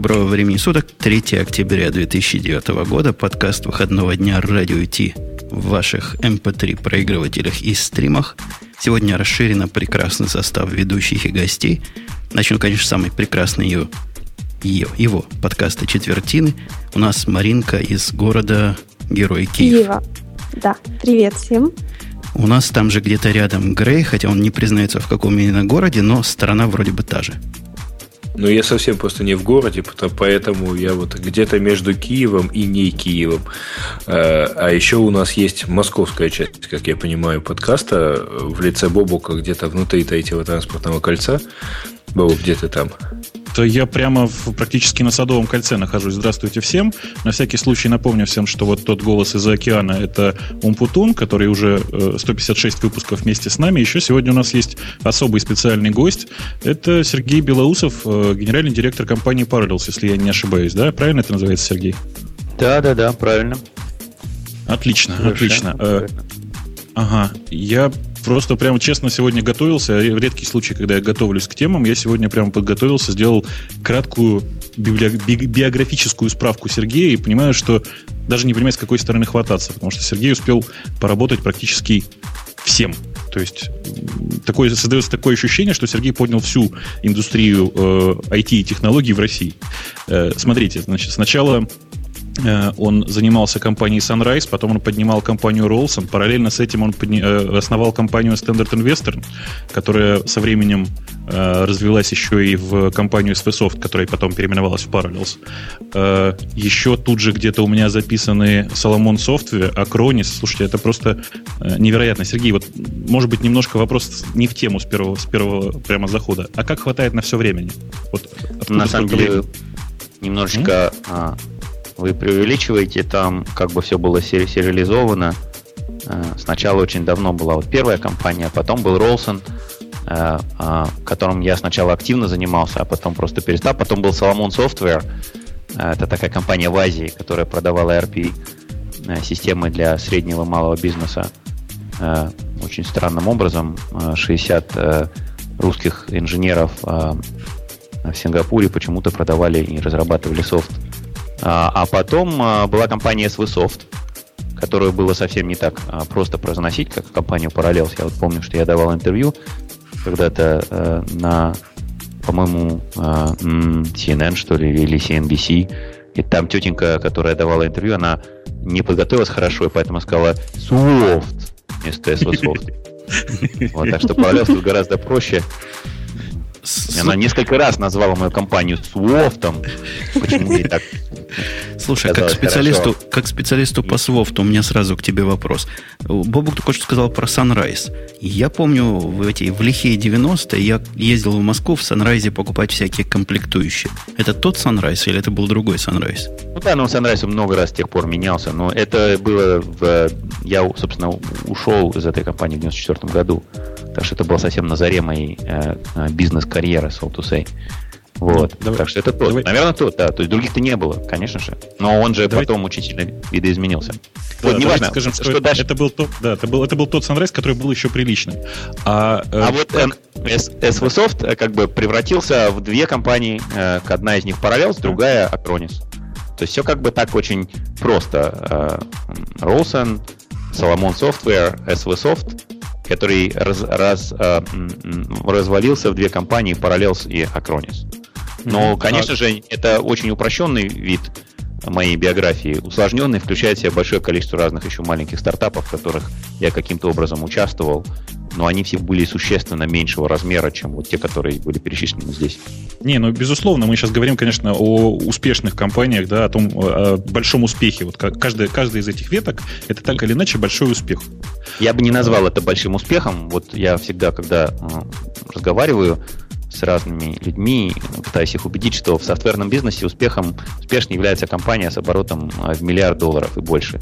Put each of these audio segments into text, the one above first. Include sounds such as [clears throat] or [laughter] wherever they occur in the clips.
доброго времени суток. 3 октября 2009 года. Подкаст выходного дня «Радио Ти» в ваших MP3 эм проигрывателях и стримах. Сегодня расширено прекрасный состав ведущих и гостей. Начну, конечно, самый прекрасный ее, ее, его подкаста «Четвертины». У нас Маринка из города Герой Киев. Киева. Да, привет всем. У нас там же где-то рядом Грей, хотя он не признается в каком именно городе, но страна вроде бы та же. Но я совсем просто не в городе, поэтому я вот где-то между Киевом и не Киевом. Э, а еще у нас есть московская часть, как я понимаю, подкаста в лице Бобука где-то внутри третьего транспортного кольца. Бобук, где ты там? То я прямо в, практически на Садовом кольце нахожусь. Здравствуйте всем. На всякий случай напомню всем, что вот тот голос из-за океана — это Умпутун, который уже 156 э, выпусков вместе с нами. Еще сегодня у нас есть особый специальный гость. Это Сергей Белоусов, э, генеральный директор компании Parallels, если я не ошибаюсь. Да, правильно это называется, Сергей? Да-да-да, правильно. Отлично, Совершенно отлично. Э, правильно. Ага, я просто прямо честно сегодня готовился. В редкий случай, когда я готовлюсь к темам, я сегодня прямо подготовился, сделал краткую биографическую справку Сергея и понимаю, что даже не понимаю, с какой стороны хвататься, потому что Сергей успел поработать практически всем. То есть такое, создается такое ощущение, что Сергей поднял всю индустрию э, IT и технологий в России. Э, смотрите, значит, сначала он занимался компанией Sunrise, потом он поднимал компанию Rolson. Параллельно с этим он подни... Э, основал компанию Standard Investor, которая со временем э, развилась еще и в компанию SVSoft, которая потом переименовалась в Parallels. Еще тут же где-то у меня записаны Solomon Software, Acronis. Слушайте, это просто невероятно. Сергей, вот может быть немножко вопрос не в тему с первого, с первого прямо захода. А как хватает на все времени? Вот, на самом деле, времени? немножечко вы преувеличиваете, там как бы все было сериализовано. Э, сначала очень давно была вот первая компания, а потом был Ролсон, э, э, которым я сначала активно занимался, а потом просто перестал. Потом был Solomon Software, это такая компания в Азии, которая продавала RP системы для среднего и малого бизнеса очень странным образом. 60 русских инженеров в Сингапуре почему-то продавали и разрабатывали софт а, а потом а, была компания SVSoft, которую было совсем не так а, просто произносить, как компанию Parallels. Я вот помню, что я давал интервью когда-то э, на, по-моему, CNN, что ли, или CNBC. И там тетенька, которая давала интервью, она не подготовилась хорошо, и поэтому сказала «Soft» вместо SVSoft. [laughs] Вот, так что Parallels тут гораздо проще. Она несколько раз назвала мою компанию Свофтом. Почему ей так Слушай, как специалисту, как специалисту по Свофту у меня сразу к тебе вопрос. Бобук только что сказал про Sunrise. Я помню, в эти в лихие 90-е я ездил в Москву в Sunrise покупать всякие комплектующие. Это тот Sunrise или это был другой Sunrise? Ну да, но Sunrise много раз с тех пор менялся. Но это было в... Я, собственно, ушел из этой компании в 94 году. Так что это было совсем на заре моей э, э бизнес-карьеры, so to say. Вот. Давай. Так что это тот. Давай. Наверное, тот, да. То есть других-то не было, конечно же. Но он же давай. потом очень сильно видоизменился. Да, вот, неважно, скажем, что, что дальше. Это был, тот, да, это, был, это был тот Sunrise, который был еще приличный. А, э, а вот как... SV Soft э, как бы превратился в две компании. Э, одна из них Parallels, другая Acronis. То есть все как бы так очень просто. Rosen, Solomon Software, SV Soft, который раз, раз, развалился в две компании Parallels и Acronis. Но, конечно же, это очень упрощенный вид моей биографии. Усложненный включает в себя большое количество разных еще маленьких стартапов, в которых я каким-то образом участвовал, но они все были существенно меньшего размера, чем вот те, которые были перечислены здесь. Не, ну, безусловно, мы сейчас говорим, конечно, о успешных компаниях, да, о том, о большом успехе. Вот каждая, каждая из этих веток – это так или иначе большой успех. Я бы не назвал это большим успехом. Вот я всегда, когда э, разговариваю с разными людьми, пытаюсь их убедить, что в софтверном бизнесе успехом успешнее является компания с оборотом э, в миллиард долларов и больше.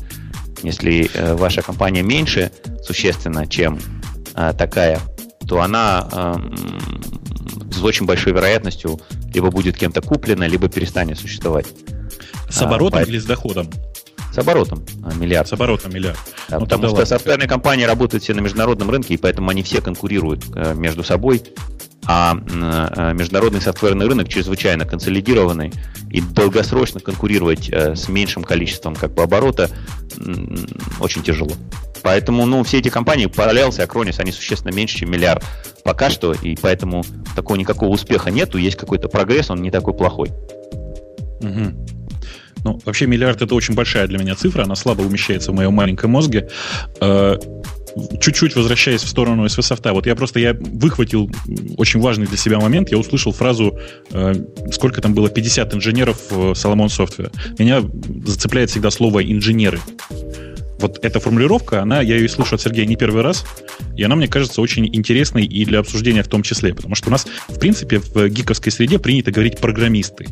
Если э, ваша компания меньше существенно, чем такая, то она с очень большой вероятностью либо будет кем-то куплена, либо перестанет существовать. С оборотом а, или с доходом? С оборотом миллиард. С оборотом миллиард. Да, ну, потому что ладно. софтверные компании работают все на международном рынке, и поэтому они все конкурируют между собой А международный софтверный рынок чрезвычайно консолидированный, и долгосрочно конкурировать с меньшим количеством как бы, оборота очень тяжело. Поэтому, ну, все эти компании, Parallels и Acronis, они существенно меньше, чем миллиард пока что, и поэтому такого никакого успеха нету, есть какой-то прогресс, он не такой плохой. Угу. Ну, вообще миллиард это очень большая для меня цифра, она слабо умещается в моем маленьком мозге. Чуть-чуть возвращаясь в сторону SV софта, вот я просто я выхватил очень важный для себя момент, я услышал фразу, э, сколько там было, 50 инженеров в Solomon Software. Меня зацепляет всегда слово инженеры. Вот эта формулировка, она, я ее слышу от Сергея не первый раз, и она, мне кажется, очень интересной и для обсуждения в том числе, потому что у нас, в принципе, в гиковской среде принято говорить программисты.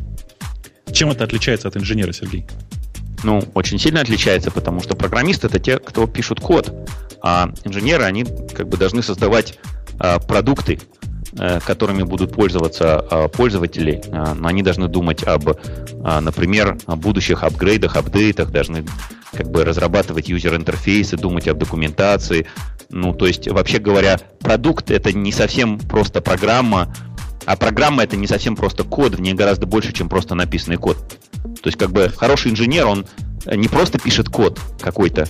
Чем это отличается от инженера, Сергей? Ну, очень сильно отличается, потому что программисты это те, кто пишут код, а инженеры, они как бы должны создавать а, продукты, а, которыми будут пользоваться а, пользователи. А, но они должны думать об, а, например, о будущих апгрейдах, апдейтах, должны как бы разрабатывать юзер-интерфейсы, думать об документации. Ну, то есть, вообще говоря, продукт это не совсем просто программа, а программа это не совсем просто код, в ней гораздо больше, чем просто написанный код. То есть, как бы хороший инженер, он не просто пишет код какой-то,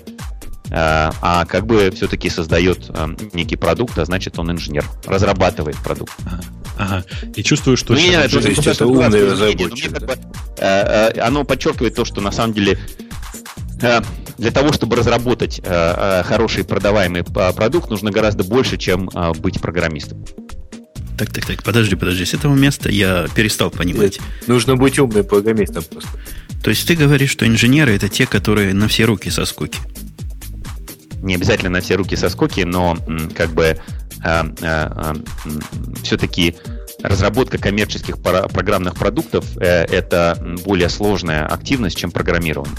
а, а как бы все-таки создает а, некий продукт, а значит он инженер, разрабатывает продукт. Ага. И чувствую, что... Ну, не, это, это, это, это умный разработчик. Как бы, э, э, оно подчеркивает то, что на самом деле Э, для того, чтобы разработать э, э, хороший продаваемый продукт, нужно гораздо больше, чем быть программистом. Так, так, так, подожди, подожди. С этого места я перестал понимать. Нужно быть умным программистом просто. То есть ты говоришь, что инженеры это те, которые на все руки со скуки? Не обязательно на все руки со скуки, но как бы э, э, э, все-таки разработка коммерческих программных продуктов э, это более сложная активность, чем программирование.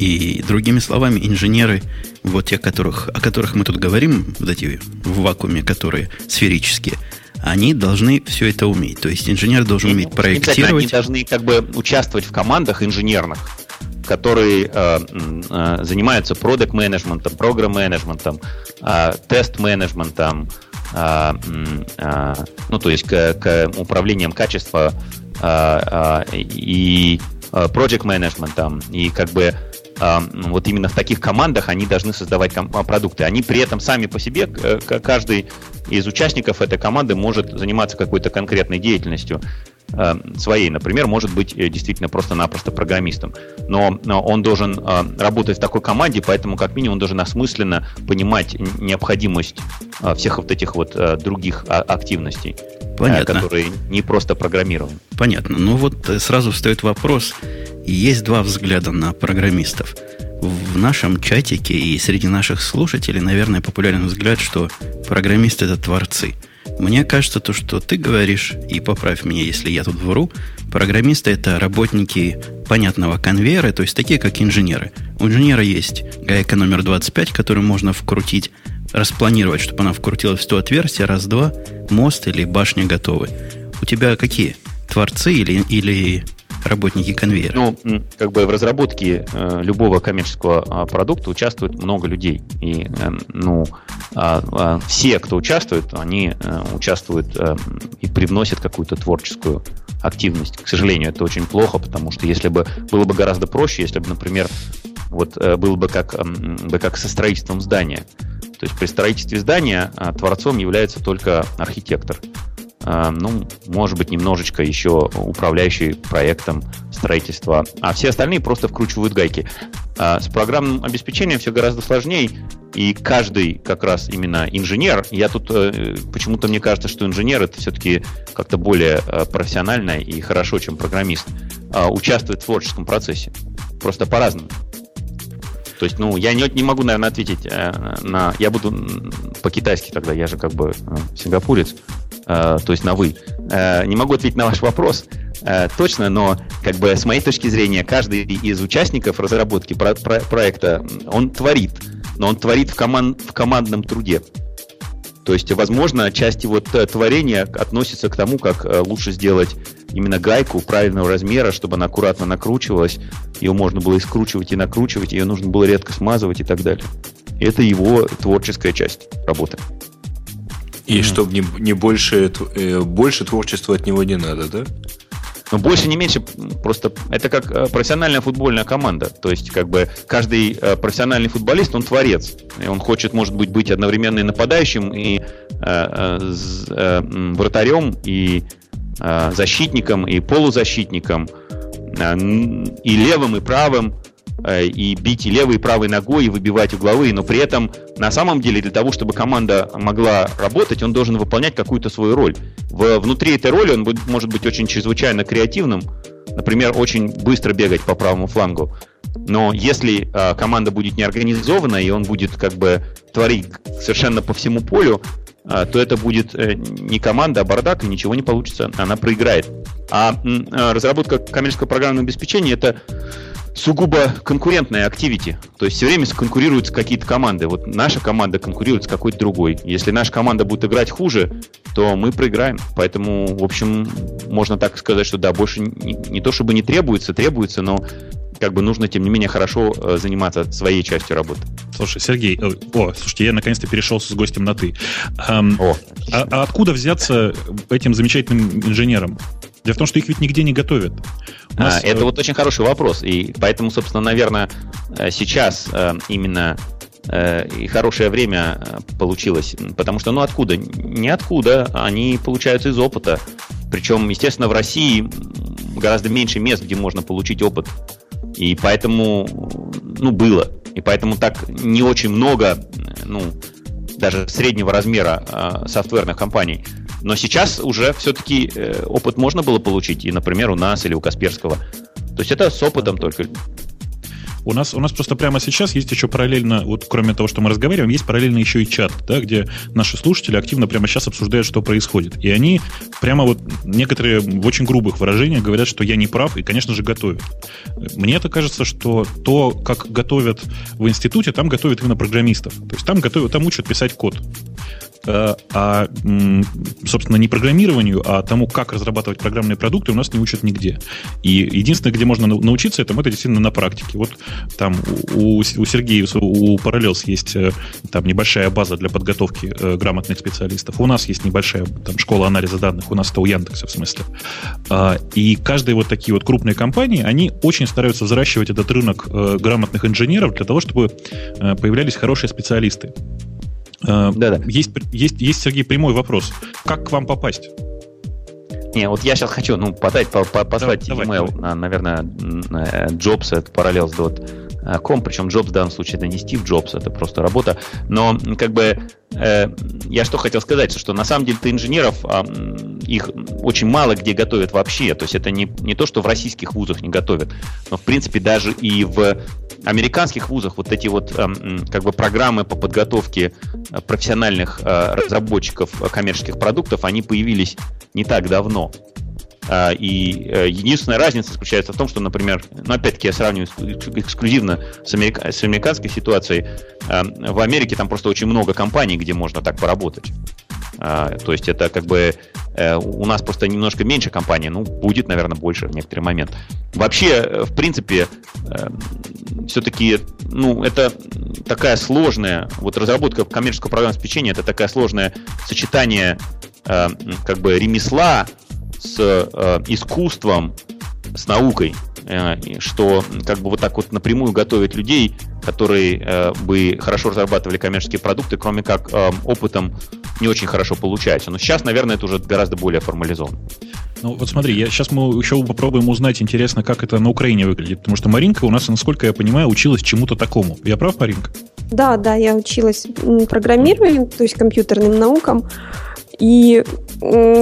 И другими словами, инженеры, вот те, которых, о которых мы тут говорим, вот эти в вакууме, которые сферические, они должны все это уметь. То есть инженер должен уметь проектировать. Они должны как бы участвовать в командах инженерных, которые э, э, занимаются продукт менеджментом программ менеджментом э, тест-менеджментом, э, э, ну то есть к, к управлением качества э, э, и э, project менеджментом и как бы вот именно в таких командах они должны создавать а, продукты. Они при этом сами по себе, каждый из участников этой команды может заниматься какой-то конкретной деятельностью своей, например, может быть э, действительно просто-напросто программистом. Но он должен а, работать в такой команде, поэтому как минимум он должен осмысленно понимать необходимость а, всех вот этих вот других активностей. Понятно. которые не просто программированы. Понятно. Ну вот э, сразу встает вопрос, есть два взгляда на программистов. В нашем чатике и среди наших слушателей, наверное, популярен взгляд, что программисты это творцы. Мне кажется, то, что ты говоришь, и поправь меня, если я тут вру, программисты это работники понятного конвейера, то есть такие, как инженеры. У инженера есть гайка номер 25, которую можно вкрутить, распланировать, чтобы она вкрутилась в то отверстие, раз-два, мост или башня готовы. У тебя какие? Творцы или, или работники конвейера? Ну, как бы в разработке э, любого коммерческого э, продукта участвует много людей. И, э, ну, э, э, все, кто участвует, они э, участвуют э, и привносят какую-то творческую активность. К сожалению, это очень плохо, потому что если бы было бы гораздо проще, если бы, например, вот э, было бы как, э, бы как со строительством здания. То есть при строительстве здания творцом является только архитектор. Э, ну, может быть, немножечко еще управляющий проектом строительства, а все остальные просто вкручивают гайки. А с программным обеспечением все гораздо сложнее, и каждый как раз именно инженер, я тут э, почему-то мне кажется, что инженер это все-таки как-то более э, профессионально и хорошо, чем программист, э, участвует в творческом процессе. Просто по-разному. То есть, ну, я не, не могу, наверное, ответить э, на... Я буду по-китайски тогда, я же как бы э, сингапурец. Э, то есть на «вы». Э, не могу ответить на ваш вопрос э, точно, но как бы с моей точки зрения каждый из участников разработки про про проекта, он творит, но он творит в, команд в командном труде. То есть, возможно, часть его творения относится к тому, как лучше сделать именно гайку правильного размера, чтобы она аккуратно накручивалась, ее можно было и скручивать, и накручивать, ее нужно было редко смазывать и так далее. Это его творческая часть работы. И mm. чтобы не, не больше, э, больше творчества от него не надо, да? Но больше, не меньше, просто это как э, профессиональная футбольная команда. То есть, как бы каждый э, профессиональный футболист, он творец. И он хочет, может быть, быть одновременно и нападающим, и э, э, э, вратарем, и э, защитником, и полузащитником, и левым, и правым. Э, и бить и левой, и правой ногой, и выбивать угловые, но при этом на самом деле для того, чтобы команда могла работать, он должен выполнять какую-то свою роль. В, внутри этой роли он будет, может быть очень чрезвычайно креативным, например, очень быстро бегать по правому флангу. Но если э, команда будет неорганизована, и он будет как бы творить совершенно по всему полю, э, то это будет э, не команда, а бардак, и ничего не получится, она проиграет. А э, разработка коммерческого программного обеспечения это сугубо конкурентная активити. То есть все время конкурируют какие-то команды. Вот наша команда конкурирует с какой-то другой. Если наша команда будет играть хуже, то мы проиграем. Поэтому, в общем, можно так сказать, что да, больше не, не то чтобы не требуется, требуется, но как бы нужно, тем не менее, хорошо э, заниматься своей частью работы. Слушай, Сергей, э, о, слушайте, я наконец-то перешел с гостем на ты. Эм, о. А, а откуда взяться этим замечательным инженерам? Дело в том, что их ведь нигде не готовят. Нас... А, это вот очень хороший вопрос. И поэтому, собственно, наверное, э, сейчас э, именно э, и хорошее время получилось. Потому что, ну, откуда? Ниоткуда. Они получаются из опыта. Причем, естественно, в России гораздо меньше мест, где можно получить опыт. И поэтому, ну, было. И поэтому так не очень много, ну, даже среднего размера софтверных компаний – но сейчас уже все-таки э, опыт можно было получить, и, например, у нас или у Касперского. То есть это с опытом только. У нас, у нас просто прямо сейчас есть еще параллельно, вот кроме того, что мы разговариваем, есть параллельно еще и чат, да, где наши слушатели активно прямо сейчас обсуждают, что происходит. И они прямо вот некоторые в очень грубых выражениях говорят, что я не прав, и, конечно же, готовят. Мне это кажется, что то, как готовят в институте, там готовят именно программистов. То есть там готовят, там учат писать код. Э, а, собственно, не программированию, а тому, как разрабатывать программные продукты, у нас не учат нигде. И единственное, где можно научиться этому, это действительно на практике. Вот там у, у Сергея, у Parallels есть э, там небольшая база для подготовки э, грамотных специалистов. У нас есть небольшая там, школа анализа данных, у нас это у Яндекса в смысле. А, и каждые вот такие вот крупные компании, они очень стараются взращивать этот рынок грамотных инженеров для того, чтобы появлялись хорошие специалисты. Э, Да-да. Есть, есть, есть, Сергей, прямой вопрос. Как к вам попасть? Не, вот я сейчас хочу, ну, подать, по, по, послать давай, email, давай. На, наверное, jobs at parallels.com, причем Jobs в данном случае это не Стив Джобс, это просто работа. Но, как бы, э, я что хотел сказать, что на самом деле-то инженеров, э, их очень мало где готовят вообще. То есть это не, не то, что в российских вузах не готовят, но, в принципе, даже и в американских вузах вот эти вот эм, как бы программы по подготовке э, профессиональных э, разработчиков коммерческих продуктов, они появились не так давно. И э, единственная разница заключается в том, что, например, ну, опять-таки я сравниваю эксклюзивно с, америка- с американской ситуацией, в Америке там просто очень много компаний, где можно так поработать. А, то есть это как бы э, у нас просто немножко меньше компаний, ну, будет, наверное, больше в некоторый момент. Вообще, э, в принципе, э, все-таки, ну, это такая сложная, вот разработка коммерческого программного обеспечения, это такая сложное сочетание как бы ремесла с искусством, с наукой, что как бы вот так вот напрямую готовить людей, которые бы хорошо разрабатывали коммерческие продукты, кроме как опытом не очень хорошо получается. Но сейчас, наверное, это уже гораздо более формализовано. Ну, вот смотри, я, сейчас мы еще попробуем узнать, интересно, как это на Украине выглядит. Потому что Маринка у нас, насколько я понимаю, училась чему-то такому. Я прав, Маринка? Да, да, я училась программированию, то есть компьютерным наукам. И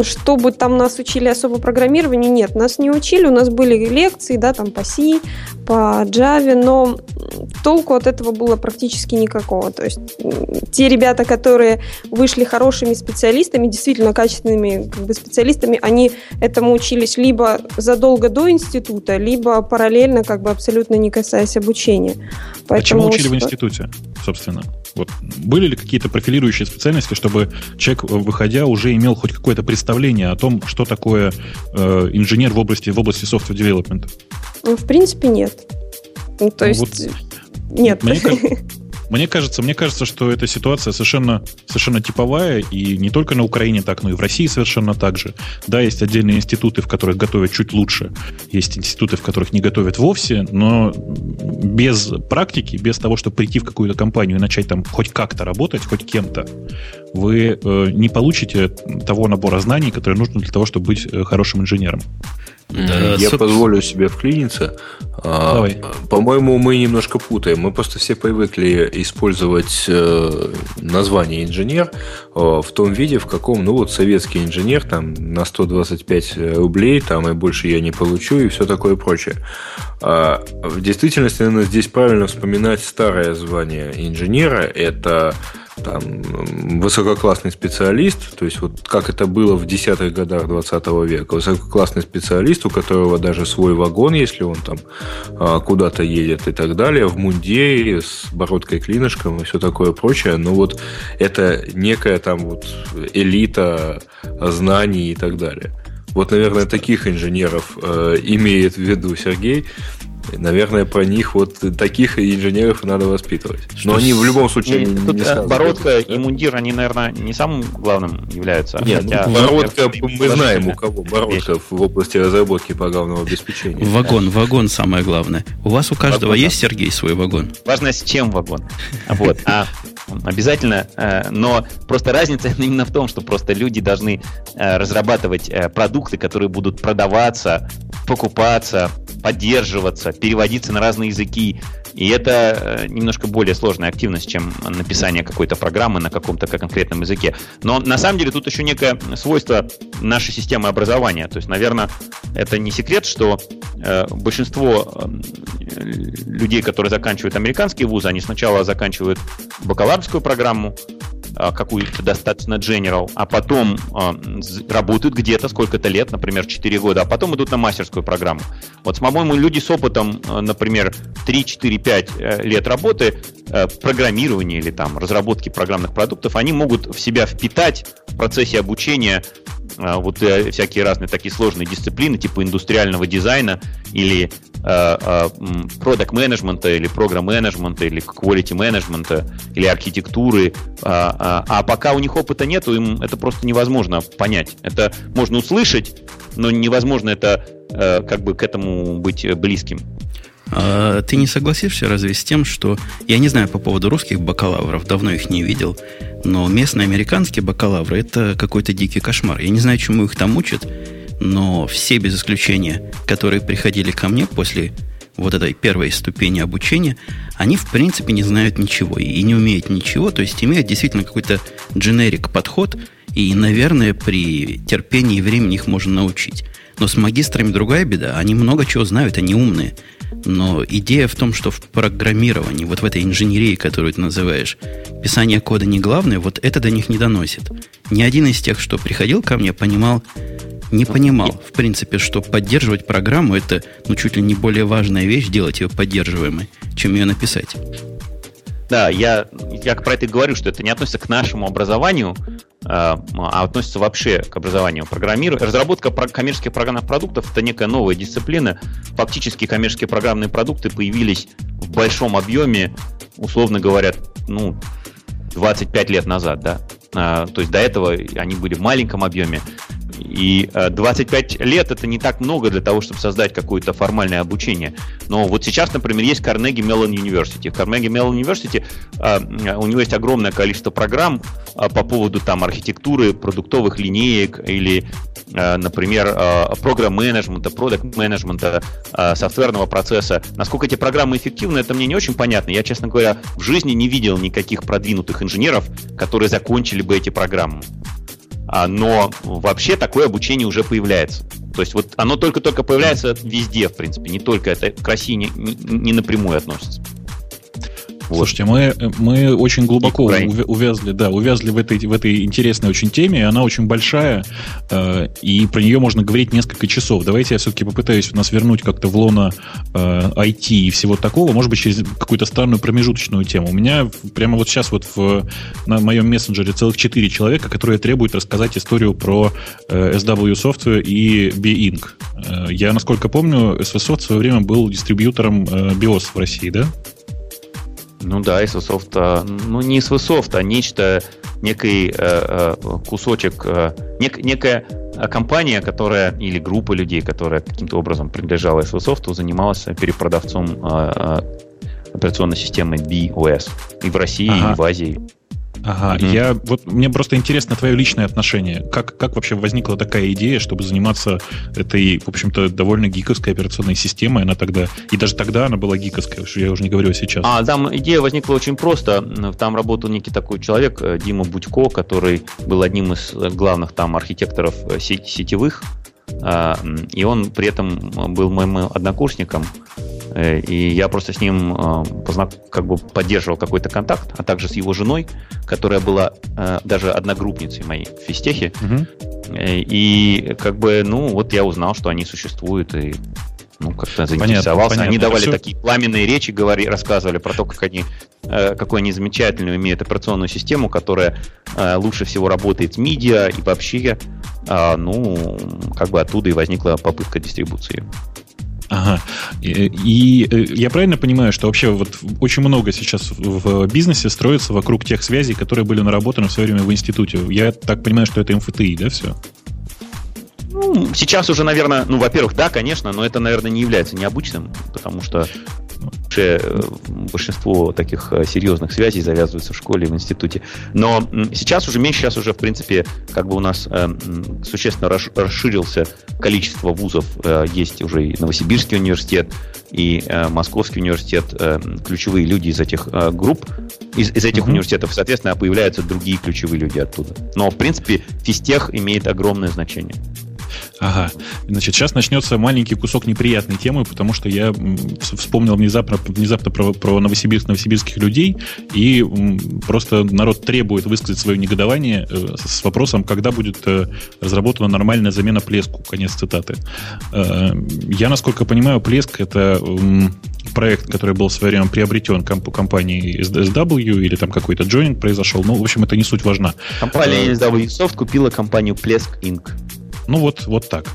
чтобы там нас учили особо программированию, нет, нас не учили, у нас были лекции, да, там по C, по Java, но толку от этого было практически никакого. То есть те ребята, которые вышли хорошими специалистами, действительно качественными как бы, специалистами, они этому учились либо задолго до института, либо параллельно, как бы абсолютно не касаясь обучения. Поэтому а чему учили в институте, собственно? Вот были ли какие-то профилирующие специальности, чтобы человек, выходя, уже имел хоть какое-то представление о том, что такое э, инженер в области, в области software development? Ну, в принципе, нет. Ну, то ну, есть, вот, нет. Мне, [laughs] Мне кажется, мне кажется, что эта ситуация совершенно, совершенно типовая, и не только на Украине так, но и в России совершенно так же. Да, есть отдельные институты, в которых готовят чуть лучше, есть институты, в которых не готовят вовсе, но без практики, без того, чтобы прийти в какую-то компанию и начать там хоть как-то работать, хоть кем-то, вы э, не получите того набора знаний, который нужно для того, чтобы быть э, хорошим инженером. Да, Я соб... позволю себе вклиниться. А, Давай. По-моему, мы немножко путаем. Мы просто все привыкли использовать э, название инженер э, в том виде, в каком, ну вот, советский инженер, там, на 125 рублей, там, и больше я не получу, и все такое прочее. А в действительности, наверное, здесь правильно вспоминать старое звание инженера. Это там, высококлассный специалист, то есть вот как это было в десятых годах 20 века, высококлассный специалист, у которого даже свой вагон, если он там а, куда-то едет и так далее, в мундире с бородкой клинышком и все такое прочее, но вот это некая там вот элита знаний и так далее. Вот, наверное, таких инженеров э, имеет в виду Сергей. Наверное, про них вот таких инженеров надо воспитывать. Но они в любом случае не, тут не э, бородка и мундир, они, наверное, не самым главным являются. Нет, хотя, ну, бородка, мы знаем, у кого бородка вещь. в области разработки программного обеспечения. Вагон, вагон самое главное. У вас у каждого вагон, есть, Сергей, свой вагон? Важно, с чем вагон. Вот. А обязательно, э, но просто разница [laughs] именно в том, что просто люди должны э, разрабатывать продукты, которые будут продаваться, покупаться, поддерживаться, переводиться на разные языки. И это э, немножко более сложная активность, чем написание какой-то программы на каком-то конкретном языке. Но на самом деле тут еще некое свойство нашей системы образования. То есть, наверное, это не секрет, что э, большинство э, людей, которые заканчивают американские вузы, они сначала заканчивают бакалаврскую программу, какую-то достаточно general, а потом а, работают где-то сколько-то лет, например, 4 года, а потом идут на мастерскую программу. Вот, по-моему, люди с опытом, а, например, 3, 4, 5 лет работы, э, программирования или там разработки программных продуктов, они могут в себя впитать в процессе обучения вот э, всякие разные такие сложные дисциплины, типа индустриального дизайна или продукт менеджмента или программ менеджмента или quality менеджмента или архитектуры. А, а пока у них опыта нету, им это просто невозможно понять. Это можно услышать, но невозможно это э, как бы к этому быть близким. А ты не согласишься разве с тем, что я не знаю по поводу русских бакалавров, давно их не видел, но местные американские бакалавры это какой-то дикий кошмар. Я не знаю, чему их там учат, но все без исключения, которые приходили ко мне после вот этой первой ступени обучения, они в принципе не знают ничего и не умеют ничего, то есть имеют действительно какой-то дженерик подход, и, наверное, при терпении и времени их можно научить. Но с магистрами другая беда. Они много чего знают, они умные. Но идея в том, что в программировании, вот в этой инженерии, которую ты называешь, писание кода не главное, вот это до них не доносит. Ни один из тех, что приходил ко мне, понимал, не понимал, в принципе, что поддерживать программу это ну, чуть ли не более важная вещь, делать ее поддерживаемой, чем ее написать. Да, я, я про это и говорю, что это не относится к нашему образованию, а, а относится вообще к образованию программирования. Разработка коммерческих программных продуктов – это некая новая дисциплина. Фактически коммерческие программные продукты появились в большом объеме, условно говоря, ну, 25 лет назад, да. А, то есть до этого они были в маленьком объеме. И 25 э, лет это не так много для того, чтобы создать какое-то формальное обучение. Но вот сейчас, например, есть Carnegie Mellon University. Carnegie Mellon University, э, у него есть огромное количество программ э, по поводу там архитектуры, продуктовых линеек или, например, программ-менеджмента, продукт-менеджмента, софтверного процесса. Насколько эти программы эффективны, это мне не очень понятно. Я, честно говоря, в жизни не видел никаких продвинутых инженеров, которые закончили бы эти программы. А, но вообще такое обучение уже появляется. То есть вот оно только-только появляется везде, в принципе, не только это к России не, не, не напрямую относится. Вот. Слушайте, мы, мы очень глубоко увязли, да, увязли в этой, в этой интересной очень теме, она очень большая, э, и про нее можно говорить несколько часов. Давайте я все-таки попытаюсь нас вернуть как-то в лоно э, IT и всего такого, может быть, через какую-то странную промежуточную тему. У меня прямо вот сейчас вот в, на моем мессенджере целых четыре человека, которые требуют рассказать историю про э, SW Software и B-Inc. Э, я, насколько помню, SVSoft в свое время был дистрибьютором э, BIOS в России, да? Ну да, SVSoft, ну не SVSoft, а нечто, некий э, э, кусочек, э, нек, некая компания, которая, или группа людей, которая каким-то образом принадлежала SVSoft, занималась перепродавцом э, э, операционной системы BOS и в России, ага. и в Азии. Ага, mm-hmm. я вот мне просто интересно твое личное отношение. Как, как вообще возникла такая идея, чтобы заниматься этой, в общем-то, довольно гиковской операционной системой? Она тогда, и даже тогда она была гиковская, что я уже не говорю сейчас. А, там идея возникла очень просто. Там работал некий такой человек, э, Дима Будько, который был одним из главных там архитекторов э, сетевых, а, и он при этом был моим однокурсником. Э, и я просто с ним э, как бы поддерживал какой-то контакт, а также с его женой, которая была э, даже одногруппницей моей в физтехе. Угу. И как бы, ну, вот я узнал, что они существуют, и ну, как-то заинтересовался. Понятно, понятно. Они давали все... такие пламенные речи, говори, рассказывали про то, как они, э, какую они замечательную имеют операционную систему, которая э, лучше всего работает с медиа и вообще, э, ну, как бы оттуда и возникла попытка дистрибуции. Ага. И, э, я правильно понимаю, что вообще вот очень много сейчас в бизнесе строится вокруг тех связей, которые были наработаны в свое время в институте. Я так понимаю, что это МФТИ, да, все? Ну, сейчас уже, наверное, ну, во-первых, да, конечно, но это, наверное, не является необычным, потому что вообще э, большинство таких э, серьезных связей завязываются в школе и в институте. Но сейчас уже меньше, сейчас уже, в принципе, как бы у нас э, существенно расширился количество вузов. Есть уже и Новосибирский университет, и Московский университет, ключевые люди из этих групп, из, из этих mm-hmm. университетов, соответственно, появляются другие ключевые люди оттуда. Но, в принципе, физтех имеет огромное значение. Ага. Значит, сейчас начнется маленький кусок неприятной темы, потому что я вспомнил внезапно, внезапно про, про Новосибирск, новосибирских людей, и просто народ требует высказать свое негодование э, с вопросом, когда будет э, разработана нормальная замена плеску. Конец цитаты. Э, я, насколько понимаю, плеск это проект, который был в свое время приобретен комп- компанией SW, или там какой-то джойнинг произошел. Ну, в общем, это не суть важна. Компания SW Soft купила компанию Plesk Inc. Ну вот, вот так.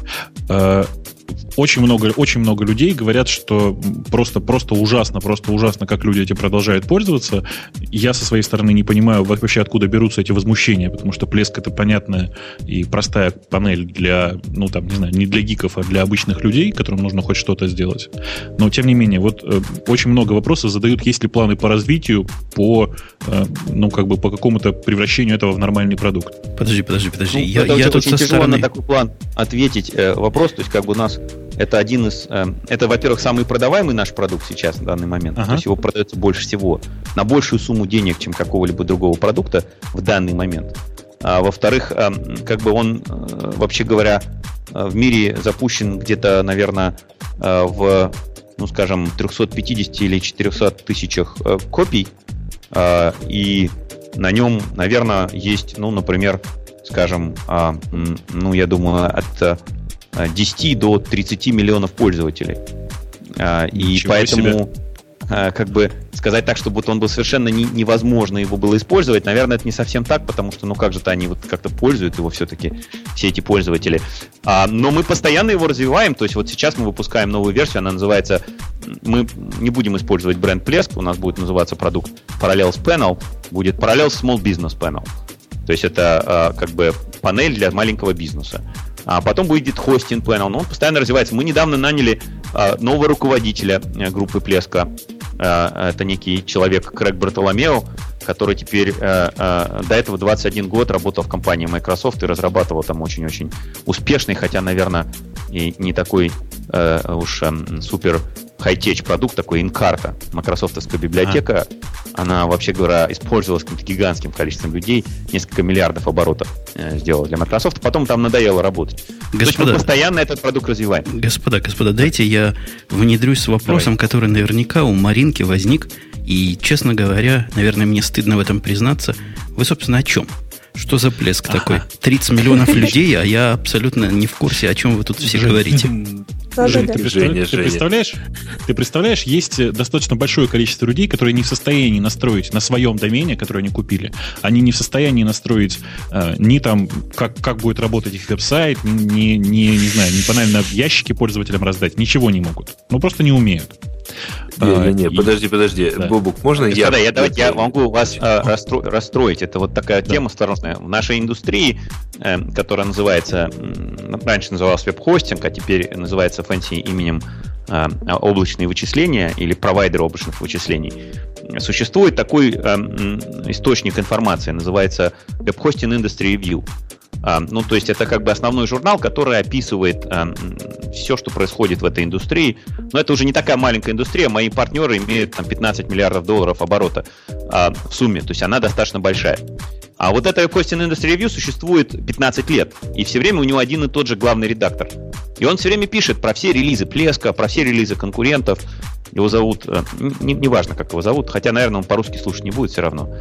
Очень много, очень много людей говорят, что просто, просто ужасно, просто ужасно, как люди этим продолжают пользоваться. Я со своей стороны не понимаю вообще, откуда берутся эти возмущения, потому что плеск это понятная и простая панель для, ну там, не знаю, не для гиков, а для обычных людей, которым нужно хоть что-то сделать. Но тем не менее, вот э, очень много вопросов задают, есть ли планы по развитию, по, э, ну как бы по какому-то превращению этого в нормальный продукт. Подожди, подожди, подожди. Ну, я, я тут со стороны... на такой план ответить э, вопрос, то есть как бы у нас это один из... Э, это, во-первых, самый продаваемый наш продукт сейчас на данный момент. Ага. То есть его продается больше всего на большую сумму денег, чем какого-либо другого продукта в данный момент. А, во-вторых, э, как бы он, э, вообще говоря, в мире запущен где-то, наверное, в, ну, скажем, 350 или 400 тысячах копий. И на нем, наверное, есть, ну, например, скажем, ну, я думаю, от 10 до 30 миллионов пользователей. А, и Ничего поэтому себе. А, как бы сказать так, чтобы вот он был совершенно не, невозможно его было использовать, наверное, это не совсем так, потому что, ну как же-то они вот как-то пользуют его все-таки, все эти пользователи. А, но мы постоянно его развиваем, то есть вот сейчас мы выпускаем новую версию, она называется, мы не будем использовать бренд Plesk, у нас будет называться продукт Parallels Panel, будет Parallels Small Business Panel. То есть это как бы панель для маленького бизнеса. А потом будет хостинг Panel, но он постоянно развивается. Мы недавно наняли а, нового руководителя э, группы Плеска. А, это некий человек Крэг Бартоломео, который теперь а, до этого 21 год работал в компании Microsoft и разрабатывал там очень-очень успешный, хотя, наверное, и не такой уж а, супер хай-теч продукт, такой инкарта, Microsoftовская библиотека. А. Она, вообще говоря, использовалась каким-то гигантским количеством людей, несколько миллиардов оборотов э, сделала для Microsoft, потом там надоело работать. Господа, То есть мы постоянно этот продукт развиваем. Господа, господа, дайте я внедрюсь с вопросом, Давай. который наверняка у Маринки возник, и, честно говоря, наверное, мне стыдно в этом признаться. Вы, собственно, о чем? Что за плеск ага. такой? 30 миллионов людей, а я абсолютно не в курсе, о чем вы тут все говорите. Жень, ты, Женя, ты, представляешь, ты представляешь, есть достаточно большое количество людей, которые не в состоянии настроить на своем домене, который они купили, они не в состоянии настроить э, ни там, как, как будет работать их веб-сайт, ни, ни, ни, не знаю, ни банально ящики пользователям раздать, ничего не могут. Ну, просто не умеют. Не-не-не, а, подожди, подожди. Да. Бобук, можно я... Да, я, давайте я могу вас а, расстро... расстроить. Это вот такая да. тема осторожная. В нашей индустрии, э, которая называется, раньше называлась веб-хостинг, а теперь называется fancy именем э, облачные вычисления или провайдер облачных вычислений, существует такой э, источник информации, называется Web Hosting Industry Review. А, ну, то есть это как бы основной журнал, который описывает а, все, что происходит в этой индустрии. Но это уже не такая маленькая индустрия. Мои партнеры имеют там 15 миллиардов долларов оборота а, в сумме. То есть она достаточно большая. А вот эта Hosting Industry Review существует 15 лет. И все время у него один и тот же главный редактор. И он все время пишет про все релизы Плеска, про все релизы конкурентов. Его зовут, э, не, не важно, как его зовут, хотя, наверное, он по-русски слушать не будет все равно.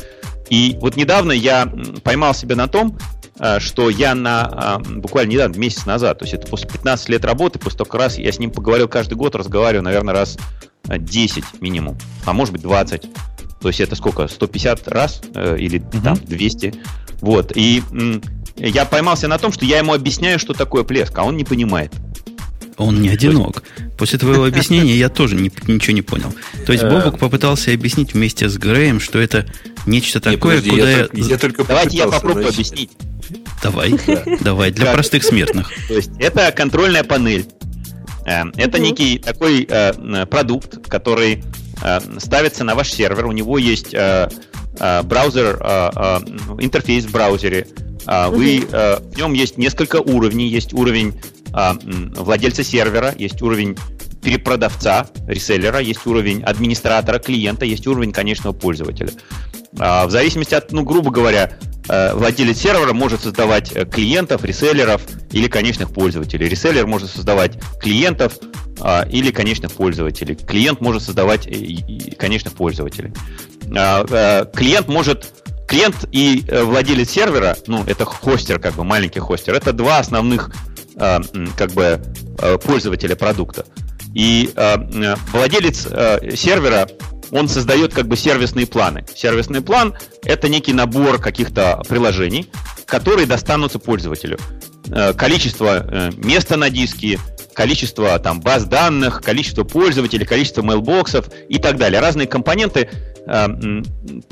И вот недавно я поймал себя на том, Э, что я на э, буквально недавно, месяц назад, то есть это после 15 лет работы, после столько раз я с ним поговорил каждый год, разговариваю, наверное, раз 10 минимум, а может быть 20. То есть это сколько? 150 раз э, или угу. там 200. Вот. И я поймался на том, что я ему объясняю, что такое плеск, а он не понимает. Он не одинок. После твоего объяснения я тоже не, ничего не понял. То есть Бобук попытался объяснить вместе с Греем, что это нечто такое, не, подожди, куда я... я... я только Давайте я попробую значит. объяснить. Давай, давай, для простых смертных. [laughs] То есть это контрольная панель. Э, это некий такой э, продукт, который э, ставится на ваш сервер. У него есть браузер, интерфейс в браузере. Вы, в нем есть несколько уровней. Есть уровень владельца сервера, есть уровень перепродавца, реселлера, есть уровень администратора, клиента, есть уровень конечного пользователя. В зависимости от, ну, грубо говоря, Э, владелец сервера может создавать э, клиентов, реселлеров или конечных пользователей. Реселлер может создавать клиентов а, или конечных пользователей. Клиент может создавать конечных пользователей. А, клиент может клиент и владелец сервера, ну, это хостер, как бы маленький хостер, это два основных как бы пользователя продукта. И владелец сервера он создает как бы сервисные планы. Сервисный план — это некий набор каких-то приложений, которые достанутся пользователю. Э, количество э, места на диске, количество там, баз данных, количество пользователей, количество мейлбоксов и так далее. Разные компоненты э,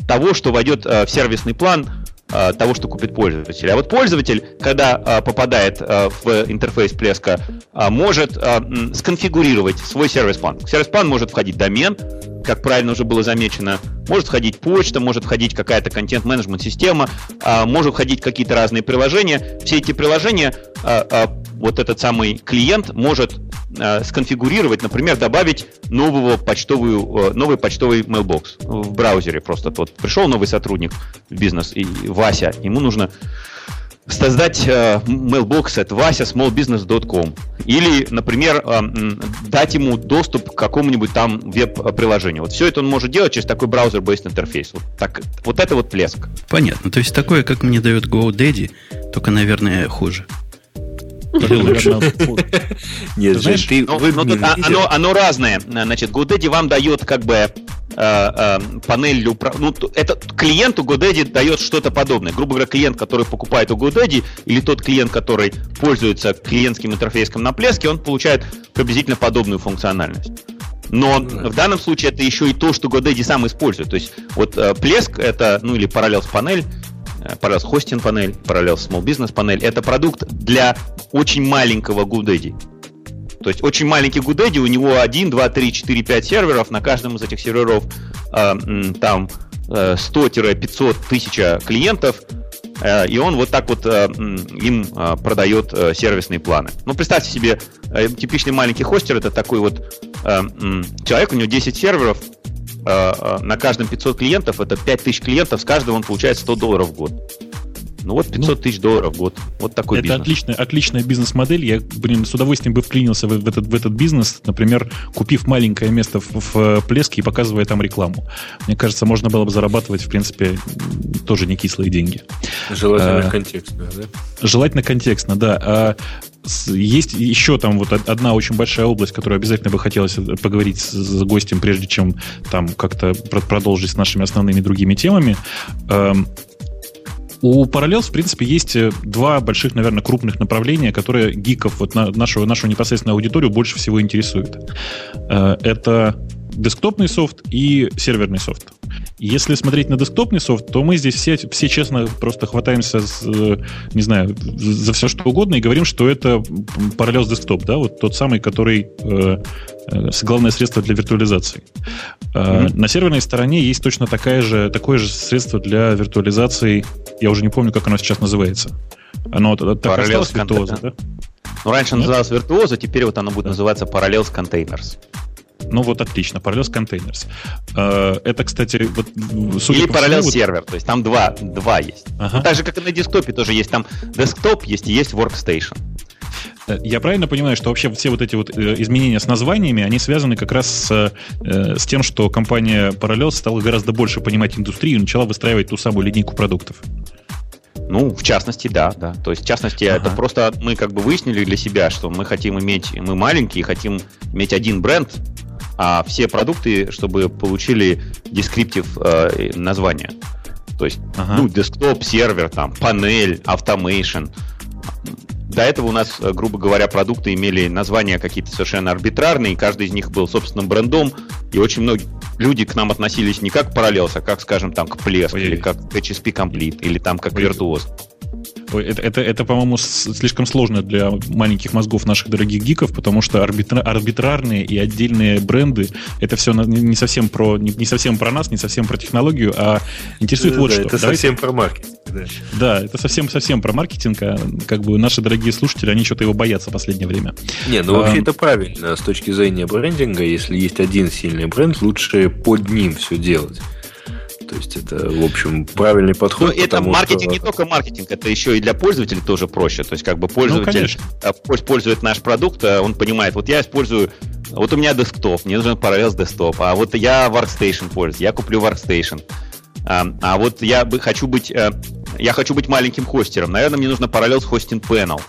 того, что войдет в сервисный план того, что купит пользователь. А вот пользователь, когда попадает в интерфейс Плеска, может сконфигурировать свой сервис-план. сервис-план может входить домен, как правильно уже было замечено, может входить почта, может входить какая-то контент-менеджмент система, а, может входить какие-то разные приложения. Все эти приложения а, а, вот этот самый клиент может сконфигурировать, например, добавить нового почтовую, новый почтовый mailbox в браузере. Просто вот пришел новый сотрудник в бизнес, и Вася, ему нужно создать э, mailbox at vasya.smallbusiness.com или, например, э, дать ему доступ к какому-нибудь там веб-приложению. Вот все это он может делать через такой браузер-based интерфейс. Вот, так, вот это вот плеск. Понятно. То есть такое, как мне дает GoDaddy, только, наверное, хуже. Нет, знаешь, ты ну, ну, оно, оно разное. Значит, GoDaddy вам дает как бы э, э, панель для управления. Ну, это клиенту GoDaddy дает что-то подобное. Грубо говоря, клиент, который покупает у GoDaddy, или тот клиент, который пользуется клиентским интерфейсом на плеске, он получает приблизительно подобную функциональность. Но в данном случае это еще и то, что GoDaddy сам использует. То есть вот э, Плеск это, ну или Parallels панель, Parallels Hosting панель, Parallels Small Business панель. Это продукт для очень маленького GoDaddy. То есть очень маленький GoDaddy, у него 1, 2, 3, 4, 5 серверов, на каждом из этих серверов э, там э, 100-500 тысяч клиентов, э, и он вот так вот э, им э, продает э, сервисные планы. Ну, представьте себе, э, типичный маленький хостер, это такой вот э, человек, у него 10 серверов, Э, э, на каждом 500 клиентов, это 5000 клиентов, с каждого он получает 100 долларов в год. Ну вот 500 ну, тысяч долларов в год. Вот такой это бизнес. Отличная, отличная бизнес-модель. Я, блин, с удовольствием бы вклинился в, в, этот, в этот бизнес, например, купив маленькое место в, в Плеске и показывая там рекламу. Мне кажется, можно было бы зарабатывать, в принципе, тоже не кислые деньги. Желательно а, контекстно, да? Желательно контекстно, да. А, есть еще там вот одна очень большая область, которую обязательно бы хотелось поговорить с гостем, прежде чем там как-то продолжить с нашими основными другими темами. Эм, у Parallels, в принципе, есть э, два больших, наверное, крупных направления, которые гиков, вот на, нашу, нашу непосредственную аудиторию больше всего интересуют. Э, это десктопный софт и серверный софт. Если смотреть на десктопный софт, то мы здесь все, все честно просто хватаемся, с, э, не знаю, за все что угодно и говорим, что это Parallels Desktop, да, вот тот самый, который э, э, главное средство для виртуализации. Mm-hmm. На серверной стороне есть точно такая же, такое же средство для виртуализации, я уже не помню, как оно сейчас называется. Оно так Parallels осталось виртуоза, да? Ну, раньше Нет? называлось виртуоза, теперь вот оно будет называться Parallels Containers. Ну вот отлично, Parallels Containers. Э, это, кстати, вот, Или Parallels сервер, то есть там два, два есть. Ага. Ну, так же, как и на десктопе тоже есть. Там десктоп есть и есть workstation. Э, я правильно понимаю, что вообще все вот эти вот э, изменения с названиями, они связаны как раз с, с тем, что компания Parallels стала гораздо больше понимать индустрию и начала выстраивать ту самую линейку продуктов? Ну, в частности, да, да. То есть, в частности, ага. это просто мы как бы выяснили для себя, что мы хотим иметь, мы маленькие, хотим иметь один бренд, а все продукты, чтобы получили descriptive э, название. То есть, ага. ну, десктоп, сервер, там, панель, automation. До этого у нас, э, грубо говоря, продукты имели названия какие-то совершенно арбитрарные, и каждый из них был собственным брендом, и очень многие люди к нам относились не как к Parallels, а как, скажем, там, к Plesk, или как к HSP Complete, или там как Ой. Это, это, это по-моему, слишком сложно для маленьких мозгов наших дорогих гиков, потому что арбитра, арбитрарные и отдельные бренды это все не совсем про не, не совсем про нас, не совсем про технологию, а интересует да, вот да, что. Это Давайте... совсем про маркетинг. Да. да, это совсем совсем про маркетинг. А как бы наши дорогие слушатели, они что-то его боятся в последнее время. Не, ну вообще а, это правильно с точки зрения брендинга. Если есть один сильный бренд, лучше под ним все делать. То есть это, в общем, правильный подход. Ну, это маркетинг что... не только маркетинг, это еще и для пользователей тоже проще. То есть как бы пользователь ну, пользует наш продукт, а он понимает, вот я использую вот у меня десктоп, мне нужен Parallels десктоп, а вот я Workstation пользуюсь, я куплю Workstation. А, а вот я бы хочу быть, э, я хочу быть маленьким хостером, наверное, мне нужно Parallels Hosting Panel.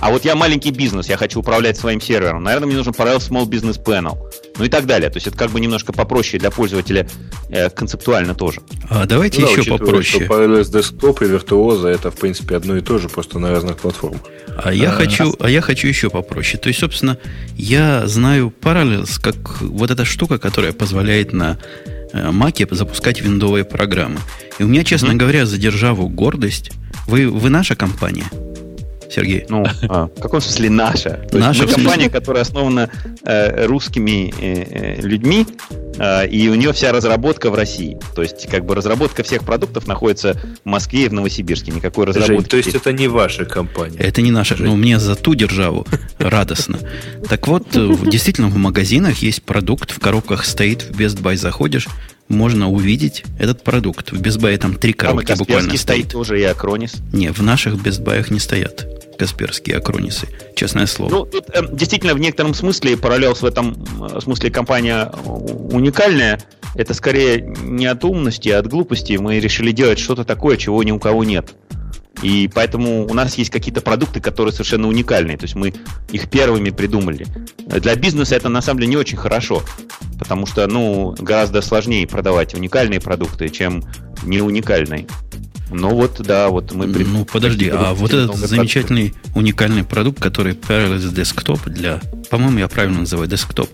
А вот я маленький бизнес, я хочу управлять своим сервером. Наверное, мне нужен Parallels Small Business Panel. Ну и так далее. То есть это как бы немножко попроще для пользователя э, концептуально тоже. А давайте ну, еще попроще. Что Parallels Desktop и Virtuoso это, в принципе, одно и то же, просто на разных платформах. А я, а, хочу, а я хочу еще попроще. То есть, собственно, я знаю Parallels как вот эта штука, которая позволяет на Маке э, запускать виндовые программы. И у меня, честно mm-hmm. говоря, задержаву гордость. Вы, вы наша компания? Сергей? Ну, а, в каком смысле наша? То наша есть мы компания, которая основана э, русскими э, э, людьми, э, и у нее вся разработка в России. То есть, как бы разработка всех продуктов находится в Москве и в Новосибирске. Никакой разработки. Жень, то есть это не ваша компания? Это не наша. Ну, мне за ту державу [laughs] радостно. Так вот, э, действительно, в магазинах есть продукт, в коробках стоит, в Best Buy заходишь, можно увидеть этот продукт. В Best Buy там три коробки буквально стоит. стоит тоже и Акронис. Не, в наших Best Buy не стоят касперские акронисы, честное слово. Ну, тут э, действительно в некотором смысле Parallels в этом э, смысле компания уникальная. Это скорее не от умности, а от глупости. Мы решили делать что-то такое, чего ни у кого нет. И поэтому у нас есть какие-то продукты, которые совершенно уникальные. То есть мы их первыми придумали. Для бизнеса это на самом деле не очень хорошо, потому что ну, гораздо сложнее продавать уникальные продукты, чем не уникальные. Ну вот, да, вот мы... Ну подожди, а вот этот замечательный уникальный продукт, который Parallels Desktop для, по-моему, я правильно называю Desktop,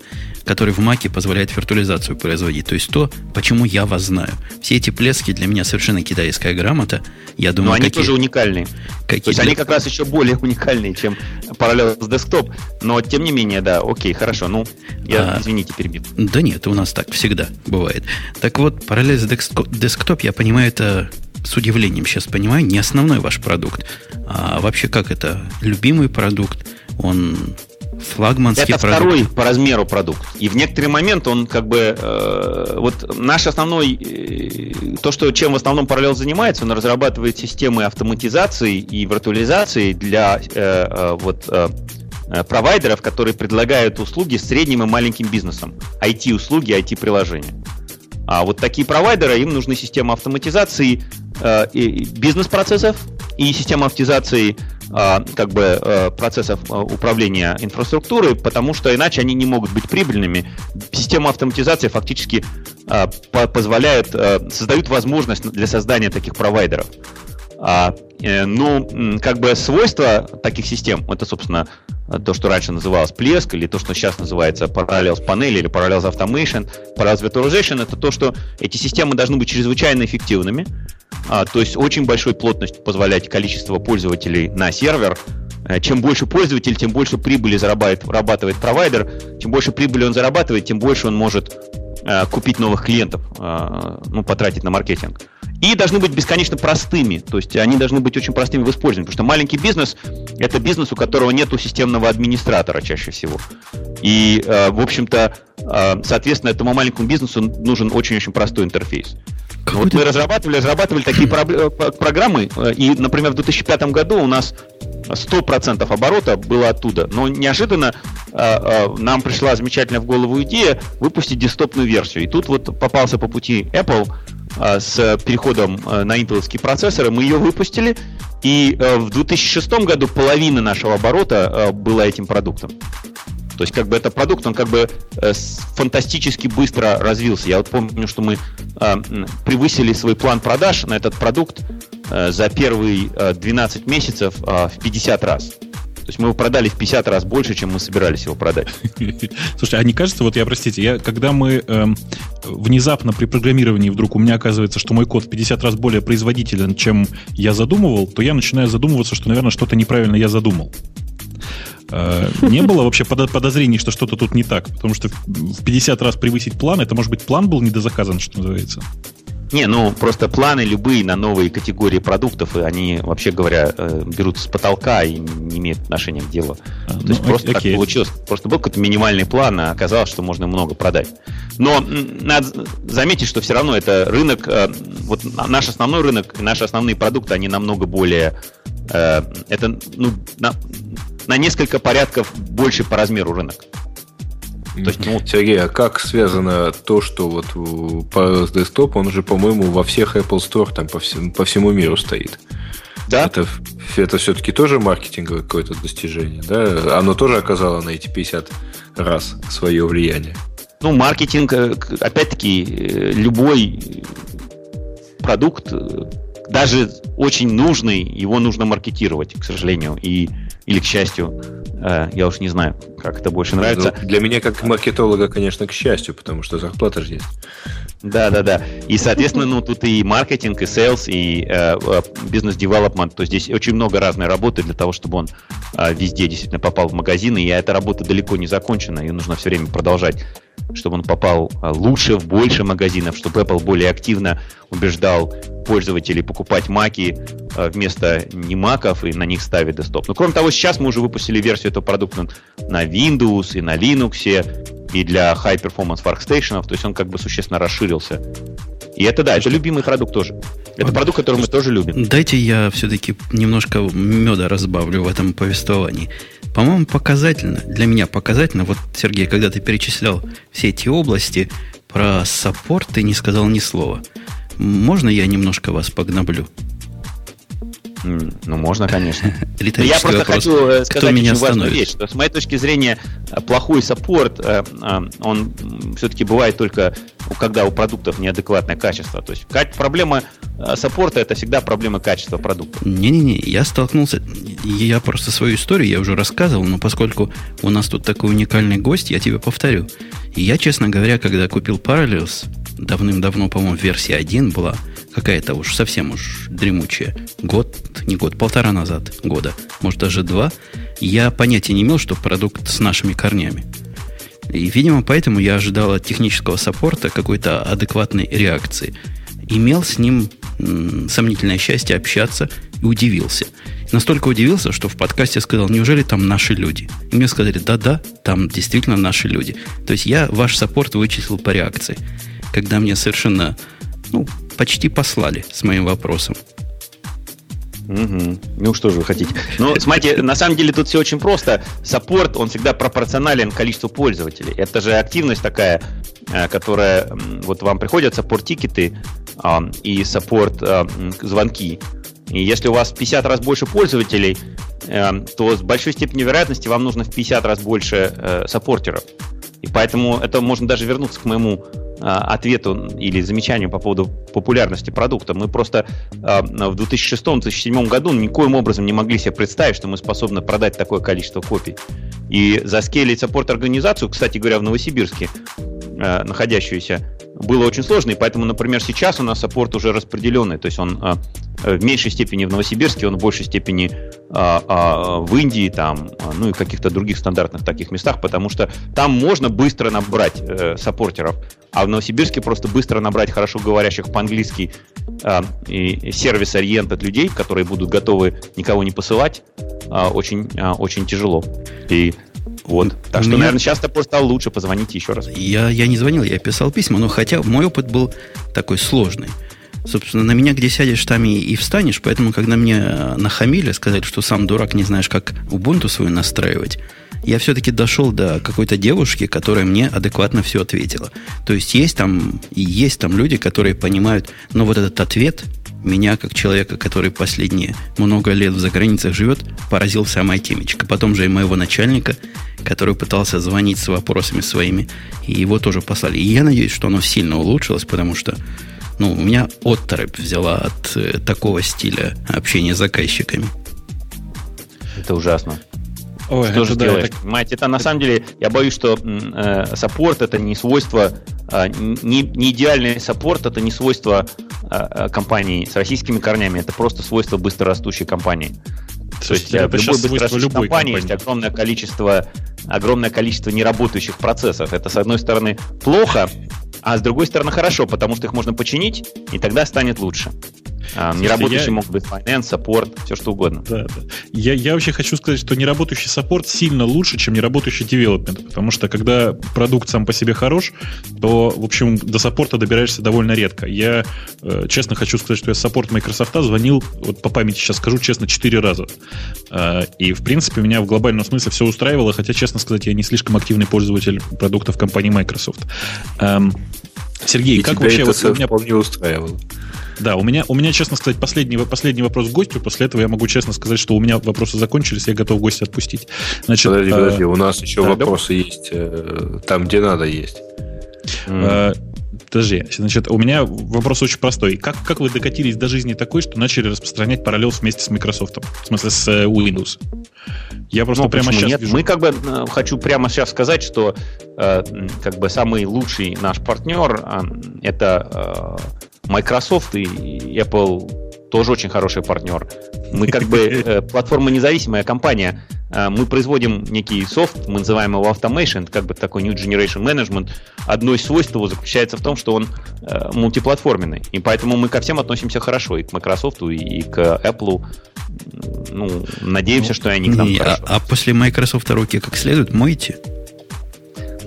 который в Маке позволяет виртуализацию производить. То есть то, почему я вас знаю. Все эти плески для меня совершенно китайская грамота. Я думаю, но они какие... тоже уникальные. Какие то есть для... они как раз еще более уникальные, чем Parallels Desktop. Но тем не менее, да, окей, хорошо. Ну, я, а... извините, перебил. Да нет, у нас так всегда бывает. Так вот, Parallels Desktop, я понимаю, это с удивлением сейчас понимаю, не основной ваш продукт, а вообще как это, любимый продукт, он флагманский это продукт. второй по размеру продукт. И в некоторый момент он как бы... Э, вот наш основной... Э, то, что, чем в основном параллел занимается, он разрабатывает системы автоматизации и виртуализации для э, э, вот, э, э провайдеров, которые предлагают услуги средним и маленьким бизнесам. IT-услуги, IT-приложения. А вот такие провайдеры, им нужны системы автоматизации э, бизнес-процессов и система автоматизации э, как бы, э, процессов э, управления инфраструктурой, потому что иначе они не могут быть прибыльными. Система автоматизации фактически э, по позволяет, э, создают возможность для создания таких провайдеров. А, э, ну, как бы свойства таких систем, это, собственно, то, что раньше называлось плеск, или то, что сейчас называется Parallels Panel или Parallels Automation, Parallels Virtualization, это то, что эти системы должны быть чрезвычайно эффективными, а, то есть очень большой плотностью позволять количество пользователей на сервер, Э, чем больше пользователь, тем больше прибыли зарабатывает провайдер. Чем больше прибыли он зарабатывает, тем больше он может э, купить новых клиентов, э, ну, потратить на маркетинг. И должны быть бесконечно простыми, то есть они должны быть очень простыми в использовании, потому что маленький бизнес – это бизнес, у которого нет системного администратора чаще всего. И, в общем-то, соответственно, этому маленькому бизнесу нужен очень-очень простой интерфейс. Вот мы разрабатывали, разрабатывали такие программы, и, например, в 2005 году у нас 100% оборота было оттуда. Но неожиданно э, э, нам пришла замечательная в голову идея выпустить десктопную версию. И тут вот попался по пути Apple э, с переходом э, на интеловские процессоры. Мы ее выпустили, и э, в 2006 году половина нашего оборота э, была этим продуктом. То есть, как бы это продукт, он как бы э, фантастически быстро развился. Я вот помню, что мы э, превысили свой план продаж на этот продукт э, за первые э, 12 месяцев э, в 50 раз. То есть мы его продали в 50 раз больше, чем мы собирались его продать. [laughs] Слушай, а не кажется, вот я, простите, я, когда мы эм, внезапно при программировании вдруг у меня оказывается, что мой код в 50 раз более производителен, чем я задумывал, то я начинаю задумываться, что, наверное, что-то неправильно я задумал. Э, не было вообще подозрений, что что-то тут не так? Потому что в 50 раз превысить план, это, может быть, план был недозаказан, что называется? Не, ну просто планы любые на новые категории продуктов, и они, вообще говоря, э, берут с потолка и не имеют отношения к делу. А, То ну, есть просто окей. так получилось. Просто был какой-то минимальный план, а оказалось, что можно много продать. Но надо заметить, что все равно это рынок, э, вот наш основной рынок, наши основные продукты, они намного более это ну, на, на несколько порядков больше по размеру рынок. То есть, ну, Сергей, а как связано то, что вот по десктоп, он же, по-моему, во всех Apple Store там по, всем, по всему миру стоит. Да. Это, это все-таки тоже маркетинговое какое-то достижение, да? Оно тоже оказало на эти 50 раз свое влияние. Ну, маркетинг, э, опять-таки, э, любой продукт, э, даже очень нужный, его нужно маркетировать, к сожалению. И или к счастью. Э, я уж не знаю, как это больше нравится. Ну, для меня, как маркетолога, конечно, к счастью, потому что зарплата же есть. Да, да, да. И, соответственно, ну, тут и маркетинг, и sales, и э, э бизнес-девелопмент. То есть здесь очень много разной работы для того, чтобы он э, везде действительно попал в магазины. И эта работа далеко не закончена, ее нужно все время продолжать чтобы он попал э, лучше в больше магазинов, чтобы Apple более активно убеждал пользователей покупать маки э, вместо не маков и на них ставить десктоп. Но кроме того, сейчас мы уже выпустили версию этого продукта на Windows и на Linux, и для High Performance Workstation, то есть он как бы существенно расширился. И это да, это любимый продукт тоже. Это продукт, который мы тоже любим. Дайте я все-таки немножко меда разбавлю в этом повествовании. По-моему, показательно, для меня показательно, вот, Сергей, когда ты перечислял все эти области, про саппорт ты не сказал ни слова. Можно я немножко вас погноблю? Ну, можно, конечно. [laughs] Я просто вопрос. хочу э, сказать Кто меня очень важную вещь, что с моей точки зрения э, плохой саппорт, э, он все-таки бывает только, когда у продуктов неадекватное качество. То есть проблема саппорта это всегда проблема качества продукта. Не-не-не, я столкнулся, я просто свою историю я уже рассказывал, но поскольку у нас тут такой уникальный гость, я тебе повторю. Я, честно говоря, когда купил Parallels, давным-давно, по-моему, версия 1 была, какая-то уж совсем уж дремучая, год, не год, полтора назад, года, может даже два, я понятия не имел, что продукт с нашими корнями. И, видимо, поэтому я ожидал от технического саппорта какой-то адекватной реакции. Имел с ним м, сомнительное счастье общаться и удивился. Настолько удивился, что в подкасте сказал, неужели там наши люди? И мне сказали, да-да, там действительно наши люди. То есть я ваш саппорт вычислил по реакции. Когда мне совершенно ну, почти послали с моим вопросом. Угу. Ну, что же вы хотите? Ну, смотрите, на самом деле тут все очень просто. Саппорт, он всегда пропорционален количеству пользователей. Это же активность такая, э, которая... Вот вам приходят саппорт-тикеты а, и саппорт-звонки. А, и если у вас 50 раз больше пользователей, э, то с большой степенью вероятности вам нужно в 50 раз больше э, саппортеров. И поэтому это можно даже вернуться к моему ответу или замечанию по поводу популярности продукта. Мы просто а, в 2006-2007 году никоим образом не могли себе представить, что мы способны продать такое количество копий. И заскейлить саппорт-организацию, кстати говоря, в Новосибирске, а, находящуюся, было очень сложно, и поэтому, например, сейчас у нас саппорт уже распределенный, то есть он а, в меньшей степени в Новосибирске, он в большей степени а, а, в Индии, там, ну и каких-то других стандартных таких местах, потому что там можно быстро набрать э, саппортеров, а в Новосибирске просто быстро набрать хорошо говорящих по-английски э, и сервис-ориентед людей, которые будут готовы никого не посылать, э, очень, э, очень тяжело. И вот. Так что, меня... наверное, сейчас просто стал лучше. Позвоните еще раз. Я, я не звонил, я писал письма, но хотя мой опыт был такой сложный. Собственно, на меня где сядешь, там и, и встанешь, поэтому, когда мне нахамили, сказали, что сам дурак не знаешь, как Ubuntu свою настраивать, я все-таки дошел до какой-то девушки, которая мне адекватно все ответила. То есть есть там, и есть там люди, которые понимают, но вот этот ответ меня, как человека, который последние много лет в заграницах живет, поразил самая темечка. Потом же и моего начальника, который пытался звонить с вопросами своими, и его тоже послали. И я надеюсь, что оно сильно улучшилось, потому что ну, у меня отторопь взяла от э, такого стиля общения с заказчиками. Это ужасно. Ой, что же делаешь? Так... Понимаете, это на самом деле, я боюсь, что э, саппорт это не свойство, э, не, не идеальный саппорт, это не свойство э, э компании с российскими корнями, это просто свойство быстрорастущей компании. То есть это в любой быстрорастущей компании, компании есть огромное количество, огромное количество неработающих процессов. Это, с одной стороны, плохо, а с другой стороны хорошо, потому что их можно починить, и тогда станет лучше. А, неработающий я... могут быть finance, саппорт, все что угодно. Да, да. Я, я вообще хочу сказать, что неработающий саппорт сильно лучше, чем неработающий development, потому что когда продукт сам по себе хорош, то, в общем, до саппорта добираешься довольно редко. Я э, честно хочу сказать, что я саппорт Microsoft звонил, вот по памяти сейчас скажу честно, 4 раза. Э, и, в принципе, меня в глобальном смысле все устраивало, хотя, честно сказать, я не слишком активный пользователь продуктов компании Microsoft. Эм, Сергей, и как вообще... Это вот меня вполне устраивало. Да, у меня, у меня, честно сказать, последний, последний вопрос к гостю. После этого я могу честно сказать, что у меня вопросы закончились, я готов гостя отпустить. Значит, подожди, а, подожди, у нас еще да, вопросы да? есть э, там, где надо есть. А, подожди, значит, у меня вопрос очень простой. Как, как вы докатились до жизни такой, что начали распространять параллел вместе с Microsoft? В смысле, с э, Windows? Я просто ну, прямо сейчас нет? Вижу. Мы как бы э, хочу прямо сейчас сказать, что э, как бы самый лучший наш партнер э, это э, Microsoft и Apple тоже очень хороший партнер. Мы как бы [laughs] э, платформа независимая компания. Э, мы производим некий софт, мы называем его Automation, как бы такой New Generation Management. Одно из свойств его заключается в том, что он э, мультиплатформенный. И поэтому мы ко всем относимся хорошо, и к Microsoft, и к Apple. Ну, надеемся, ну, что и они к нам не, а, а после Microsoft руки как следует моете?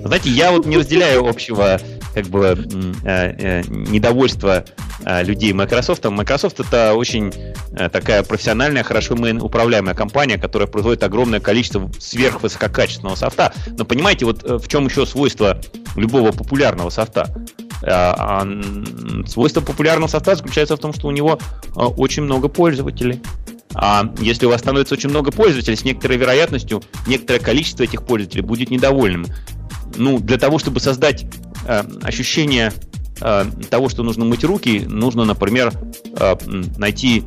Знаете, я вот не разделяю общего как бы э, э, недовольство э, людей Microsoft. Microsoft это очень такая профессиональная, хорошо управляемая компания, которая производит огромное количество сверхвысококачественного софта. Но понимаете, вот в чем еще свойство любого популярного софта? А, свойство популярного софта заключается в том, что у него очень много пользователей. А если у вас становится очень много пользователей, с некоторой вероятностью некоторое количество этих пользователей будет недовольным. Ну, для того, чтобы создать ощущение э, того, что нужно мыть руки, нужно, например, э, найти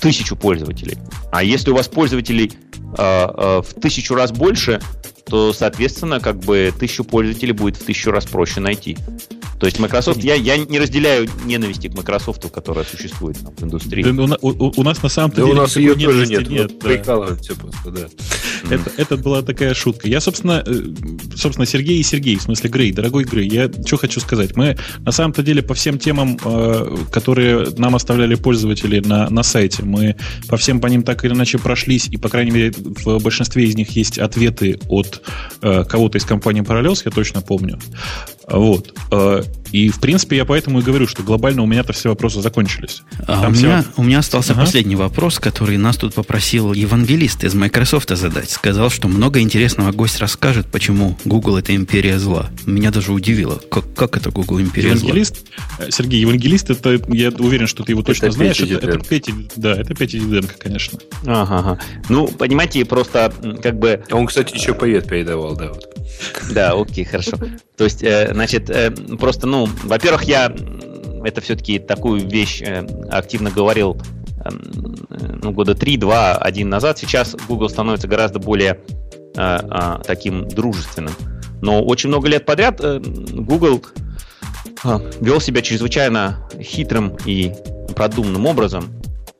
тысячу пользователей. А если у вас пользователей э, э, в тысячу раз больше, то, соответственно, как бы тысячу пользователей будет в тысячу раз проще найти. То есть Microsoft, я, я не разделяю ненависти к Microsoft, которая существует там, в индустрии. Да, у, у, у нас на самом да деле... у нас ее тоже нет, нет да. прикалываемся просто, да. Это, это была такая шутка. Я, собственно, э, собственно, Сергей и Сергей, в смысле Грей, дорогой Грей, я что хочу сказать. Мы на самом-то деле по всем темам, э, которые нам оставляли пользователи на, на сайте, мы по всем по ним так или иначе прошлись, и, по крайней мере, в большинстве из них есть ответы от э, кого-то из компании Parallels, я точно помню. Вот. И, в принципе, я поэтому и говорю, что глобально у меня-то все вопросы закончились. А у, все... меня, у меня остался ага. последний вопрос, который нас тут попросил евангелист из Microsoft задать. Сказал, что много интересного гость расскажет, почему Google это империя зла. Меня даже удивило. Как, как это Google империя евангелист? зла? Э, Сергей, евангелист, это, я уверен, что ты его точно это знаешь. Это, это Петя, да, это Петя Диденко, конечно. Ага, ага. Ну, понимаете, просто как бы... Он, кстати, еще привет передавал, да. Вот. Да, окей, хорошо. То есть, э, значит, э, просто, ну, во-первых, я это все-таки такую вещь э, активно говорил ну, года 3, 2, 1 назад. Сейчас Google становится гораздо более таким дружественным. Но очень много лет подряд Google вел себя чрезвычайно хитрым и продуманным образом.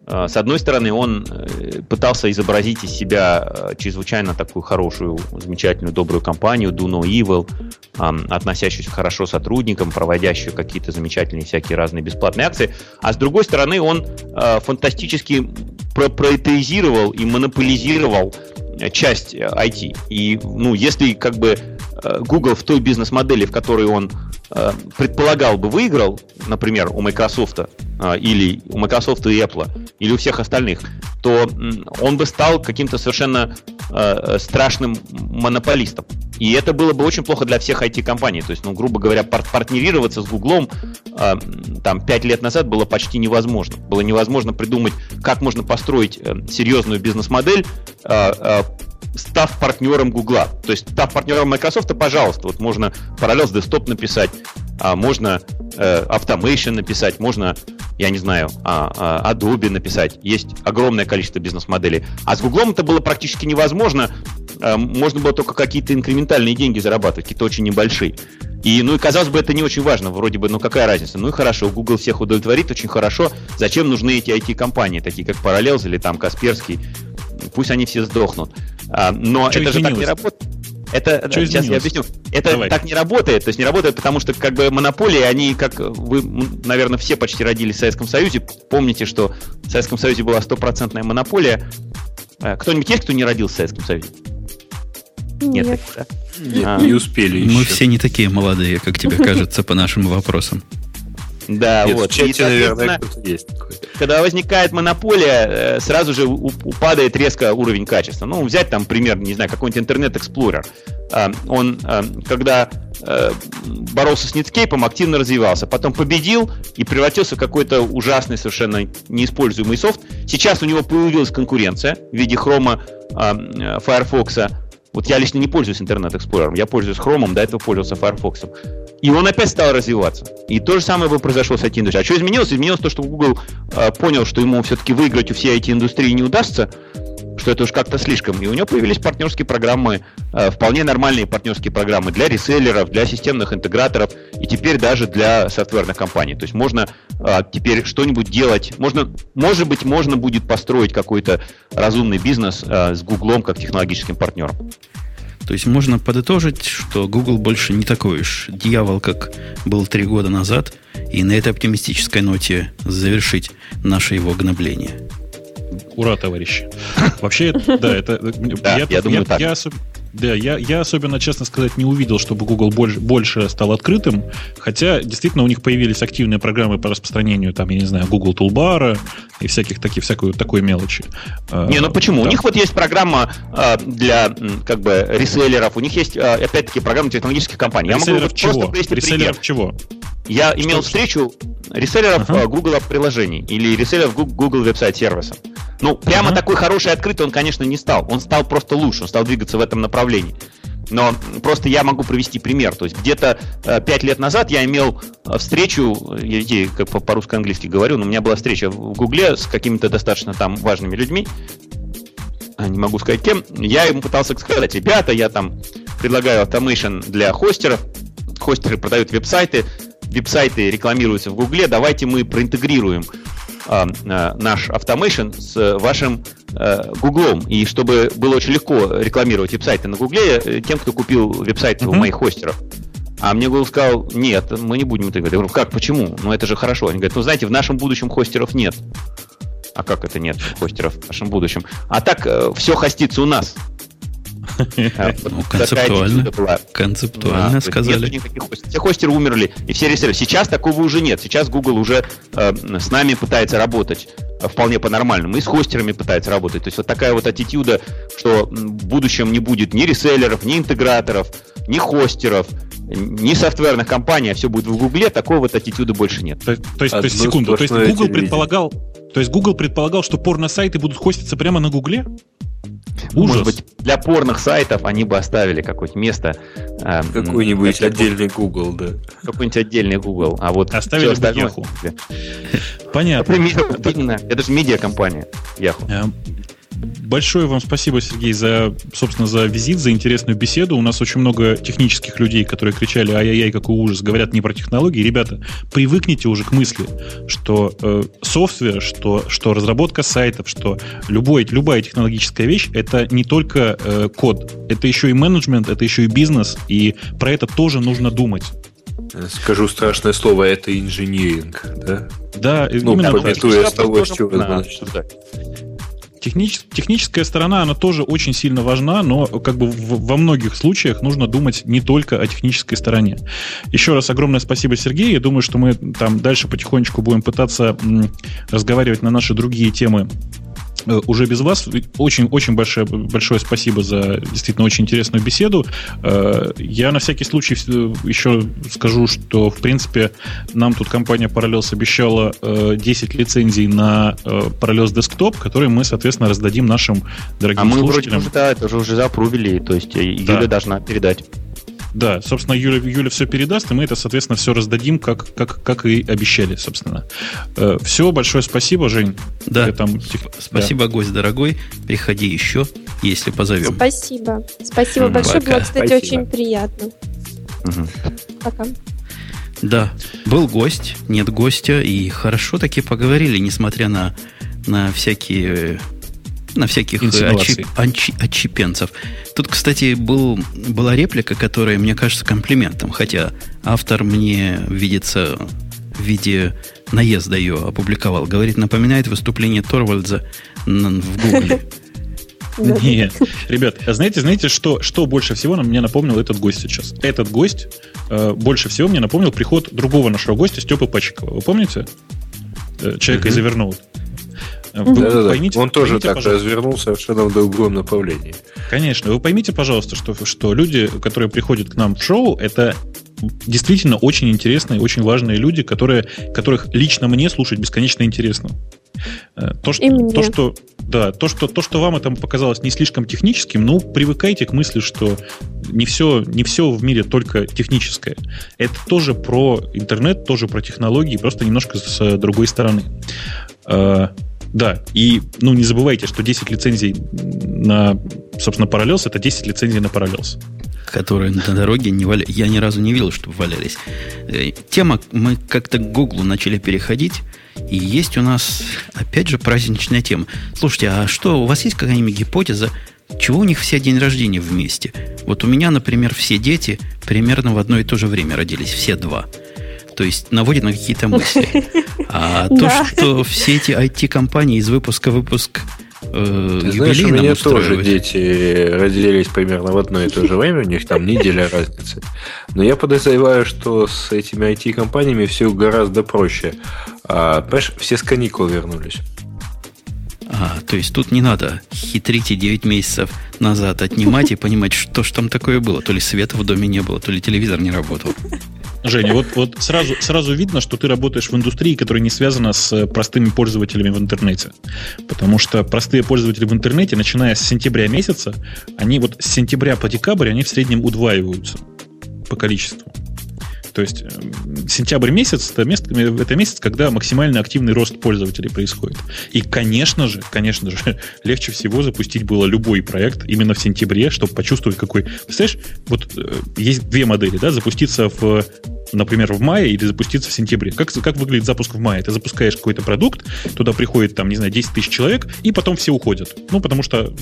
А, с одной стороны, он э, пытался изобразить из себя э, чрезвычайно такую хорошую, замечательную, добрую компанию, Do No Evil, относящуюся хорошо сотрудникам, проводящую какие-то замечательные всякие разные бесплатные акции. А с другой стороны, он э, фантастически проприоритизировал и монополизировал часть IT. И, ну, если как бы Google в той бизнес-модели, в которой он Э, предполагал бы выиграл, например, у Microsoft э, или у Microsoft и Apple, или у всех остальных, то он бы стал каким-то совершенно э, страшным монополистом. И это было бы очень плохо для всех IT-компаний. То есть, ну, грубо говоря, пар- партнерироваться с Гуглом э, там пять лет назад было почти невозможно. Было невозможно придумать, как можно построить э, серьезную бизнес-модель, э, э, став партнером Гугла. То есть, став партнером Microsoft, пожалуйста, вот можно Parallels Desktop написать, а можно э, Automation написать, можно, я не знаю, а, а, Adobe написать. Есть огромное количество бизнес-моделей. А с Гуглом это было практически невозможно. Э, можно было только какие-то инкрементальные деньги зарабатывать, какие-то очень небольшие. И, ну и казалось бы, это не очень важно, вроде бы, ну какая разница? Ну и хорошо, Google всех удовлетворит, очень хорошо. Зачем нужны эти IT-компании, такие как Parallels или там Касперский? Пусть они все сдохнут. А, но Что это же так не работает. Это, Что сейчас я объясню. Это Давай. так не работает. То есть не работает, потому что как бы монополии, они, как вы, наверное, все почти родились в Советском Союзе, помните, что в Советском Союзе была стопроцентная монополия. А, кто-нибудь есть, кто не родился в Советском Союзе? Нет. Нет, да? Нет а. не успели Мы еще. все не такие молодые, как тебе кажется, по нашим вопросам. Да, Нет, вот. В чате, и, наверное, есть Когда возникает монополия, э, сразу же упадает резко уровень качества. Ну, взять там пример, не знаю, какой-нибудь интернет Explorer. А, он, а, когда э, боролся с Netscape, активно развивался, потом победил и превратился в какой-то ужасный, совершенно неиспользуемый софт. Сейчас у него появилась конкуренция в виде хрома а, Firefox, вот я лично не пользуюсь Explorer, я пользуюсь Chrome, до этого пользовался Firefox. И он опять стал развиваться. И то же самое бы произошло с IT-индустрией. А что изменилось? Изменилось то, что Google э, понял, что ему все-таки выиграть у всей IT-индустрии не удастся, что это уж как-то слишком. И у него появились партнерские программы, э, вполне нормальные партнерские программы для реселлеров, для системных интеграторов и теперь даже для софтверных компаний. То есть можно э, теперь что-нибудь делать. Можно, может быть, можно будет построить какой-то разумный бизнес э, с Гуглом как технологическим партнером. То есть можно подытожить, что Google больше не такой уж дьявол, как был три года назад, и на этой оптимистической ноте завершить наше его гнобление. Ура, товарищи. Вообще, да, это... Да, я, думаю, так. Да, я, я особенно, честно сказать, не увидел, чтобы Google больше, больше стал открытым, хотя действительно у них появились активные программы по распространению, там, я не знаю, Google Toolbar и всяких таких, всякой такой мелочи. А, не, ну почему? Да. У них вот есть программа э, для как бы реселлеров, у них есть, э, опять-таки, программа технологических компаний. Реселлеров я могу чего? просто привести Реселлеров чего? Я что, имел встречу реселлеров ага. Google приложений или реселлеров Google веб-сайт сервиса. Ну, прямо ага. такой хороший открытый он, конечно, не стал. Он стал просто лучше, он стал двигаться в этом направлении. Но просто я могу привести пример. То есть где-то э, пять лет назад я имел э, встречу, я как по-русски-английски говорю, но у меня была встреча в Гугле с какими-то достаточно там важными людьми, а, не могу сказать кем, я им пытался сказать, ребята, я там предлагаю automation для хостеров, хостеры продают веб-сайты, веб-сайты рекламируются в Гугле, давайте мы проинтегрируем э, наш automation с вашим э, Гуглом. И чтобы было очень легко рекламировать веб-сайты на Гугле э, тем, кто купил веб-сайты uh-huh. у моих хостеров. А мне Google сказал, нет, мы не будем это говорить. Я говорю, как, почему? Ну, это же хорошо. Они говорят, ну, знаете, в нашем будущем хостеров нет. А как это нет хостеров в нашем будущем? А так, э, все хостится у нас. Ну, концептуально, концептуально сказали. Все хостеры умерли, и все реселлеры. Сейчас такого уже нет. Сейчас Google уже э, с нами пытается работать э, вполне по-нормальному. И с хостерами пытается работать. То есть вот такая вот аттитюда, что в будущем не будет ни реселлеров, ни интеграторов, ни хостеров, ни софтверных компаний, а все будет в Гугле, такого вот аттитюда больше нет. То, то есть, то есть секунду, то есть Google предполагал, то есть Google предполагал, что порно-сайты будут хоститься прямо на Гугле? Ужас. Может быть, для порных сайтов они бы оставили какое-то место. Э, Какой-нибудь отдельный Google, да. Какой-нибудь отдельный Google. А вот оставили бы Yahoo. Понятно. Например, это же медиакомпания Yahoo. Большое вам спасибо, Сергей, за, собственно, за визит, за интересную беседу. У нас очень много технических людей, которые кричали «Ай-яй-яй, какой ужас!» Говорят не про технологии. Ребята, привыкните уже к мысли, что э, софтвер, что, что разработка сайтов, что любой, любая технологическая вещь — это не только э, код. Это еще и менеджмент, это еще и бизнес, и про это тоже нужно думать. Скажу страшное слово, это инжиниринг, да? Да, ну, именно пометуя с того, с чего Технич, техническая сторона, она тоже очень сильно важна, но как бы в, во многих случаях нужно думать не только о технической стороне. Еще раз огромное спасибо, Сергей. Я думаю, что мы там дальше потихонечку будем пытаться м, разговаривать на наши другие темы уже без вас. Очень-очень большое, большое спасибо за действительно очень интересную беседу. Э, я на всякий случай еще скажу, что, в принципе, нам тут компания Parallels обещала 10 э, лицензий на Parallels Desktop, которые мы, соответственно, раздадим нашим дорогим а мы слушателям. Вроде, да, это же уже запрувили, то есть Юля да. должна передать. Да, собственно, Юля, Юля все передаст, и мы это, соответственно, все раздадим, как, как, как и обещали, собственно. Э, все, большое спасибо, Жень. Да, там, спасибо, да. гость дорогой. Приходи еще, если позовем. Спасибо. Спасибо большое, Пока. было, кстати, спасибо. очень приятно. Угу. Пока. Да, был гость, нет гостя, и хорошо таки поговорили, несмотря на, на всякие на всяких отчип, отчипенцев. Тут, кстати, был, была реплика, которая, мне кажется, комплиментом, хотя автор мне видится в виде наезда ее опубликовал. Говорит, напоминает выступление Торвальдза в Гугле. [laughs] Нет. Ребят, а знаете, знаете, что, что больше всего мне напомнил этот гость сейчас? Этот гость э, больше всего мне напомнил приход другого нашего гостя, Степы Пачикова. Вы помните? Э, человека из Evernote. Вы да, да, поймите, Он тоже поймите, так пожалуйста. развернул совершенно в другом направлении. Конечно. Вы поймите, пожалуйста, что, что люди, которые приходят к нам в шоу, это действительно очень интересные, очень важные люди, которые, которых лично мне слушать бесконечно интересно. Э, то, что, то, что, да, то, что, то, что вам это показалось не слишком техническим, ну, привыкайте к мысли, что не все, не все в мире только техническое. Это тоже про интернет, тоже про технологии, просто немножко с другой стороны. Да, и ну, не забывайте, что 10 лицензий на, собственно, Parallels это 10 лицензий на Parallels. Которые на дороге не валялись. Я ни разу не видел, чтобы валялись. Э, тема, мы как-то к Гуглу начали переходить, и есть у нас, опять же, праздничная тема. Слушайте, а что, у вас есть какая-нибудь гипотеза, чего у них все день рождения вместе? Вот у меня, например, все дети примерно в одно и то же время родились, все два – то есть наводит на какие-то мысли. [laughs] А то, что все эти IT-компании из выпуска в выпуск э, Ты знаешь, у меня тоже дети родились примерно в одно и то же время, у них там неделя разницы. Но я подозреваю, что с этими IT-компаниями все гораздо проще. А, понимаешь, все с каникул вернулись. А, то есть тут не надо хитрить и 9 месяцев назад отнимать и понимать, что ж там такое было. То ли света в доме не было, то ли телевизор не работал. Женя, вот, вот сразу, сразу видно, что ты работаешь в индустрии, которая не связана с простыми пользователями в интернете. Потому что простые пользователи в интернете, начиная с сентября месяца, они вот с сентября по декабрь, они в среднем удваиваются по количеству. То есть эм, сентябрь месяц это, место, это месяц, когда максимально активный рост пользователей происходит. И, конечно же, конечно же, [laughs] легче всего запустить было любой проект именно в сентябре, чтобы почувствовать, какой... Представляешь, вот э, есть две модели, да, запуститься в например, в мае или запуститься в сентябре. Как, как выглядит запуск в мае? Ты запускаешь какой-то продукт, туда приходит, там, не знаю, 10 тысяч человек, и потом все уходят. Ну, потому что,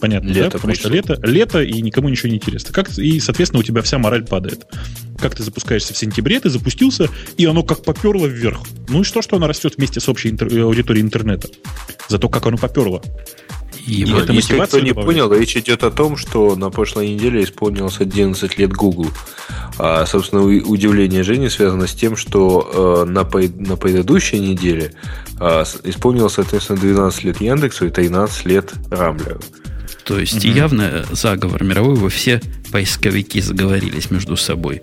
понятно, лето да? Потому пришло. что лето, лето, и никому ничего не интересно. Как, и, соответственно, у тебя вся мораль падает. Как ты запускаешься в сентябре, ты запустился, и оно как поперло вверх. Ну и что, что оно растет вместе с общей интер- аудиторией интернета? Зато как оно поперло. И Нет, это если кто не понял, речь идет о том, что на прошлой неделе исполнилось 11 лет Google. А, собственно, удивление Жени связано с тем, что э, на, на предыдущей неделе э, исполнилось, соответственно, 12 лет Яндексу и 13 лет Рамблеру. То есть угу. явно заговор мировой, вы все поисковики заговорились между собой.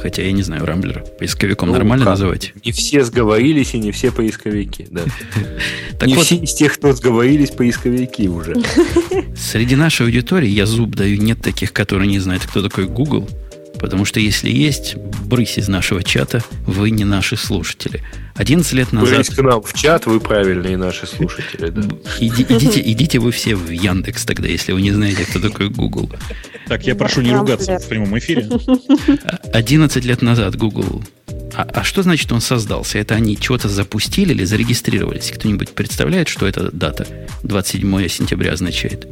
Хотя я не знаю, Рамблер поисковиком ну, нормально как? называть? Не все сговорились и не все поисковики, да. [laughs] Не все из тех, кто сговорились, поисковики уже. Среди нашей аудитории, я зуб даю, нет таких, которые не знают, кто такой Google. Потому что если есть, брысь из нашего чата, вы не наши слушатели. 11 лет назад... Брысь к нам в чат, вы правильные наши слушатели, да. Иди, идите, идите вы все в Яндекс тогда, если вы не знаете, кто такой Google. Так, я прошу не ругаться в прямом эфире. 11 лет назад Google... А, а что значит он создался? Это они чего-то запустили или зарегистрировались? Кто-нибудь представляет, что эта дата 27 сентября означает?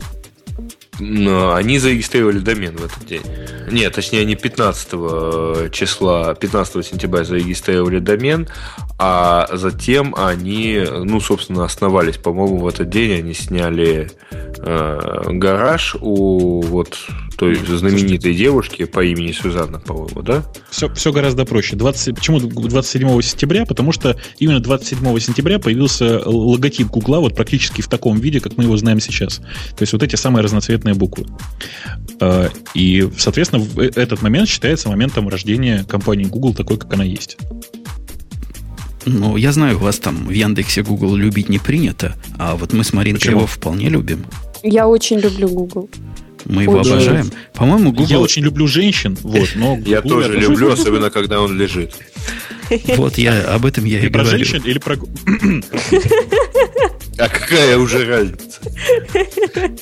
Но они зарегистрировали домен в этот день. Нет, точнее, они 15 э, числа, 15 сентября зарегистрировали домен, а затем они, ну, собственно, основались, по-моему, в этот день они сняли э, гараж у вот той знаменитой Слушайте, девушки по имени Сюзанна, по-моему, да? Все, все гораздо проще. 20, почему 27 сентября? Потому что именно 27 сентября появился логотип Гугла вот практически в таком виде, как мы его знаем сейчас. То есть вот эти самые разноцветные буквы. Э, и, соответственно, э, этот момент считается моментом рождения компании Google такой, как она есть. Ну, я знаю, вас там в Яндексе Google любить не принято, а вот мы с Маринкой Почему? его вполне любим. Я очень люблю Google. Мы его да. обожаем. По-моему, Google... Я очень люблю женщин, вот, но... [laughs] Я тоже люблю, особенно когда он лежит. [laughs] Вот я об этом я и, про говорю. женщин или про... А какая уже разница? [laughs]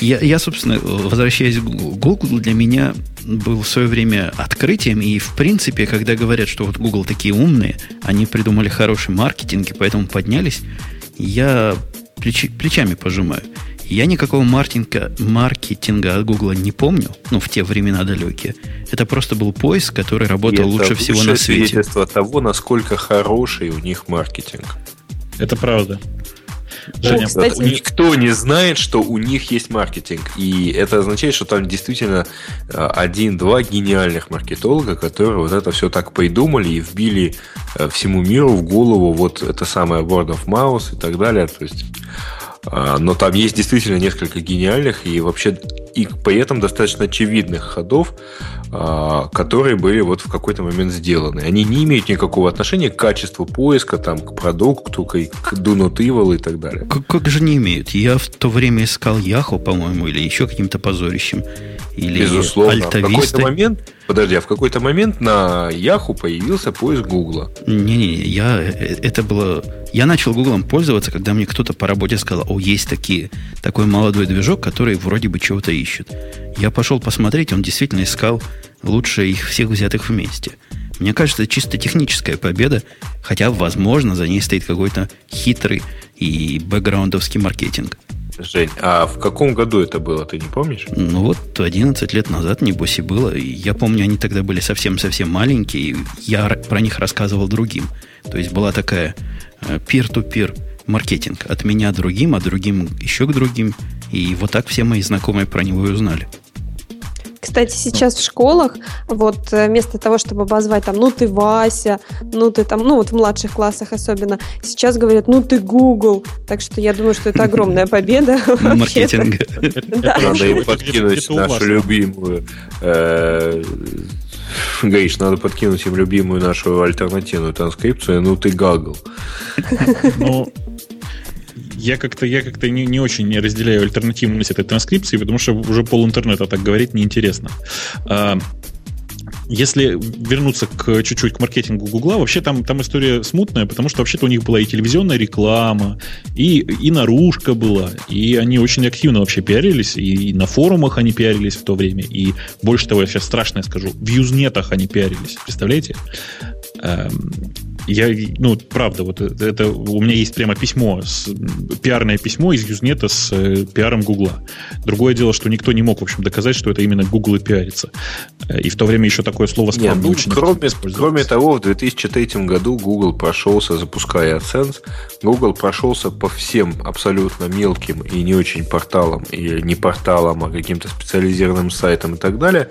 Я, я, собственно, возвращаясь к Google, Google для меня был в свое время открытием, и, в принципе, когда говорят, что вот Google такие умные, они придумали хороший маркетинг, и поэтому поднялись, я плечи, плечами пожимаю. Я никакого маркетинга, маркетинга от Гугла не помню, ну, в те времена далекие. Это просто был поиск, который работал лучше всего на свете. Это свидетельство того, насколько хороший у них маркетинг. Это правда. Женя, кстати... Никто не знает, что у них есть маркетинг. И это означает, что там действительно э, один-два гениальных маркетолога, которые вот это все так придумали и вбили э, всему миру в голову вот это самое word of mouse и так далее. То есть а, но там есть действительно несколько гениальных и вообще и при этом достаточно очевидных ходов, а, которые были вот в какой-то момент сделаны. Они не имеют никакого отношения к качеству поиска, там, к продукту, к, к do not evil и так далее. Как, как же не имеют? Я в то время искал Яху, по-моему, или еще каким-то позорищем. Или Безусловно. В какой-то момент, подожди, а в какой-то момент на Яху появился поиск Гугла. Не-не, я это было. Я начал Гуглом пользоваться, когда мне кто-то по работе сказал, о, есть такие, такой молодой движок, который вроде бы чего-то ищет. Я пошел посмотреть, он действительно искал лучше их всех взятых вместе. Мне кажется, это чисто техническая победа, хотя, возможно, за ней стоит какой-то хитрый и бэкграундовский маркетинг. Жень, а в каком году это было, ты не помнишь? Ну вот 11 лет назад, небось, и было. Я помню, они тогда были совсем-совсем маленькие, и я про них рассказывал другим. То есть была такая э, peer-to-peer маркетинг от меня другим, а другим еще к другим. И вот так все мои знакомые про него и узнали. Кстати, сейчас в школах вот э, вместо того, чтобы обозвать там, ну ты Вася, ну ты там, ну вот в младших классах особенно, сейчас говорят, ну ты Google. Так что я думаю, что это огромная победа. [laughs] Маркетинг. Надо им подкинуть нашу любимую э, Гаиш, надо подкинуть им любимую нашу альтернативную транскрипцию, ну ты гагл. Ну, я как-то я как-то не, не очень не разделяю альтернативность этой транскрипции, потому что уже пол интернета так говорить неинтересно. А, если вернуться к чуть-чуть к маркетингу Гугла, вообще там, там история смутная, потому что вообще-то у них была и телевизионная реклама, и, и наружка была, и они очень активно вообще пиарились, и, и на форумах они пиарились в то время, и больше того, я сейчас страшное скажу, в юзнетах они пиарились, представляете? Я, ну, правда, вот это у меня есть прямо письмо, с, пиарное письмо из Юзнета с э, пиаром Гугла. Другое дело, что никто не мог, в общем, доказать, что это именно Google и пиарится. Э, и в то время еще такое слово спам не, ну, очень кроме, кроме того, в 2003 году Google прошелся, запуская AdSense, Google прошелся по всем абсолютно мелким и не очень порталам, и не порталам, а каким-то специализированным сайтам и так далее,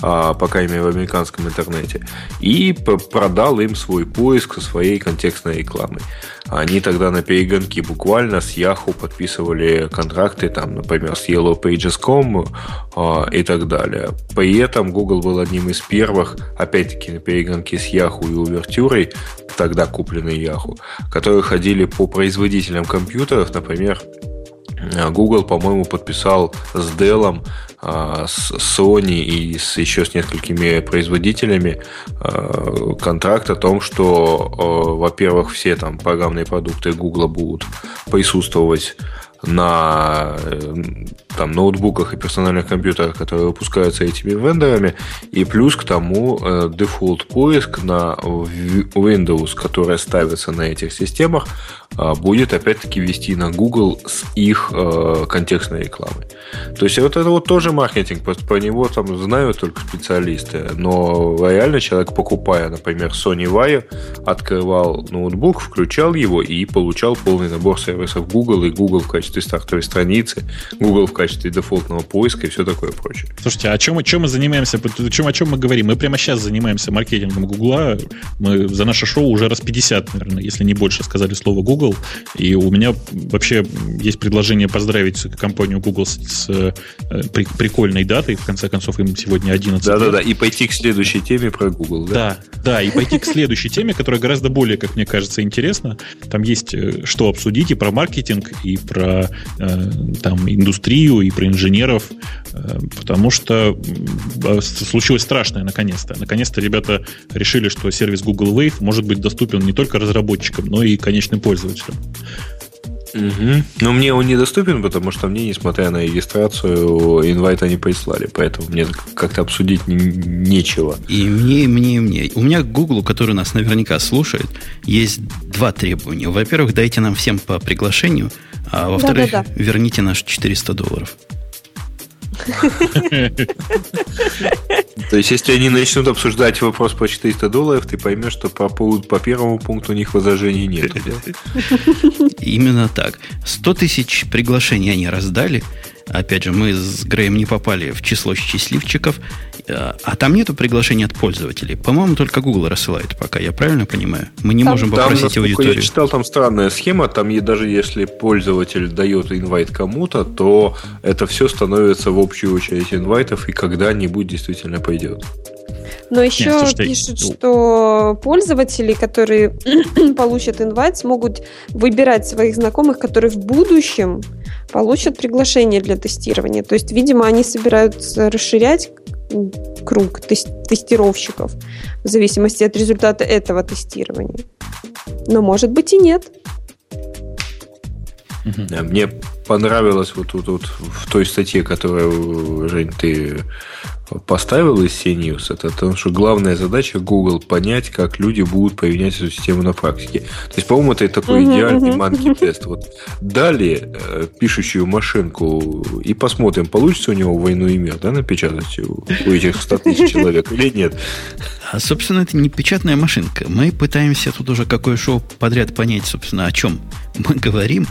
по крайней мере, в американском интернете, и продал им свой поиск со своей контекстной рекламой. они тогда на перегонки буквально с Yahoo подписывали контракты, там, например, с Yellow Pages.com э, и так далее. При этом Google был одним из первых, опять-таки, на перегонки с Yahoo и Увертюрой, тогда купленный Yahoo, которые ходили по производителям компьютеров, например, Google, по-моему, подписал с Dell, а, с Sony и с еще с несколькими производителями а, контракт о том, что, а, во-первых, все там программные продукты Google будут присутствовать на э, там, ноутбуках и персональных компьютерах, которые выпускаются этими вендорами, и плюс к тому э, дефолт поиск на Windows, который ставится на этих системах, э, будет опять-таки вести на Google с их э, контекстной рекламой. То есть вот это вот тоже маркетинг, просто про него там знают только специалисты, но реально человек, покупая, например, Sony Vaio, открывал ноутбук, включал его и получал полный набор сервисов Google и Google в качестве стартовой страницы, Google в качестве дефолтного поиска и все такое прочее. Слушайте, а чем, чем мы занимаемся? О чем, о чем мы говорим? Мы прямо сейчас занимаемся маркетингом Гугла. Мы за наше шоу уже раз 50, наверное, если не больше, сказали слово Google. И у меня вообще есть предложение поздравить компанию Google с, с э, при, прикольной датой. В конце концов, им сегодня 11 Да-да-да, и пойти к следующей теме про Google. Да? да, да, и пойти к следующей теме, которая гораздо более, как мне кажется, интересна. Там есть э, что обсудить и про маркетинг, и про э, там, индустрию, и про инженеров, э, потому что случилось страшное наконец-то. Наконец-то ребята решили, что сервис Google Wave может быть доступен не только разработчикам, но и конечным пользователям. Угу. Но мне он недоступен, потому что мне, несмотря на регистрацию, инвайта не прислали. Поэтому мне как-то обсудить нечего. И мне, и мне, и мне. У меня к Google, который нас наверняка слушает, есть два требования. Во-первых, дайте нам всем по приглашению, а во-вторых, да, да, да. верните наши 400 долларов. То есть, если они начнут обсуждать вопрос по 400 долларов, ты поймешь, что по, по первому пункту у них возражений нет. [laughs] Именно так. 100 тысяч приглашений они раздали. Опять же, мы с Греем не попали в число счастливчиков. А там нету приглашений от пользователей. По-моему, только Google рассылает пока, я правильно понимаю? Мы не там, можем попросить там, аудиторию. Я читал, там странная схема. Там даже если пользователь дает инвайт кому-то, то это все становится в общую очередь инвайтов и когда-нибудь действительно пойдет. Но еще Нет, слушайте, пишут, ну... что пользователи, которые [clears throat] получат инвайт, смогут выбирать своих знакомых, которые в будущем получат приглашение для тестирования. То есть, видимо, они собираются расширять круг тестировщиков в зависимости от результата этого тестирования. Но может быть и нет. Мне понравилось вот тут вот, в той статье, которую, Жень, ты поставил из CNews, это то, что главная задача Google понять, как люди будут применять эту систему на практике. То есть, по-моему, это такой uh-huh, идеальный uh-huh. манки-тест. Вот дали э, пишущую машинку и посмотрим, получится у него войну и мир, да, напечатать у, у этих 100 тысяч [laughs] человек или нет. А, собственно, это не печатная машинка. Мы пытаемся тут уже какое шоу подряд понять, собственно, о чем мы говорим.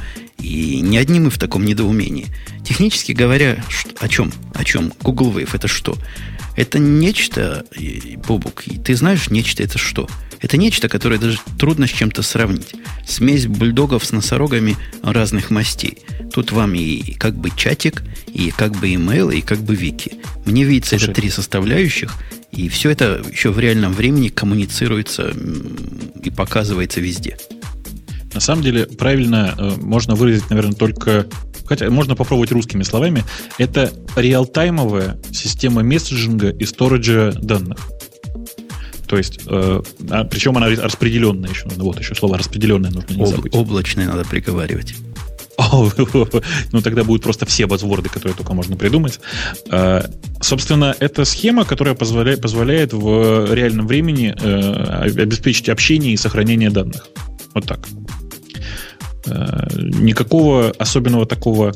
И не одни мы в таком недоумении. Технически говоря, о чем? О чем? Google Wave это что? Это нечто, Бобук, ты знаешь, нечто это что? Это нечто, которое даже трудно с чем-то сравнить. Смесь бульдогов с носорогами разных мастей. Тут вам и как бы чатик, и как бы имейл, и как бы вики. Мне видится, Слушай. это три составляющих, и все это еще в реальном времени коммуницируется и показывается везде. На самом деле, правильно э, можно выразить, наверное, только хотя можно попробовать русскими словами, это реалтаймовая система месседжинга и сториджа данных. То есть, э, а, причем она распределенная еще. Вот еще слово распределенное нужно не Об, забыть. Облачное надо приговаривать. [laughs] ну, тогда будут просто все базворды, которые только можно придумать. Э, собственно, это схема, которая позволяет, позволяет в реальном времени э, обеспечить общение и сохранение данных. Вот так. Э, никакого особенного такого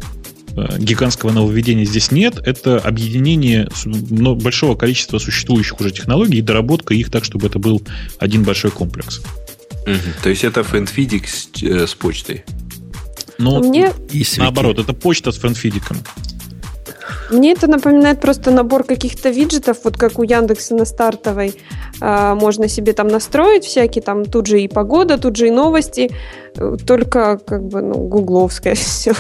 э, гигантского нововведения здесь нет. Это объединение большого количества существующих уже технологий и доработка их так, чтобы это был один большой комплекс. Угу. То есть это фэнфидик с, э, с почтой? Ну, Мне... наоборот, это почта с фэнфидиком. Мне это напоминает просто набор каких-то виджетов, вот как у Яндекса на стартовой. А, можно себе там настроить всякие, там тут же и погода, тут же и новости, только как бы, ну, гугловское [laughs] все,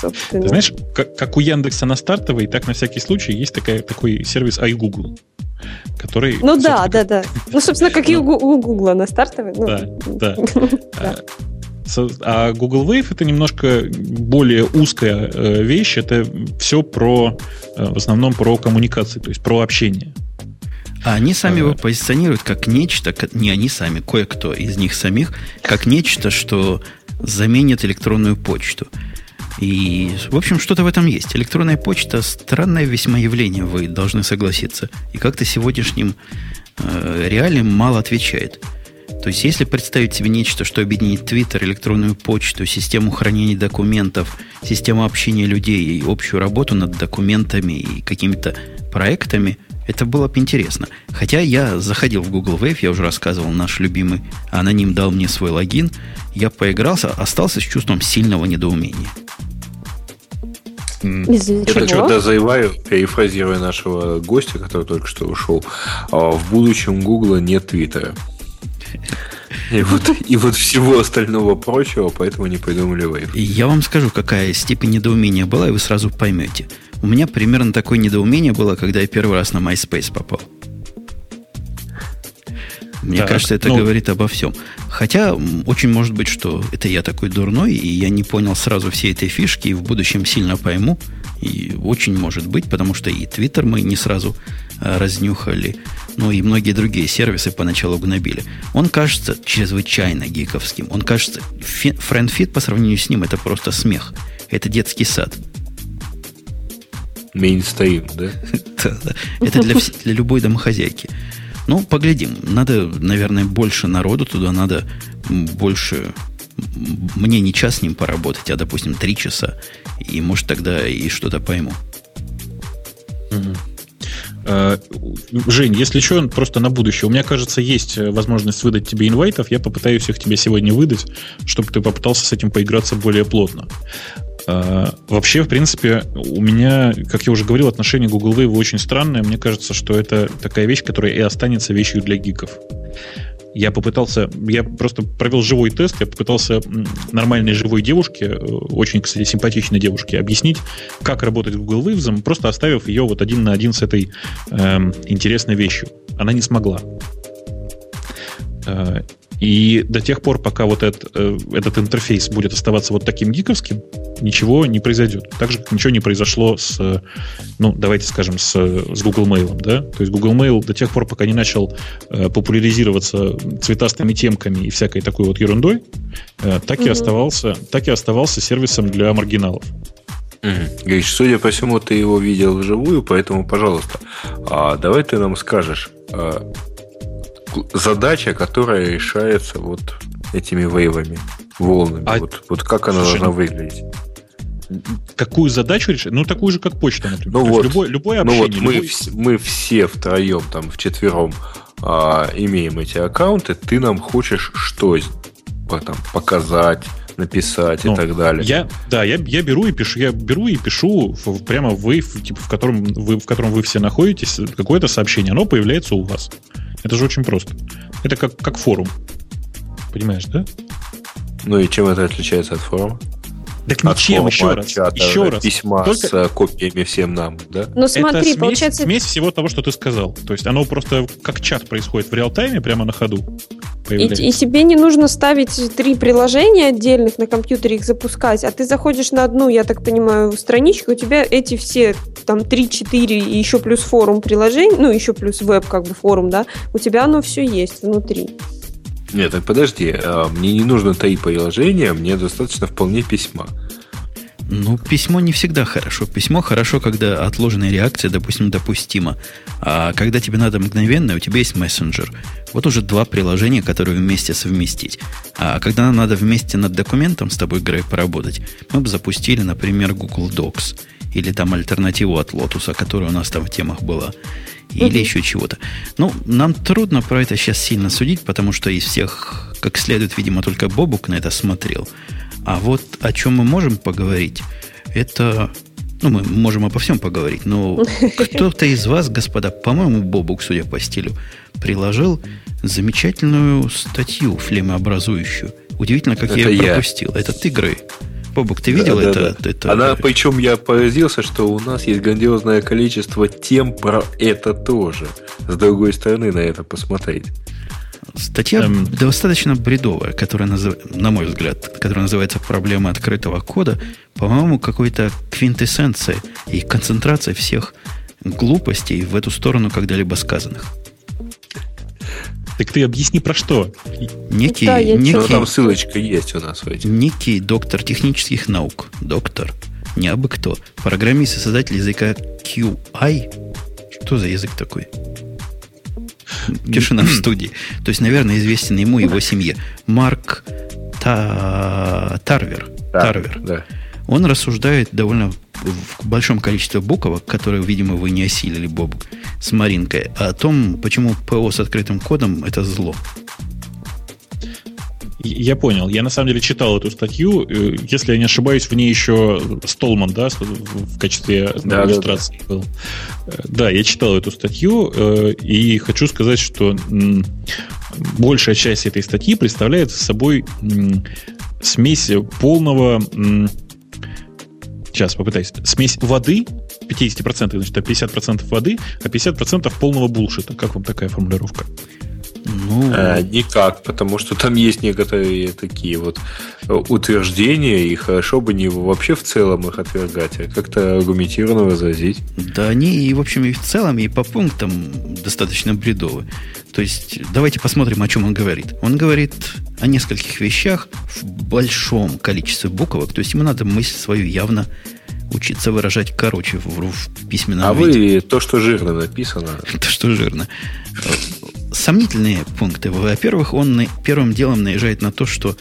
собственно. Ты знаешь, как, как у Яндекса на стартовой, так на всякий случай есть такая, такой сервис iGoogle который... Ну да, да, да. Ну, собственно, как и у Гугла на стартовой. Ну, да, да. [laughs] А Google Wave это немножко более узкая э, вещь. Это все про, э, в основном про коммуникации, то есть про общение. А они сами его позиционируют как нечто, не они сами, кое-кто из них самих, как нечто, что заменит электронную почту. И, в общем, что-то в этом есть. Электронная почта – странное весьма явление, вы должны согласиться. И как-то сегодняшним э, реалиям мало отвечает. То есть, если представить себе нечто, что объединит Твиттер, электронную почту, систему хранения документов, систему общения людей и общую работу над документами и какими-то проектами, это было бы интересно. Хотя я заходил в Google Wave, я уже рассказывал, наш любимый аноним дал мне свой логин, я поигрался, остался с чувством сильного недоумения. Это что, дозаеваю, перефразируя нашего гостя, который только что ушел. А в будущем Гугла нет Твиттера. И вот, и вот всего остального прочего, поэтому не придумали Wave. Я вам скажу, какая степень недоумения была, и вы сразу поймете. У меня примерно такое недоумение было, когда я первый раз на MySpace попал. Мне так, кажется, это ну... говорит обо всем. Хотя очень может быть, что это я такой дурной, и я не понял сразу все этой фишки, и в будущем сильно пойму. И очень может быть, потому что и Твиттер мы не сразу а, разнюхали, ну и многие другие сервисы поначалу гнобили. Он кажется чрезвычайно гиковским. Он кажется, FriendFit по сравнению с ним это просто смех. Это детский сад. Мейнстейн, [laughs] да? Это для, для любой домохозяйки. Ну, поглядим. Надо, наверное, больше народу туда, надо больше... Мне не час с ним поработать, а, допустим, три часа. И, может, тогда и что-то пойму. Жень, если что, просто на будущее. У меня, кажется, есть возможность выдать тебе инвайтов. Я попытаюсь их тебе сегодня выдать, чтобы ты попытался с этим поиграться более плотно. А, вообще, в принципе, у меня, как я уже говорил, отношение Google Wave очень странное. Мне кажется, что это такая вещь, которая и останется вещью для гиков. Я попытался, я просто провел живой тест, я попытался нормальной живой девушке, э, очень, кстати, симпатичной девушке, объяснить, как работать Google Waves, просто оставив ее вот один на один с этой эм, интересной вещью. Она не смогла. Э, и до тех пор, пока вот этот, э, этот интерфейс будет оставаться вот таким гиковским, ничего не произойдет. Так же, как ничего не произошло с, ну, давайте скажем, с, с Google Mail. Да? То есть Google Mail до тех пор, пока не начал э, популяризироваться цветастыми темками и всякой такой вот ерундой, э, так, mm-hmm. и оставался, так и оставался сервисом для маргиналов. Угу. Гриш, судя по всему, ты его видел вживую, поэтому, пожалуйста, а давай ты нам скажешь, а, задача, которая решается вот этими вейвами, волнами. А... Вот, вот как она Слушай, должна выглядеть? Какую задачу решать? Ну, такую же, как почта, например. Ну, вот, любое, любое общение. Ну, вот мы, любой... мы все втроем, там, вчетвером а, имеем эти аккаунты, ты нам хочешь что там, показать, написать ну, и так далее. Я, да, я, я беру и пишу, я беру и пишу в, прямо в Wave, типа, в котором вы, в котором вы все находитесь, какое-то сообщение, оно появляется у вас. Это же очень просто. Это как, как форум. Понимаешь, да? Ну и чем это отличается от форума? Так ничем, еще раз. Чата, еще раз. Письма Только... с э, копиями всем нам, да? Ну смотри, это смесь, получается... смесь всего того, что ты сказал. То есть оно просто как чат происходит в реал-тайме, прямо на ходу. И, и тебе не нужно ставить три приложения отдельных на компьютере, их запускать, а ты заходишь на одну, я так понимаю, страничку, у тебя эти все там 3-4 и еще плюс форум приложений, ну еще плюс веб как бы форум, да, у тебя оно все есть внутри. Нет, так подожди, а, мне не нужно таить приложения, мне достаточно вполне письма. Ну, письмо не всегда хорошо. Письмо хорошо, когда отложенная реакция, допустим, допустима. А когда тебе надо мгновенно, у тебя есть мессенджер. Вот уже два приложения, которые вместе совместить. А когда нам надо вместе над документом с тобой, Грей, поработать, мы бы запустили, например, Google Docs. Или там альтернативу от Lotus, которая у нас там в темах была или еще чего-то. Ну, нам трудно про это сейчас сильно судить, потому что из всех, как следует, видимо, только Бобук на это смотрел. А вот о чем мы можем поговорить, это Ну, мы можем обо всем поговорить, но [laughs] кто-то из вас, господа, по-моему, Бобук, судя по стилю, приложил замечательную статью флемообразующую. Удивительно, как Это я ее я. пропустил. Это ты, Грей. Бобук, ты видел Да, да, это, да. это? Она, причем я поразился, что у нас есть грандиозное количество тем про это тоже. С другой стороны на это посмотреть. Статья Эм. достаточно бредовая, которая, назыв- на мой взгляд, которая называется «Проблема открытого кода». По-моему, какой-то квинтэссенция и концентрация всех глупостей в эту сторону когда-либо сказанных. Так ты объясни про что? Некий, Да, некий, там ссылочка есть у нас в этим. некий доктор технических наук, доктор, не абы кто, программист и создатель языка QI. Что за язык такой? Тишина в [clears throat] студии. То есть, наверное, известен ему и его семье. Марк Та- Тарвер. Тарвер. Да. Он рассуждает довольно в большом количестве буквок, которые, видимо, вы не осилили, Бобук, с Маринкой, о том, почему ПО с открытым кодом – это зло. Я понял. Я на самом деле читал эту статью. Э, Если я не ошибаюсь, в ней еще Столман, да, в качестве Да, иллюстрации был. Э, Да, я читал эту статью э, и хочу сказать, что большая часть этой статьи представляет собой смесь полного... Сейчас попытаюсь. Смесь воды 50%, значит, а 50% воды, а 50% полного булшита. Как вам такая формулировка? Ну, А, никак, потому что там есть некоторые такие вот э, утверждения, и хорошо бы не вообще в целом их отвергать, а как-то аргументированно возразить. да они, и, в общем, и в целом, и по пунктам достаточно бредовы. То есть, давайте посмотрим, о чем он говорит. Он говорит о нескольких вещах в большом количестве буквок. То есть, ему надо мысль свою явно учиться выражать короче в, в письменном а виде. вы то, что жирно написано, [laughs] То, что жирно. Сомнительные пункты. Во-первых, он первым делом наезжает на то, что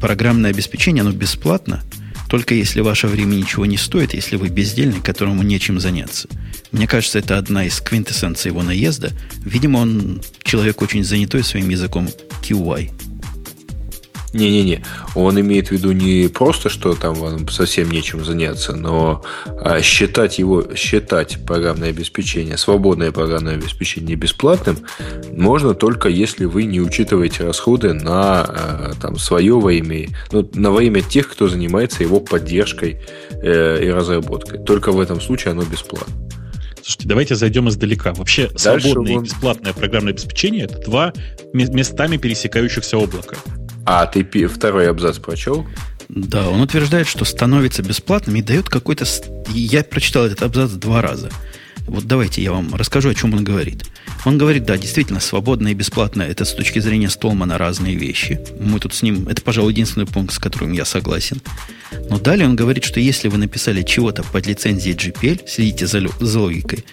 программное обеспечение, оно бесплатно, только если ваше время ничего не стоит, если вы бездельник, которому нечем заняться. Мне кажется, это одна из квинтэссенций его наезда. Видимо, он человек очень занятой своим языком QI. Не-не-не, он имеет в виду не просто, что там вам совсем нечем заняться, но а, считать его, считать программное обеспечение, свободное программное обеспечение бесплатным можно только если вы не учитываете расходы на а, там, свое во имя, ну, на во имя тех, кто занимается его поддержкой э, и разработкой. Только в этом случае оно бесплатно. Слушайте, давайте зайдем издалека. Вообще, Дальше свободное вон- и бесплатное программное обеспечение это два ме- местами пересекающихся облака. А ты второй абзац прочел? Да, он утверждает, что становится бесплатным и дает какой-то... Я прочитал этот абзац два раза. Вот давайте я вам расскажу, о чем он говорит. Он говорит, да, действительно, свободное и бесплатное – это с точки зрения Столмана разные вещи. Мы тут с ним... Это, пожалуй, единственный пункт, с которым я согласен. Но далее он говорит, что если вы написали чего-то под лицензией GPL, следите за, за логикой,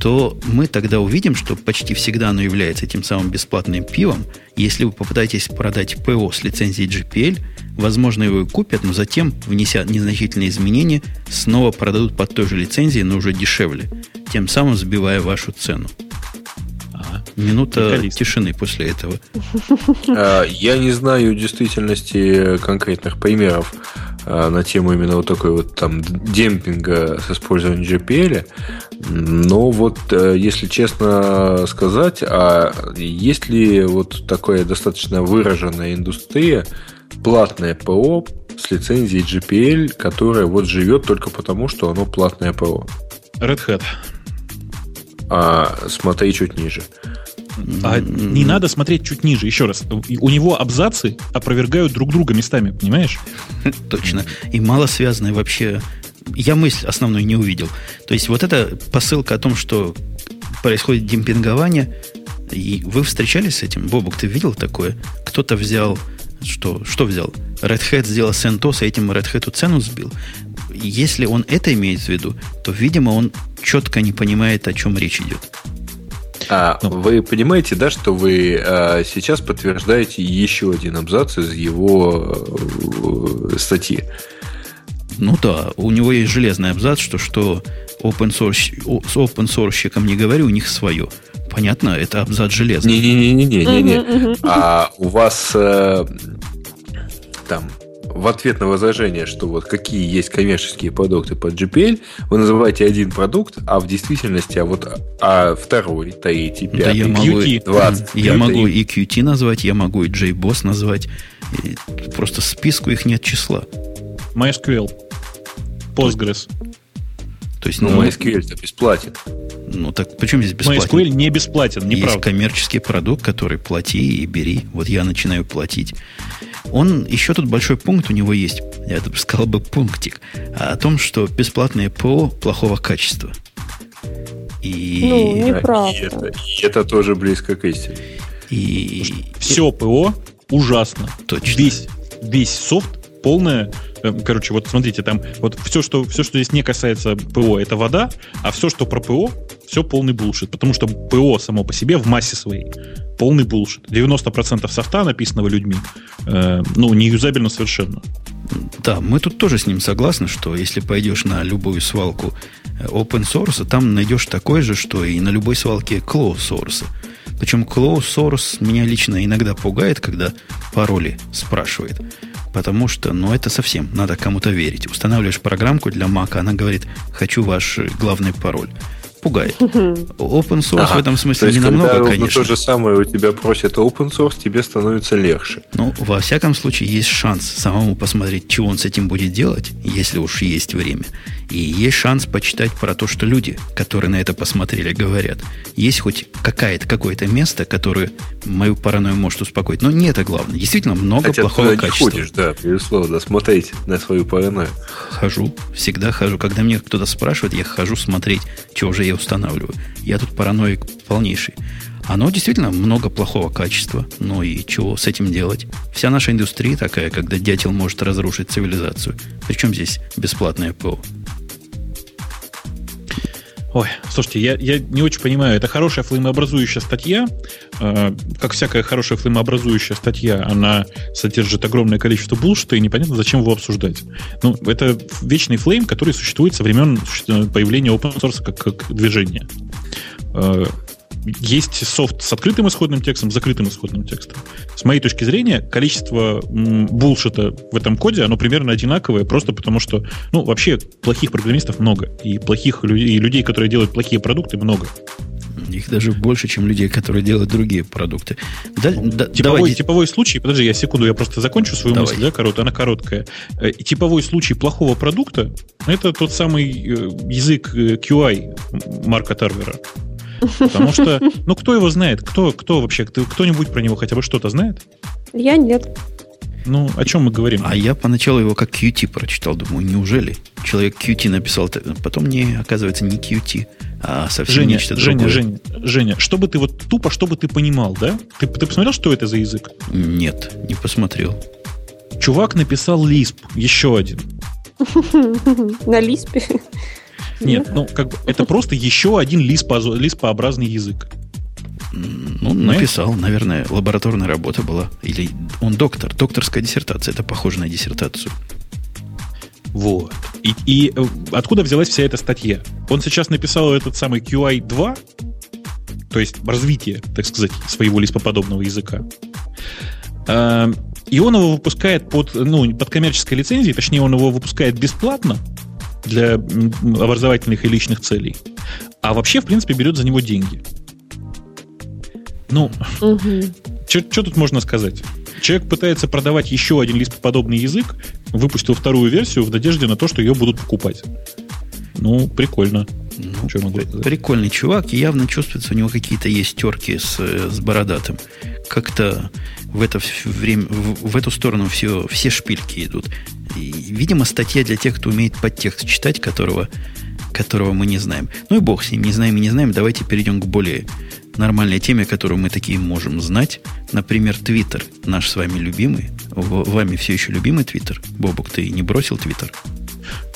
то мы тогда увидим, что почти всегда оно является тем самым бесплатным пивом. Если вы попытаетесь продать ПО с лицензией GPL, возможно, его и купят, но затем, внеся незначительные изменения, снова продадут под той же лицензией, но уже дешевле, тем самым сбивая вашу цену. Ага. Минута Приколист. тишины после этого. А, Я не знаю в действительности конкретных примеров а, на тему именно вот такой вот там демпинга с использованием GPL, но вот э, если честно сказать, а есть ли вот такая достаточно выраженная индустрия платное ПО с лицензией GPL, которая вот живет только потому, что оно платное ПО? Red Hat. А смотри чуть ниже. А не надо смотреть чуть ниже. Еще раз. У него абзацы опровергают друг друга местами, понимаешь? [laughs] Точно. И мало связанное вообще... Я мысль основную не увидел. То есть вот эта посылка о том, что происходит демпингование, и вы встречались с этим? Бобук, ты видел такое? Кто-то взял... Что, что взял? Red Hat сделал CentOS, и этим Red Hat цену сбил. Если он это имеет в виду, то, видимо, он четко не понимает, о чем речь идет. А вы понимаете, да, что вы а, сейчас подтверждаете еще один абзац из его э, статьи? Ну да, у него есть железный абзац, что что open source, с open source не говорю, у них свое. Понятно, это абзац железный. Не-не-не-не-не-не. А у вас э, там в ответ на возражение, что вот какие есть коммерческие продукты под GPL, вы называете один продукт, а в действительности, а вот а второй, третий, пятый, да я могу, QT, 20. Я могу и QT назвать, я могу и JBoss назвать. И просто списку их нет числа. MySQL. Postgres. То есть, ну, ну MySQL-то бесплатен. Ну, так почему здесь бесплатен? MySQL не бесплатен, неправда. Есть коммерческий продукт, который плати и бери. Вот я начинаю платить. Он, еще тут большой пункт у него есть, я бы сказал бы пунктик, о том, что бесплатное ПО плохого качества. И... Ну, неправда. И это, и это тоже близко к истине. И... Все ПО ужасно. Точно. Весь, весь софт полное Э, короче, вот смотрите, там вот все, что, все, что здесь не касается ПО, это вода, а все, что про ПО, все полный булшит. Потому что ПО само по себе в массе своей полный булшит. 90% софта, написанного людьми, э, ну, не юзабельно совершенно. Да, мы тут тоже с ним согласны, что если пойдешь на любую свалку э, open source, там найдешь такое же, что и на любой свалке closed source. Причем closed source меня лично иногда пугает, когда пароли спрашивает. Потому что, ну, это совсем, надо кому-то верить. Устанавливаешь программку для Mac, она говорит, хочу ваш главный пароль пугает. Open source ага. в этом смысле То не намного, когда конечно. то же самое у тебя просят open source, тебе становится легче. Ну, во всяком случае, есть шанс самому посмотреть, что он с этим будет делать, если уж есть время. И есть шанс почитать про то, что люди, которые на это посмотрели, говорят. Есть хоть какая-то, какое-то место, которое мою паранойю может успокоить. Но не это главное. Действительно, много Хотя плохого ты качества. ходишь, да, безусловно, смотреть на свою паранойю. Хожу, всегда хожу. Когда мне кто-то спрашивает, я хожу смотреть, чего же я устанавливаю. Я тут параноик полнейший. Оно действительно много плохого качества. Ну и чего с этим делать? Вся наша индустрия такая, когда дятел может разрушить цивилизацию. Причем здесь бесплатное ПО? Ой, слушайте, я, я не очень понимаю, это хорошая флеймообразующая статья. Э, как всякая хорошая флеймообразующая статья, она содержит огромное количество булшита, и непонятно, зачем его обсуждать. Ну, это вечный флейм, который существует со времен появления open source как, как движения. Э, есть софт с открытым исходным текстом, с закрытым исходным текстом. С моей точки зрения, количество булшита в этом коде, оно примерно одинаковое, просто потому что, ну, вообще, плохих программистов много, и плохих людей, и людей, которые делают плохие продукты, много. Их даже больше, чем людей, которые делают другие продукты. Да, да, типовой, давай. типовой случай, подожди, я секунду, я просто закончу свою давай. мысль, да, короткая, она короткая. Э, типовой случай плохого продукта это тот самый э, язык э, QI Марка Тарвера. Потому что, ну, кто его знает? Кто, кто вообще, кто-нибудь про него хотя бы что-то знает? Я нет. Ну, о чем мы говорим? А я поначалу его как QT прочитал. Думаю, неужели? Человек QT написал, потом не, оказывается, не QT, а совсем Женя, нечто Женя, другое. Женя, Женя, чтобы ты вот тупо, чтобы ты понимал, да? Ты, ты посмотрел, что это за язык? Нет, не посмотрел. Чувак написал Lisp, еще один. [laughs] На Лиспе? Нет, ну как бы это просто еще один лиспообразный язык. Ну, написал, наверное, лабораторная работа была. Или он доктор, докторская диссертация. Это похоже на диссертацию. Вот. И, и э, откуда взялась вся эта статья? Он сейчас написал этот самый QI 2, то есть развитие, так сказать, своего лиспоподобного языка. А, и он его выпускает под, ну, под коммерческой лицензией, точнее, он его выпускает бесплатно, для образовательных и личных целей. А вообще, в принципе, берет за него деньги. Ну, угу. что тут можно сказать? Человек пытается продавать еще один лист-подобный язык, выпустил вторую версию в надежде на то, что ее будут покупать. Ну, прикольно. Ну, что могу сказать? Прикольный чувак, и явно чувствуется, у него какие-то есть терки с, с бородатым. Как-то в это время, в, в эту сторону все, все шпильки идут. И, видимо, статья для тех, кто умеет подтекст читать, которого, которого мы не знаем. Ну и бог с ним, не знаем и не знаем. Давайте перейдем к более нормальной теме, которую мы такие можем знать. Например, Твиттер, наш с вами любимый. Вами все еще любимый Твиттер. Бобук, ты не бросил Твиттер?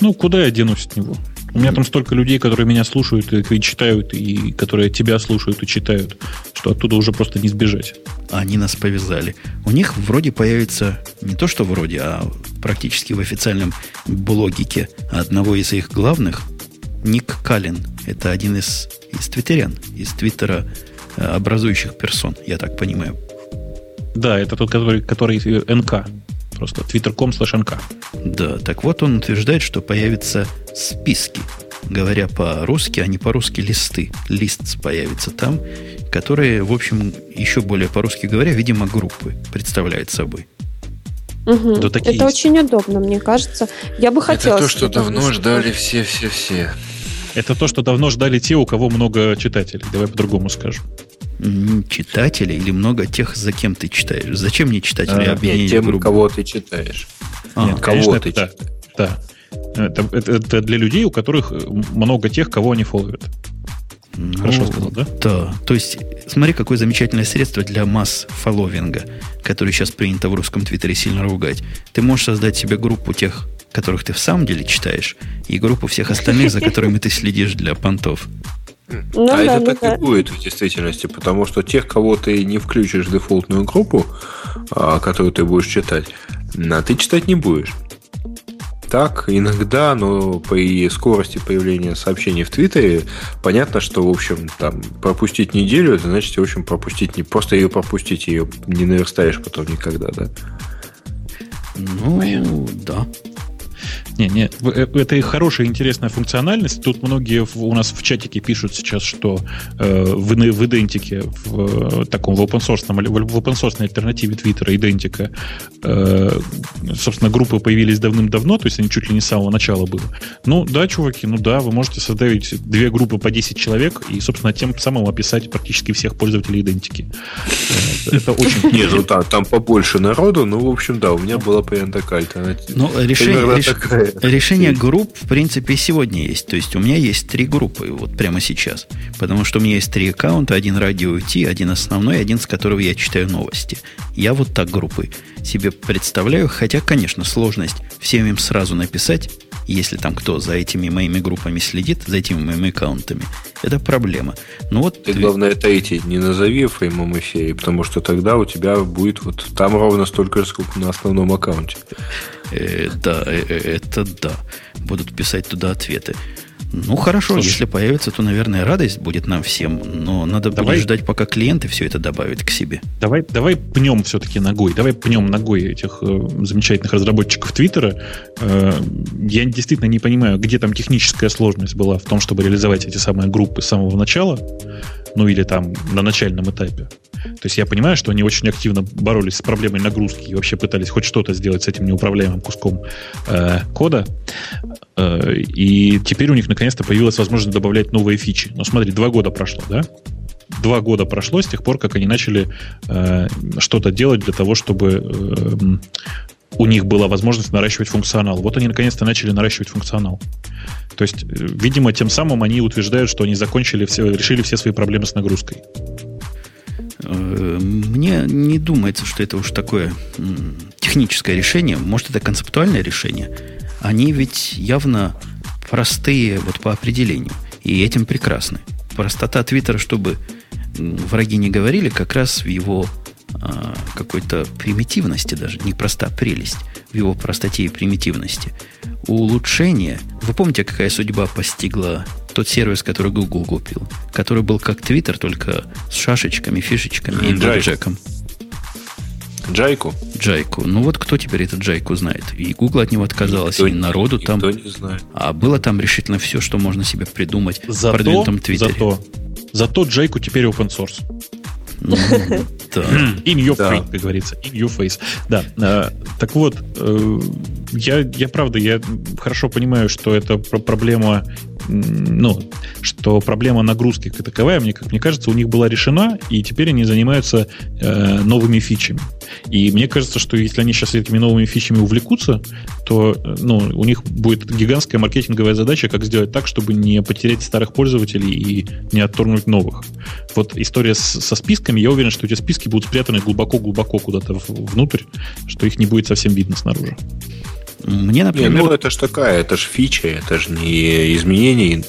Ну, куда я денусь от него? У меня там столько людей, которые меня слушают и, и читают, и которые тебя слушают и читают, что оттуда уже просто не сбежать. Они нас повязали. У них вроде появится, не то что вроде, а практически в официальном блогике одного из их главных, Ник Каллен. Это один из, из твиттерян, из твиттера э, образующих персон, я так понимаю. Да, это тот, который, который НК просто. Twitter.com slash nk. Да, так вот он утверждает, что появятся списки. Говоря по-русски, а не по-русски листы. Лист появится там, которые, в общем, еще более по-русски говоря, видимо, группы представляют собой. Угу. Да, Это есть. очень удобно, мне кажется. Я бы хотела... Это то, что давно ждали все-все-все. Это то, что давно ждали те, у кого много читателей. Давай по-другому скажем. Читателей или много тех, за кем ты читаешь? Зачем мне читатели а, объединить тем, группу? кого ты читаешь. А, нет, кого ты это, читаешь. Да. Это, это, это для людей, у которых много тех, кого они фолловят. Ну, Хорошо сказал, да? Да. То есть, смотри, какое замечательное средство для масс-фолловинга, которое сейчас принято в русском твиттере сильно ругать. Ты можешь создать себе группу тех, которых ты в самом деле читаешь, и группу всех остальных, за которыми ты следишь для понтов. Ну, а да, это ну, так да. и будет в действительности, потому что тех, кого ты не включишь в дефолтную группу, а, которую ты будешь читать, ты читать не будешь. Так, иногда, но при скорости появления сообщений в Твиттере понятно, что, в общем, там пропустить неделю, это значит, в общем, пропустить не просто ее пропустить, ее не наверстаешь потом никогда, да? Ну, да. Не, не, э, это и хорошая, интересная функциональность. Тут многие у нас в чатике пишут сейчас, что э, в, в идентике, в таком в open source, в open source альтернативе Твиттера идентика, э, собственно, группы появились давным-давно, то есть они чуть ли не с самого начала было. Ну, да, чуваки, ну да, вы можете создать две группы по 10 человек и, собственно, тем самым описать практически всех пользователей идентики. Э, это очень... Нет, ну там, там побольше народу, ну, в общем, да, у меня была такая альтернатива. Ну, решение, Решение групп, в принципе, сегодня есть. То есть у меня есть три группы вот прямо сейчас. Потому что у меня есть три аккаунта. Один радио Ти, один основной, один с которого я читаю новости. Я вот так группы себе представляю. Хотя, конечно, сложность всем им сразу написать, если там кто за этими моими группами следит, за этими моими аккаунтами, это проблема. Ну вот... Ты, главное, это эти не назови в прямом эфире, потому что тогда у тебя будет вот там ровно столько же, сколько на основном аккаунте. Э, да, э, э, это да. Будут писать туда ответы. Ну, хорошо, Слушай, если появится, то, наверное, радость будет нам всем, но надо давай, будет ждать, пока клиенты все это добавят к себе. Давай, давай пнем все-таки ногой, давай пнем ногой этих э, замечательных разработчиков Твиттера. Э, я действительно не понимаю, где там техническая сложность была в том, чтобы реализовать эти самые группы с самого начала, ну или там на начальном этапе. То есть я понимаю, что они очень активно боролись с проблемой нагрузки и вообще пытались хоть что-то сделать с этим неуправляемым куском э, кода. Э, и теперь у них наконец-то появилась возможность добавлять новые фичи. Но смотри, два года прошло, да? Два года прошло с тех пор, как они начали э, что-то делать для того, чтобы э, у них была возможность наращивать функционал. Вот они наконец-то начали наращивать функционал. То есть, э, видимо, тем самым они утверждают, что они закончили все, решили все свои проблемы с нагрузкой. Э, мне не думается, что это уж такое техническое решение. Может, это концептуальное решение. Они ведь явно простые вот по определению. И этим прекрасны. Простота Твиттера, чтобы враги не говорили, как раз в его а, какой-то примитивности даже, не проста прелесть, в его простоте и примитивности. Улучшение. Вы помните, какая судьба постигла тот сервис, который Google купил? Который был как Twitter, только с шашечками, фишечками и джеком. Джайку? Джайку. Ну вот кто теперь этот Джайку знает? И Google от него отказалась, никто, и народу никто там. не знает. А было там решительно все, что можно себе придумать зато, в продвинутом Твиттере. Зато, зато Джайку теперь open source. In your face, как говорится. In your face. Да. Э, так вот, э, я, я правда, я хорошо понимаю, что это проблема ну, что проблема нагрузки как таковая, мне, как мне кажется, у них была решена, и теперь они занимаются э, новыми фичами. И мне кажется, что если они сейчас этими новыми фичами увлекутся, то ну, у них будет гигантская маркетинговая задача, как сделать так, чтобы не потерять старых пользователей и не отторгнуть новых. Вот история с, со списками, я уверен, что эти списки будут спрятаны глубоко-глубоко куда-то внутрь, что их не будет совсем видно снаружи. Мне, например... Не, ну, это ж такая, это ж фича, это же не изменение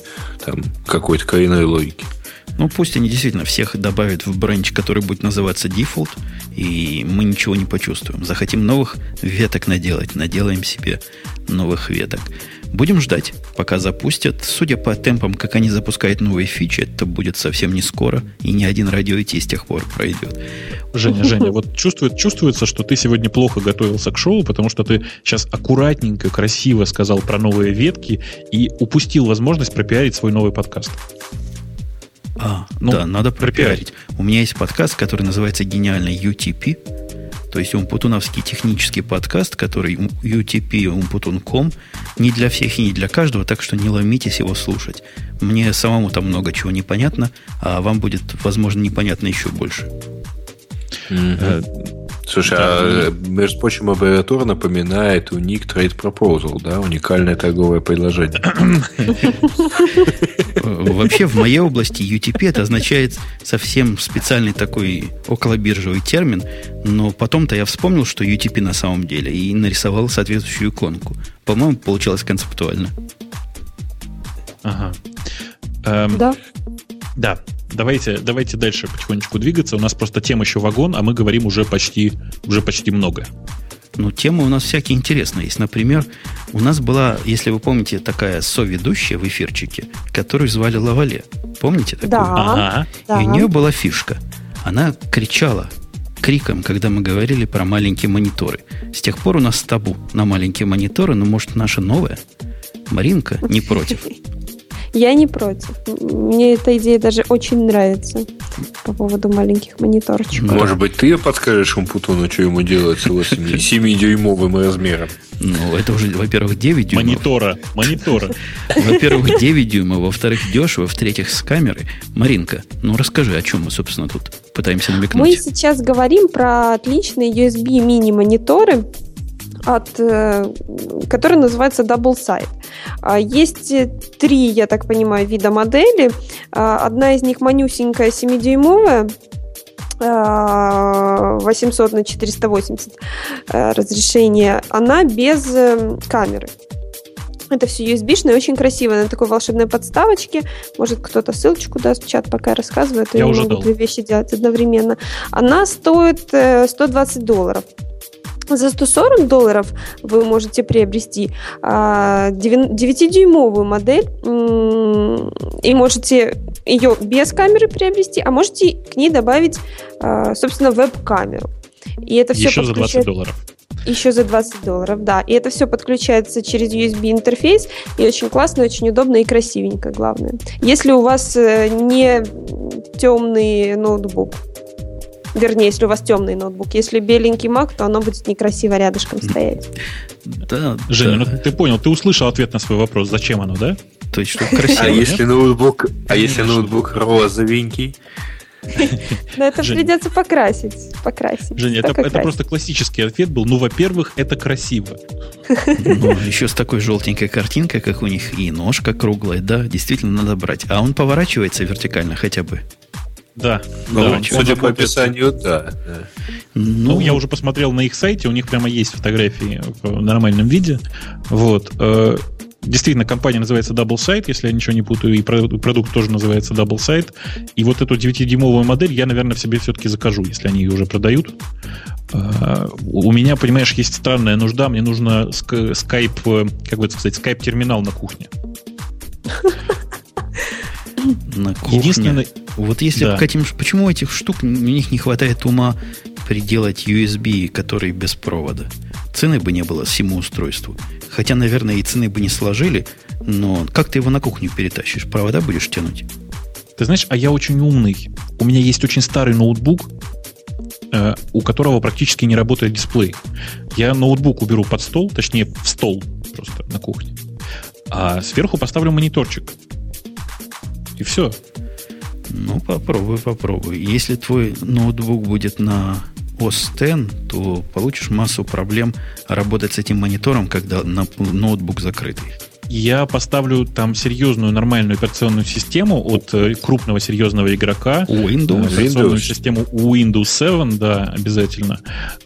там, какой-то коренной логики. Ну, пусть они действительно всех добавят в бранч, который будет называться default, и мы ничего не почувствуем. Захотим новых веток наделать, наделаем себе новых веток. Будем ждать, пока запустят. Судя по темпам, как они запускают новые фичи, это будет совсем не скоро, и ни один радио IT с тех пор пройдет. Женя, [laughs] Женя, вот чувствует, чувствуется, что ты сегодня плохо готовился к шоу, потому что ты сейчас аккуратненько, красиво сказал про новые ветки и упустил возможность пропиарить свой новый подкаст. А, ну, да, надо пропиарить. У меня есть подкаст, который называется «Гениальный UTP», то есть умпутуновский технический подкаст, который UTP умпутун.com, не для всех и не для каждого, так что не ломитесь его слушать. Мне самому там много чего непонятно, а вам будет, возможно, непонятно еще больше. Mm-hmm. Слушай, да, а, между прочим, аббревиатура напоминает Unique Trade Proposal, да? Уникальное торговое предложение. Вообще, в моей области UTP это означает совсем специальный такой околобиржевый термин, но потом-то я вспомнил, что UTP на самом деле, и нарисовал соответствующую иконку. По-моему, получилось концептуально. Ага. Эм, да. Да, давайте, давайте дальше потихонечку двигаться. У нас просто тема еще вагон, а мы говорим уже почти, уже почти много. Ну, темы у нас всякие интересные есть. Например, у нас была, если вы помните, такая соведущая в эфирчике, которую звали Лавале. Помните такую? Да. Ага. да. И у нее была фишка. Она кричала криком, когда мы говорили про маленькие мониторы. С тех пор у нас табу на маленькие мониторы, но, может, наша новая? Маринка не против. [laughs] Я не против. Мне эта идея даже очень нравится по поводу маленьких мониторчиков. Может быть, ты подскажешь Умпутуну, что ему делать с его 7-дюймовым размером? Ну, это уже, во-первых, 9 дюймов. Монитора. Монитора. Во-первых, 9 дюймов, во-вторых, дешево, в-третьих, с камерой. Маринка, ну расскажи, о чем мы, собственно, тут пытаемся намекнуть. Мы сейчас говорим про отличные USB мини-мониторы, от, э, который называется Double Side. А, есть три, я так понимаю, вида модели. А, одна из них манюсенькая 7-дюймовая, 800 на 480 э, разрешение, она без э, камеры. Это все USB-шное, очень красиво, на такой волшебной подставочке. Может, кто-то ссылочку даст в чат, пока я рассказываю. Я, я уже могу дал. две вещи делать одновременно. Она стоит 120 долларов. За 140 долларов вы можете приобрести 9-дюймовую а, модель и можете ее без камеры приобрести, а можете к ней добавить, а, собственно, веб-камеру. И это все Еще подключает... за 20 долларов. Еще за 20 долларов, да. И это все подключается через USB интерфейс. И очень классно, очень удобно и красивенько, главное. Если у вас э, не темный ноутбук, Вернее, если у вас темный ноутбук. Если беленький Mac, то оно будет некрасиво рядышком стоять. Да, Женя, да. ну ты понял, ты услышал ответ на свой вопрос. Зачем оно, да? То есть, что [laughs] красиво. А если ноутбук, а если ноутбук розовенький? [laughs] Но это придется покрасить. Покрасить. Женя, это, это просто классический ответ был. Ну, во-первых, это красиво. Ну, еще с такой желтенькой картинкой, как у них, и ножка круглая, да, действительно надо брать. А он поворачивается вертикально хотя бы. Да. Ну, да, судя по описанию, да. Ну, ну, я уже посмотрел на их сайте, у них прямо есть фотографии в нормальном виде. Вот. Э, действительно, компания называется Double Site, если я ничего не путаю, и продукт тоже называется Double Site. И вот эту 9-дюймовую модель я, наверное, в себе все-таки закажу, если они ее уже продают. Э, у меня, понимаешь, есть странная нужда. Мне нужно скайп, э, как бы сказать, скайп-терминал на кухне. На кухне. Единственное, вот если да. к этим, почему этих штук у них не хватает ума приделать USB, который без провода? Цены бы не было всему устройству. Хотя, наверное, и цены бы не сложили, но как ты его на кухню перетащишь? Провода будешь тянуть? Ты знаешь, а я очень умный. У меня есть очень старый ноутбук, э, у которого практически не работает дисплей. Я ноутбук уберу под стол, точнее, в стол просто на кухне. А сверху поставлю мониторчик. И все. Ну, попробуй, попробуй. Если твой ноутбук будет на OS X, то получишь массу проблем работать с этим монитором, когда ноутбук закрытый я поставлю там серьезную нормальную операционную систему от э, крупного серьезного игрока. Windows. Операционную Windows. систему Windows 7, да, обязательно.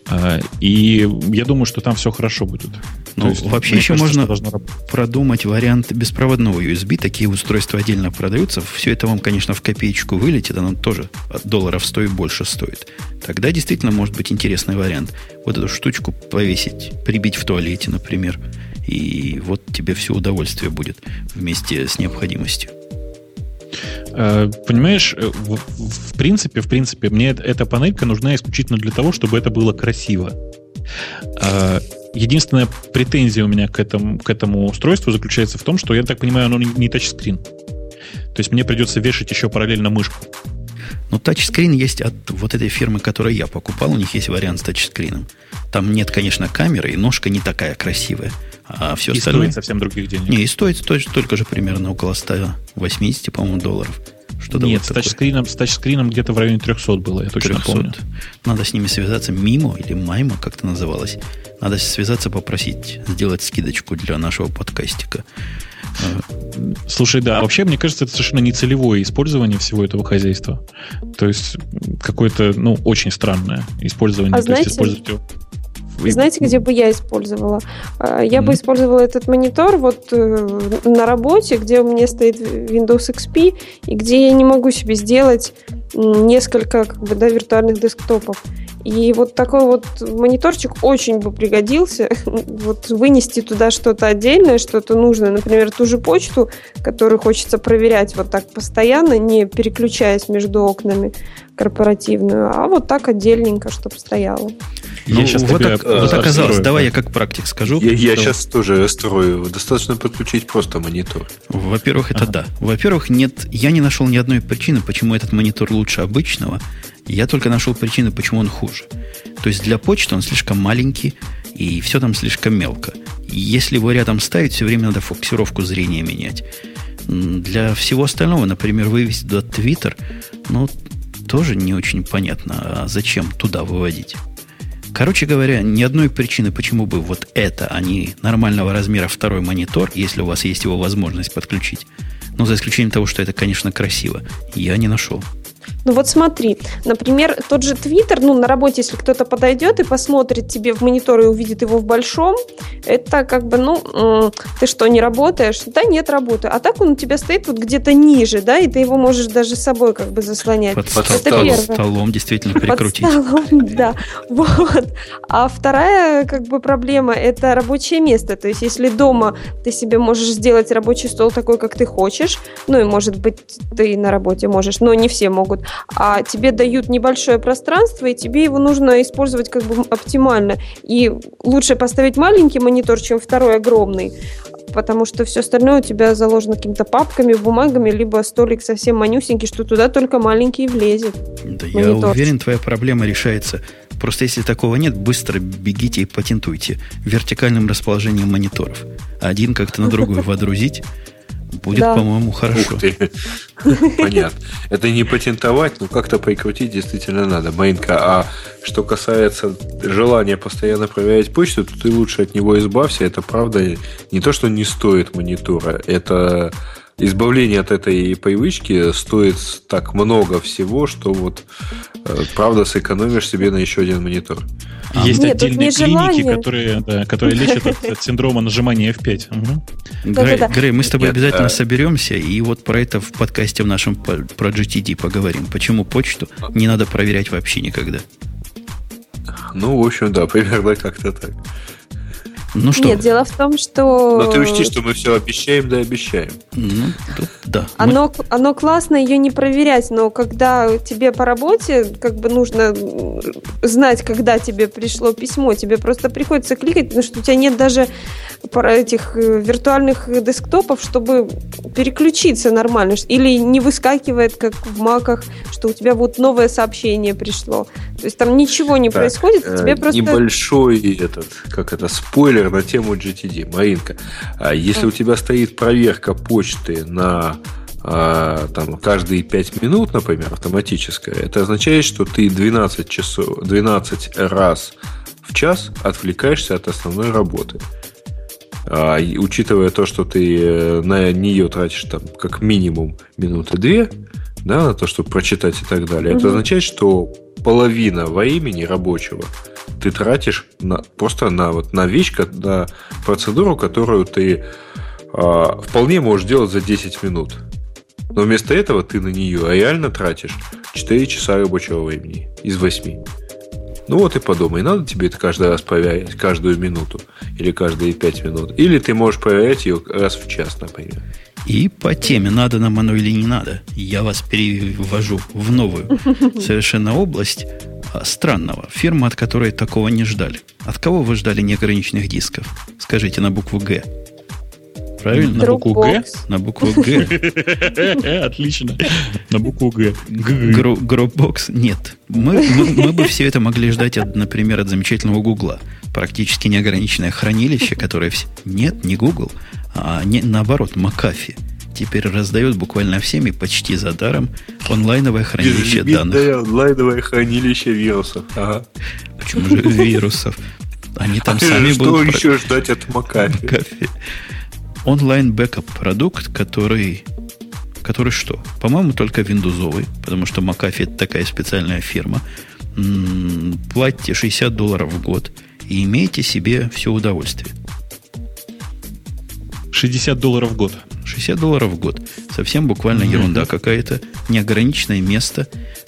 А, и я думаю, что там все хорошо будет. Ну, есть, вообще еще кажется, можно продумать вариант беспроводного USB. Такие устройства отдельно продаются. Все это вам, конечно, в копеечку вылетит. Оно тоже от долларов стоит больше стоит. Тогда действительно может быть интересный вариант. Вот эту штучку повесить, прибить в туалете, например и вот тебе все удовольствие будет вместе с необходимостью. Э, понимаешь, э, в, в принципе, в принципе, мне эта панелька нужна исключительно для того, чтобы это было красиво. Единственная претензия у меня к этому, к этому устройству заключается в том, что, я так понимаю, оно не, тачскрин. То есть мне придется вешать еще параллельно мышку. Ну, тачскрин есть от вот этой фирмы, которую я покупал. У них есть вариант с тачскрином. Там нет, конечно, камеры, и ножка не такая красивая. А все и остальное... стоит совсем других денег. Не, и стоит, стоит только же примерно около 180, по-моему, долларов. Что-то Нет, вот с, тачскрином, с тачскрином где-то в районе 300 было, я точно 300. помню. Надо с ними связаться. Мимо или Маймо, как это называлось. Надо связаться, попросить сделать скидочку для нашего подкастика. Слушай, да, вообще, мне кажется, это совершенно нецелевое использование всего этого хозяйства. То есть, какое-то, ну, очень странное использование. А То знаете, есть, использовать его знаете, где бы я использовала? А, я mm-hmm. бы использовала этот монитор вот э, на работе, где у меня стоит Windows XP, и где я не могу себе сделать несколько как бы, да, виртуальных десктопов. И вот такой вот мониторчик очень бы пригодился. [laughs] вот вынести туда что-то отдельное, что-то нужное, например, ту же почту, которую хочется проверять вот так постоянно, не переключаясь между окнами корпоративную, а вот так отдельненько, чтобы стояло. Ну, я сейчас вот, так, э, вот оказалось. Давай я как практик скажу. Я, я сейчас тоже строю. Достаточно подключить просто монитор. Во-первых, это ага. да. Во-первых, нет, я не нашел ни одной причины, почему этот монитор лучше обычного. Я только нашел причину, почему он хуже. То есть для почты он слишком маленький, и все там слишком мелко. Если его рядом ставить, все время надо фокусировку зрения менять. Для всего остального, например, вывести туда Твиттер, ну, тоже не очень понятно, а зачем туда выводить. Короче говоря, ни одной причины, почему бы вот это, а не нормального размера второй монитор, если у вас есть его возможность подключить, но за исключением того, что это, конечно, красиво, я не нашел. Ну вот смотри, например, тот же Твиттер, ну на работе, если кто-то подойдет и посмотрит тебе в монитор и увидит его в большом, это как бы, ну, ты что, не работаешь? Да нет, работаю. А так он у тебя стоит вот где-то ниже, да, и ты его можешь даже с собой как бы заслонять. Под, под стол, столом действительно [laughs] прикрутить. Под столом, да. Вот. А вторая как бы проблема – это рабочее место. То есть если дома ты себе можешь сделать рабочий стол такой, как ты хочешь, ну и может быть ты на работе можешь, но не все могут, а тебе дают небольшое пространство, и тебе его нужно использовать как бы оптимально. И лучше поставить маленький монитор, чем второй огромный, потому что все остальное у тебя заложено какими-то папками, бумагами, либо столик совсем манюсенький, что туда только маленький влезет. Да, я уверен, твоя проблема решается. Просто если такого нет, быстро бегите и патентуйте вертикальным расположением мониторов. Один как-то на другой [laughs] водрузить, Будет, да. по-моему, хорошо. Ух ты. [laughs] Понятно. Это не патентовать, но как-то прикрутить действительно надо. Маинка, а что касается желания постоянно проверять почту, то ты лучше от него избавься. Это правда не то, что не стоит монитора. Это избавление от этой привычки стоит так много всего, что вот э, правда сэкономишь себе на еще один монитор. Есть Нет, отдельные клиники, которые, да, которые лечат от, от синдрома нажимания F5. Угу. Грей, Грей, мы с тобой Нет, обязательно а... соберемся и вот про это в подкасте в нашем про GTD поговорим. Почему почту не надо проверять вообще никогда? Ну, в общем, да, [laughs] примерно как-то так. Ну что? Нет, дело в том, что... Но ты учти, что мы все обещаем, да обещаем. Ну, да. Оно, мы... оно классно ее не проверять, но когда тебе по работе как бы нужно знать, когда тебе пришло письмо, тебе просто приходится кликать, потому что у тебя нет даже этих э, виртуальных десктопов, чтобы переключиться нормально. Или не выскакивает, как в маках, что у тебя вот новое сообщение пришло. То есть там ничего не так, происходит, тебе э, просто... Небольшой этот, как это, спойлер спойлер на тему GTD. Маринка, а если у тебя стоит проверка почты на а, там, каждые 5 минут, например, автоматическая, это означает, что ты 12, часов, 12 раз в час отвлекаешься от основной работы. А, и, учитывая то, что ты э, на нее тратишь там как минимум минуты две, да, на то, чтобы прочитать и так далее, угу. это означает, что половина времени рабочего ты тратишь на, просто на, вот, на вещь, на процедуру, которую ты э, вполне можешь делать за 10 минут. Но вместо этого ты на нее реально тратишь 4 часа рабочего времени из 8. Ну вот и подумай, надо тебе это каждый раз проверять, каждую минуту или каждые пять минут. Или ты можешь проверять ее раз в час, например. И по теме, надо нам оно или не надо, я вас перевожу в новую [laughs] совершенно область странного. Фирма, от которой такого не ждали. От кого вы ждали неограниченных дисков? Скажите на букву «Г». Правильно? На букву Г? На букву Г. [laughs] Отлично. На букву Г. Гробокс нет. Мы, мы, мы бы все это могли ждать, от, например, от замечательного Гугла. Практически неограниченное хранилище, которое... Все... Нет, не Google, а не, наоборот, McAfee теперь раздает буквально всеми почти за даром онлайновое хранилище данных. онлайновое хранилище вирусов. Ага. Почему же вирусов? Они там сами Что будут... Что еще ждать от McAfee? McAfee онлайн-бэкап продукт, который, который что? По-моему, только виндузовый, потому что McAfee это такая специальная фирма. М-м, платите 60 долларов в год и имейте себе все удовольствие. 60 долларов в год. 60 долларов в год. Совсем буквально mm-hmm. ерунда какая-то. Неограниченное место.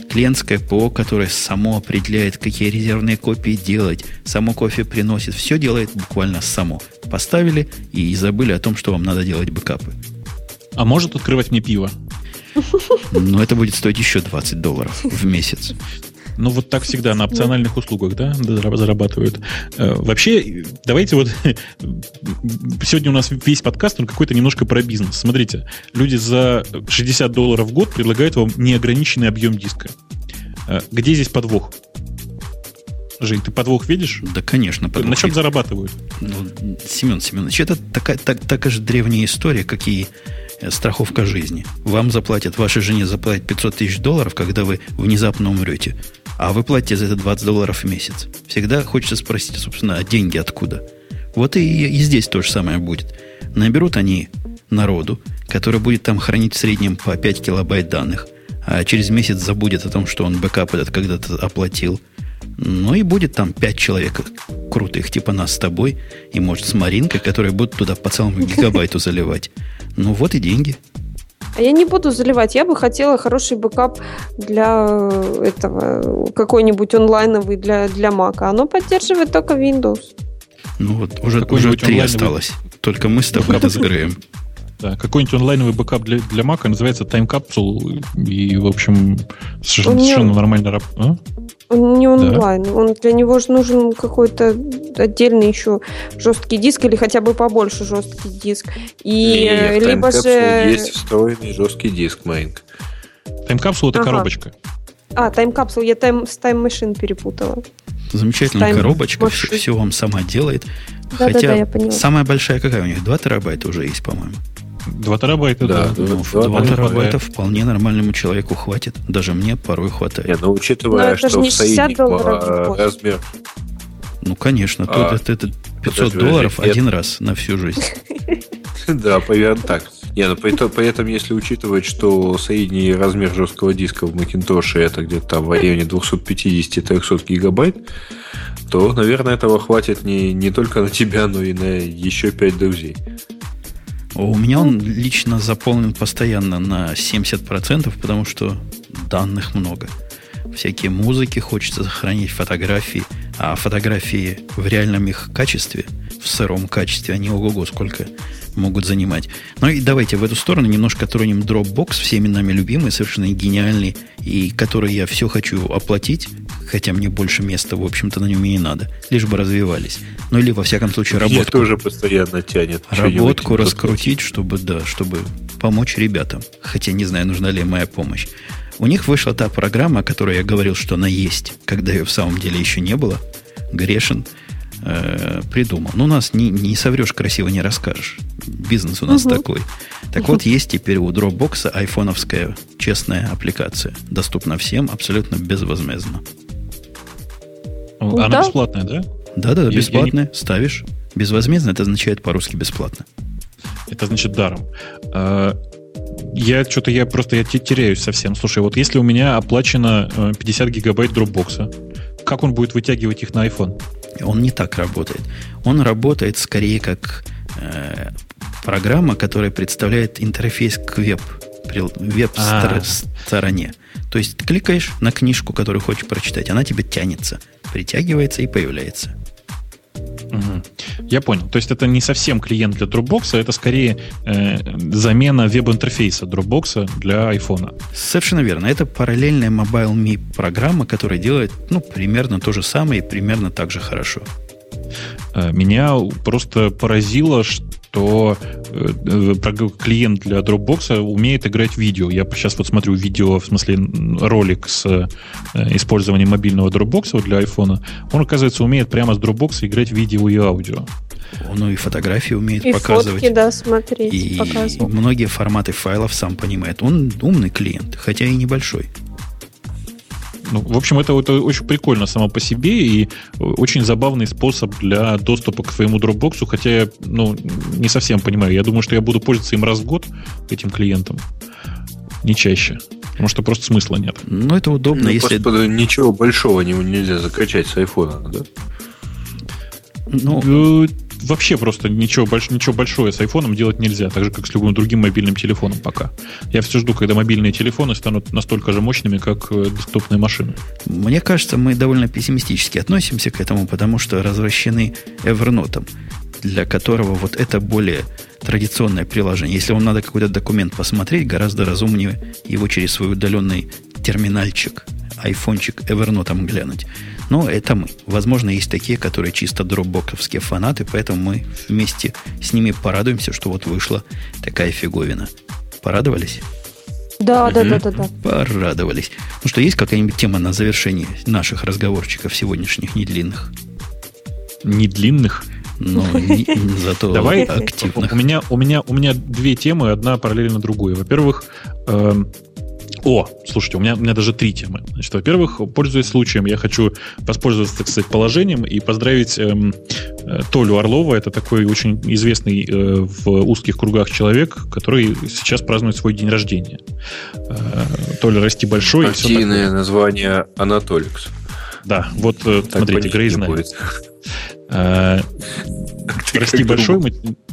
Клиентское ПО, которое само определяет, какие резервные копии делать. Само кофе приносит. Все делает буквально само. Поставили и забыли о том, что вам надо делать бэкапы. А может открывать мне пиво? Но это будет стоить еще 20 долларов в месяц. Ну, вот так всегда на опциональных услугах, да, зарабатывают. Э, вообще, давайте вот... [laughs] Сегодня у нас весь подкаст, он какой-то немножко про бизнес. Смотрите, люди за 60 долларов в год предлагают вам неограниченный объем диска. Э, где здесь подвох? Жень, ты подвох видишь? Да, конечно. Подвох На чем зарабатывают? Ну, Семен Семенович, это такая, так, такая же древняя история, как и э, страховка жизни. Вам заплатят, вашей жене заплатят 500 тысяч долларов, когда вы внезапно умрете а вы платите за это 20 долларов в месяц. Всегда хочется спросить, собственно, а деньги откуда? Вот и, и здесь то же самое будет. Наберут они народу, который будет там хранить в среднем по 5 килобайт данных, а через месяц забудет о том, что он бэкап этот когда-то оплатил. Ну и будет там 5 человек крутых, типа нас с тобой, и может с Маринкой, которые будут туда по целому гигабайту заливать. Ну вот и деньги. А я не буду заливать. Я бы хотела хороший бэкап для этого, какой-нибудь онлайновый для, для Mac. Оно поддерживает только Windows. Ну вот, уже, уже три осталось. Только мы с тобой это сгораем. Да, какой-нибудь онлайновый бэкап для, для Mac называется Time Capsule. И, в общем, совершенно, совершенно нормально работает. А? Он не онлайн, да. он для него же нужен какой-то отдельный еще жесткий диск или хотя бы побольше жесткий диск. И Нет, либо же есть встроенный жесткий диск, Майнк. Time Capsule это ага. коробочка. А, Time Capsule, я time, с Time Machine перепутала. Замечательная Time коробочка, все, все вам сама делает. Да, Хотя да, да, я поняла. самая большая какая у них? 2 терабайта уже есть, по-моему. 2 терабайта, да. да. Ну, 2, 2 терабайта вполне нормальному человеку хватит. Даже мне порой хватает. Нет, ну учитывая, но что в соединении размер... Ну, конечно, а, тут это, это 500 подожди, долларов подожди, один раз на всю жизнь. [laughs] Да, примерно так. Не, ну при, при этом, если учитывать, что средний размер жесткого диска в Macintosh это где-то там в районе 250-300 гигабайт, то, наверное, этого хватит не, не только на тебя, но и на еще 5 друзей. У меня он лично заполнен постоянно на 70%, потому что данных много. Всякие музыки хочется сохранить, фотографии. А фотографии в реальном их качестве, в сыром качестве, они ого-го сколько могут занимать. Ну и давайте в эту сторону немножко тронем Dropbox, всеми нами любимый, совершенно гениальный, и который я все хочу оплатить, хотя мне больше места, в общем-то, на нем и не надо, лишь бы развивались. Ну или, во всяком случае, работу... Меня тоже постоянно тянет. Работку раскрутить, чтобы, да, чтобы помочь ребятам. Хотя не знаю, нужна ли моя помощь. У них вышла та программа, о которой я говорил, что она есть, когда ее в самом деле еще не было. Грешен э, придумал. Но ну, у нас не, не соврешь, красиво не расскажешь. Бизнес у нас угу. такой. Так угу. вот, есть теперь у Dropbox айфоновская честная аппликация. Доступна всем абсолютно безвозмездно. Она да? бесплатная, да? Да-да, бесплатная. Не... Ставишь. Безвозмездно это означает по-русски бесплатно. Это значит даром. А, я что-то, я просто я теряюсь совсем. Слушай, вот если у меня оплачено 50 э, гигабайт дропбокса, как он будет вытягивать их на iPhone? Он не так работает. Он работает скорее как э, программа, которая представляет интерфейс к веб, веб-стороне. А. То есть кликаешь на книжку, которую хочешь прочитать, она тебе тянется притягивается и появляется. Угу. Я понял. То есть это не совсем клиент для Dropbox, а это скорее э, замена веб-интерфейса Dropbox для iPhone. Совершенно верно. Это параллельная MobileMe программа, которая делает ну, примерно то же самое и примерно так же хорошо. Э, меня просто поразило, что э, э, клиент для Dropbox умеет играть видео. Я сейчас вот смотрю видео, в смысле ролик с использованием мобильного Dropbox для iPhone. Он, оказывается, умеет прямо с Dropbox играть видео и аудио. Он и фотографии умеет и показывать. Фотки, да, смотреть, и показывать. многие форматы файлов сам понимает. Он умный клиент, хотя и небольшой. Ну, в общем, это, это очень прикольно само по себе и очень забавный способ для доступа к своему Dropbox, хотя я ну, не совсем понимаю. Я думаю, что я буду пользоваться им раз в год, этим клиентом. Не чаще. Потому что просто смысла нет. Ну, это удобно, ну, если... Господи, ничего большого нельзя закачать с айфона, да? Ну, э, вообще просто ничего, больш, ничего большое с айфоном делать нельзя, так же, как с любым другим мобильным телефоном пока. Я все жду, когда мобильные телефоны станут настолько же мощными, как э, десктопные машины. Мне кажется, мы довольно пессимистически относимся к этому, потому что развращены Evernote, для которого вот это более традиционное приложение. Если вам надо какой-то документ посмотреть, гораздо разумнее его через свой удаленный терминальчик, айфончик Evernote глянуть. Но это мы. Возможно, есть такие, которые чисто дропбоковские фанаты, поэтому мы вместе с ними порадуемся, что вот вышла такая фиговина. Порадовались? Да, да, да, да, да. Порадовались. Ну что, есть какая-нибудь тема на завершение наших разговорчиков сегодняшних недлинных? Недлинных? [laughs] Но не, зато Давай, активных. У меня, у, меня, у меня две темы, одна параллельно другой. Во-первых, э, о, слушайте, у меня, у меня даже три темы. Значит, во-первых, пользуясь случаем, я хочу воспользоваться, так сказать, положением и поздравить эм, э, Толю Орлова. Это такой очень известный э, в узких кругах человек, который сейчас празднует свой день рождения. Э, Толя, расти большой. Активное название Анатоликс. Да, вот так смотрите, Грей знает. Э, расти большой, мы,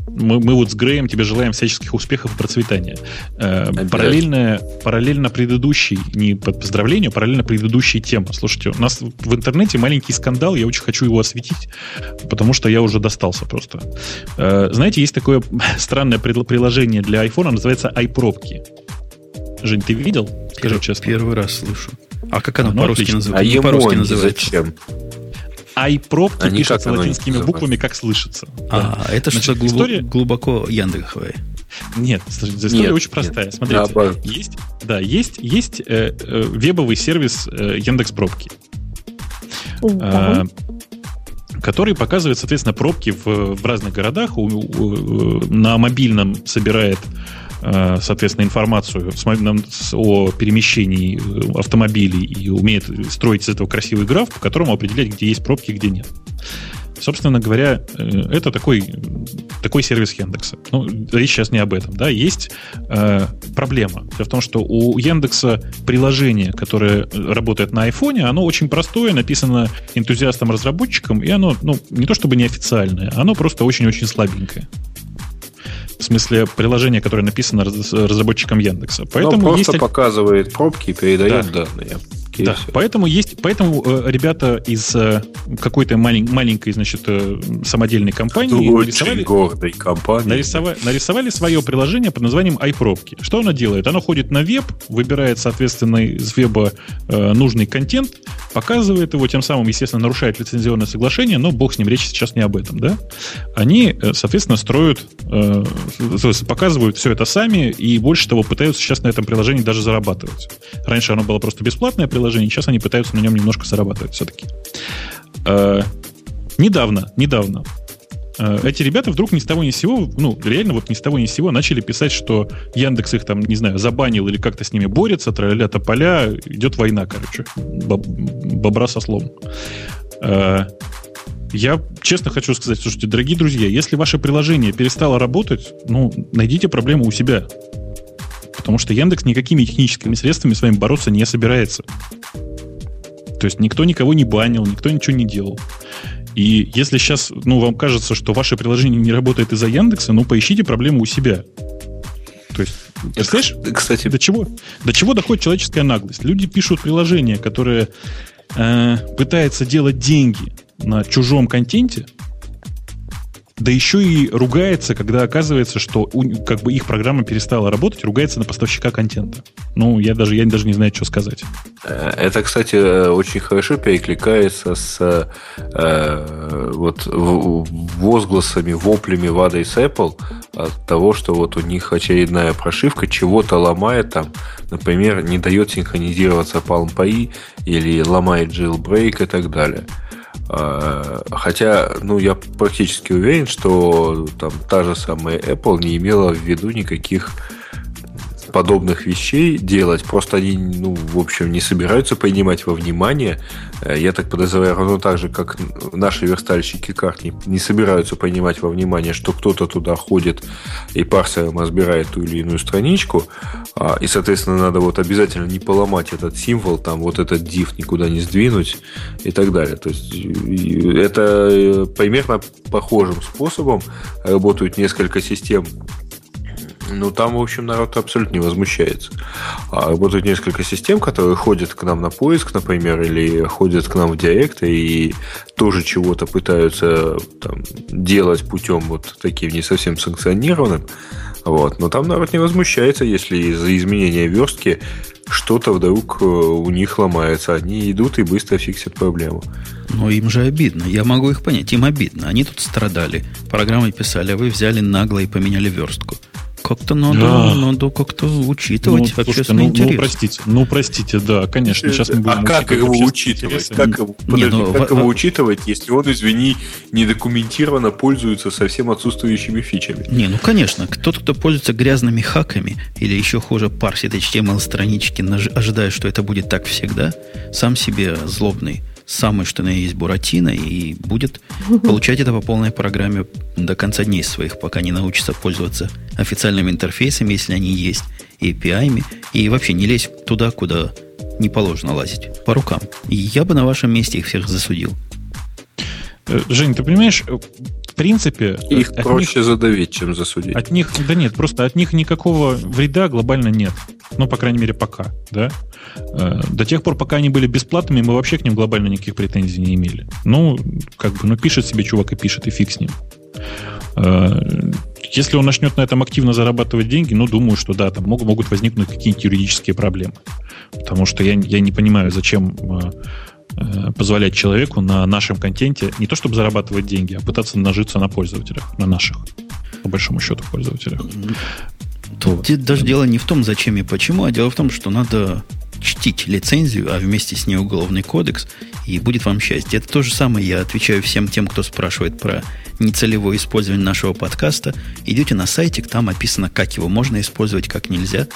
мы, мы вот с Греем тебе желаем всяческих успехов и процветания. Э, параллельно, параллельно предыдущей, не под поздравлению, а параллельно предыдущей темы. Слушайте, у нас в интернете маленький скандал, я очень хочу его осветить, потому что я уже достался просто. Э, знаете, есть такое [laughs] странное приложение для iPhone, называется iPробки. Жень, ты видел? Скажи честно. Первый раз слышу. А как оно ну, по-русски называется? А по-русски называется? Зачем? iPropки а пишется латинскими буквами, как слышится. А, да. это что-то глубоко, история... глубоко яндексовое. Нет, история нет, очень простая. Нет. Смотрите, да, есть, да, есть, есть э, э, вебовый сервис э, Яндекс Пробки, э, который показывает, соответственно, пробки в, в разных городах. У, у, на мобильном собирает Э, соответственно, информацию о перемещении э, автомобилей и умеет строить из этого красивый граф, по которому определять, где есть пробки, где нет. Собственно говоря, э, это такой, такой сервис Яндекса. Ну, речь сейчас не об этом. Да? Есть э, проблема. Дело в том, что у Яндекса приложение, которое работает на айфоне, оно очень простое, написано энтузиастом-разработчиком, и оно ну, не то чтобы неофициальное, оно просто очень-очень слабенькое. В смысле, приложение, которое написано разработчиком Яндекса. Поэтому Но просто есть... показывает пробки и передает да. данные. Да, поэтому есть, поэтому э, ребята из э, какой-то малень, маленькой, значит, э, самодельной компании Очень нарисовали, гордой компании. Нарисовали, нарисовали свое приложение под названием iPробки. Что оно делает? Оно ходит на веб, выбирает, соответственно, из веба э, нужный контент, показывает его, тем самым, естественно, нарушает лицензионное соглашение, но бог с ним, речь сейчас не об этом, да? Они, э, соответственно, строят, э, показывают все это сами и больше того пытаются сейчас на этом приложении даже зарабатывать. Раньше оно было просто бесплатное приложение, приложений. Сейчас они пытаются на нем немножко зарабатывать все-таки. Э, недавно, недавно э, эти ребята вдруг ни с того ни с сего, ну, реально вот ни с того ни с сего начали писать, что Яндекс их там, не знаю, забанил или как-то с ними борется, траля тополя, идет война, короче, боб, бобра со слом. Э, я честно хочу сказать, слушайте, дорогие друзья, если ваше приложение перестало работать, ну, найдите проблему у себя потому что Яндекс никакими техническими средствами с вами бороться не собирается. То есть никто никого не банил, никто ничего не делал. И если сейчас, ну, вам кажется, что ваше приложение не работает из-за Яндекса, ну, поищите проблему у себя. То есть, представляешь, кстати, до чего, до чего доходит человеческая наглость? Люди пишут приложения, которые э, пытается делать деньги на чужом контенте, да еще и ругается, когда оказывается, что у, как бы их программа перестала работать, ругается на поставщика контента. Ну, я даже, я даже не знаю, что сказать. Э, это, кстати, э, очень хорошо перекликается с э, вот возгласами, воплями в адрес Apple от того, что вот у них очередная прошивка чего-то ломает там, например, не дает синхронизироваться Palm PI или ломает jailbreak и так далее. А, хотя, ну, я практически уверен, что там та же самая Apple не имела в виду никаких подобных вещей делать. Просто они, ну, в общем, не собираются принимать во внимание. Э, я так подозреваю, равно так же, как наши верстальщики карт не, не собираются принимать во внимание, что кто-то туда ходит и парсером разбирает ту или иную страничку. А, и, соответственно, надо вот обязательно не поломать этот символ, там вот этот div никуда не сдвинуть и так далее. То есть это э, примерно похожим способом работают несколько систем ну, там, в общем, народ абсолютно не возмущается. А работают несколько систем, которые ходят к нам на поиск, например, или ходят к нам в директ и тоже чего-то пытаются там, делать путем вот таким не совсем санкционированным. Вот. Но там народ не возмущается, если из-за изменения верстки что-то вдруг э, у них ломается. Они идут и быстро фиксят проблему. Но им же обидно. Я могу их понять. Им обидно. Они тут страдали. Программы писали, а вы взяли нагло и поменяли верстку. Как-то надо, да. надо как-то учитывать ну, слушайте, ну, ну, простите, ну, простите, да, конечно. Сейчас мы будем а как его учитывать? Как, его, подожди, ну, как в... его учитывать, если он, извини, недокументированно пользуется совсем отсутствующими фичами? Не, ну, конечно. Кто-то, кто пользуется грязными хаками или еще хуже парсит HTML-странички, ожидая, что это будет так всегда, сам себе злобный самый, что на есть Буратино, и будет [laughs] получать это по полной программе до конца дней своих, пока не научится пользоваться официальными интерфейсами, если они есть, и API, и вообще не лезть туда, куда не положено лазить, по рукам. И я бы на вашем месте их всех засудил. Э, Жень, ты понимаешь, в принципе... Их проще них, задавить, чем засудить. От них, да нет, просто от них никакого вреда глобально нет. Ну, по крайней мере, пока, да? Э, до тех пор, пока они были бесплатными, мы вообще к ним глобально никаких претензий не имели. Ну, как бы, ну, пишет себе чувак и пишет, и фиг с ним. Э, если он начнет на этом активно зарабатывать деньги, ну, думаю, что да, там могут, могут возникнуть какие-нибудь юридические проблемы. Потому что я, я не понимаю, зачем Э, позволять человеку на нашем контенте не то чтобы зарабатывать деньги, а пытаться нажиться на пользователях, на наших, по большому счету, пользователях. Тут вот. даже дело не в том, зачем и почему, а дело в том, что надо чтить лицензию, а вместе с ней уголовный кодекс, и будет вам счастье. Это то же самое я отвечаю всем тем, кто спрашивает про нецелевое использование нашего подкаста. Идете на сайтик, там описано, как его можно использовать, как нельзя.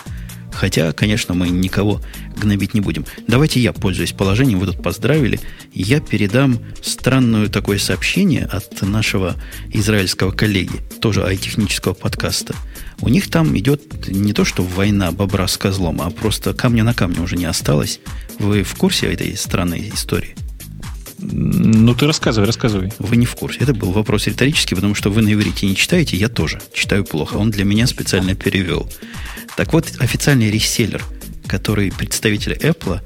Хотя, конечно, мы никого гнобить не будем. Давайте я, пользуясь положением, вы тут поздравили, я передам странное такое сообщение от нашего израильского коллеги, тоже айтехнического подкаста. У них там идет не то, что война бобра с козлом, а просто камня на камне уже не осталось. Вы в курсе этой странной истории? Ну, ты рассказывай, рассказывай. Вы не в курсе. Это был вопрос риторический, потому что вы на иврите не читаете, я тоже читаю плохо. Он для меня специально перевел. Так вот, официальный реселлер, который представитель Apple,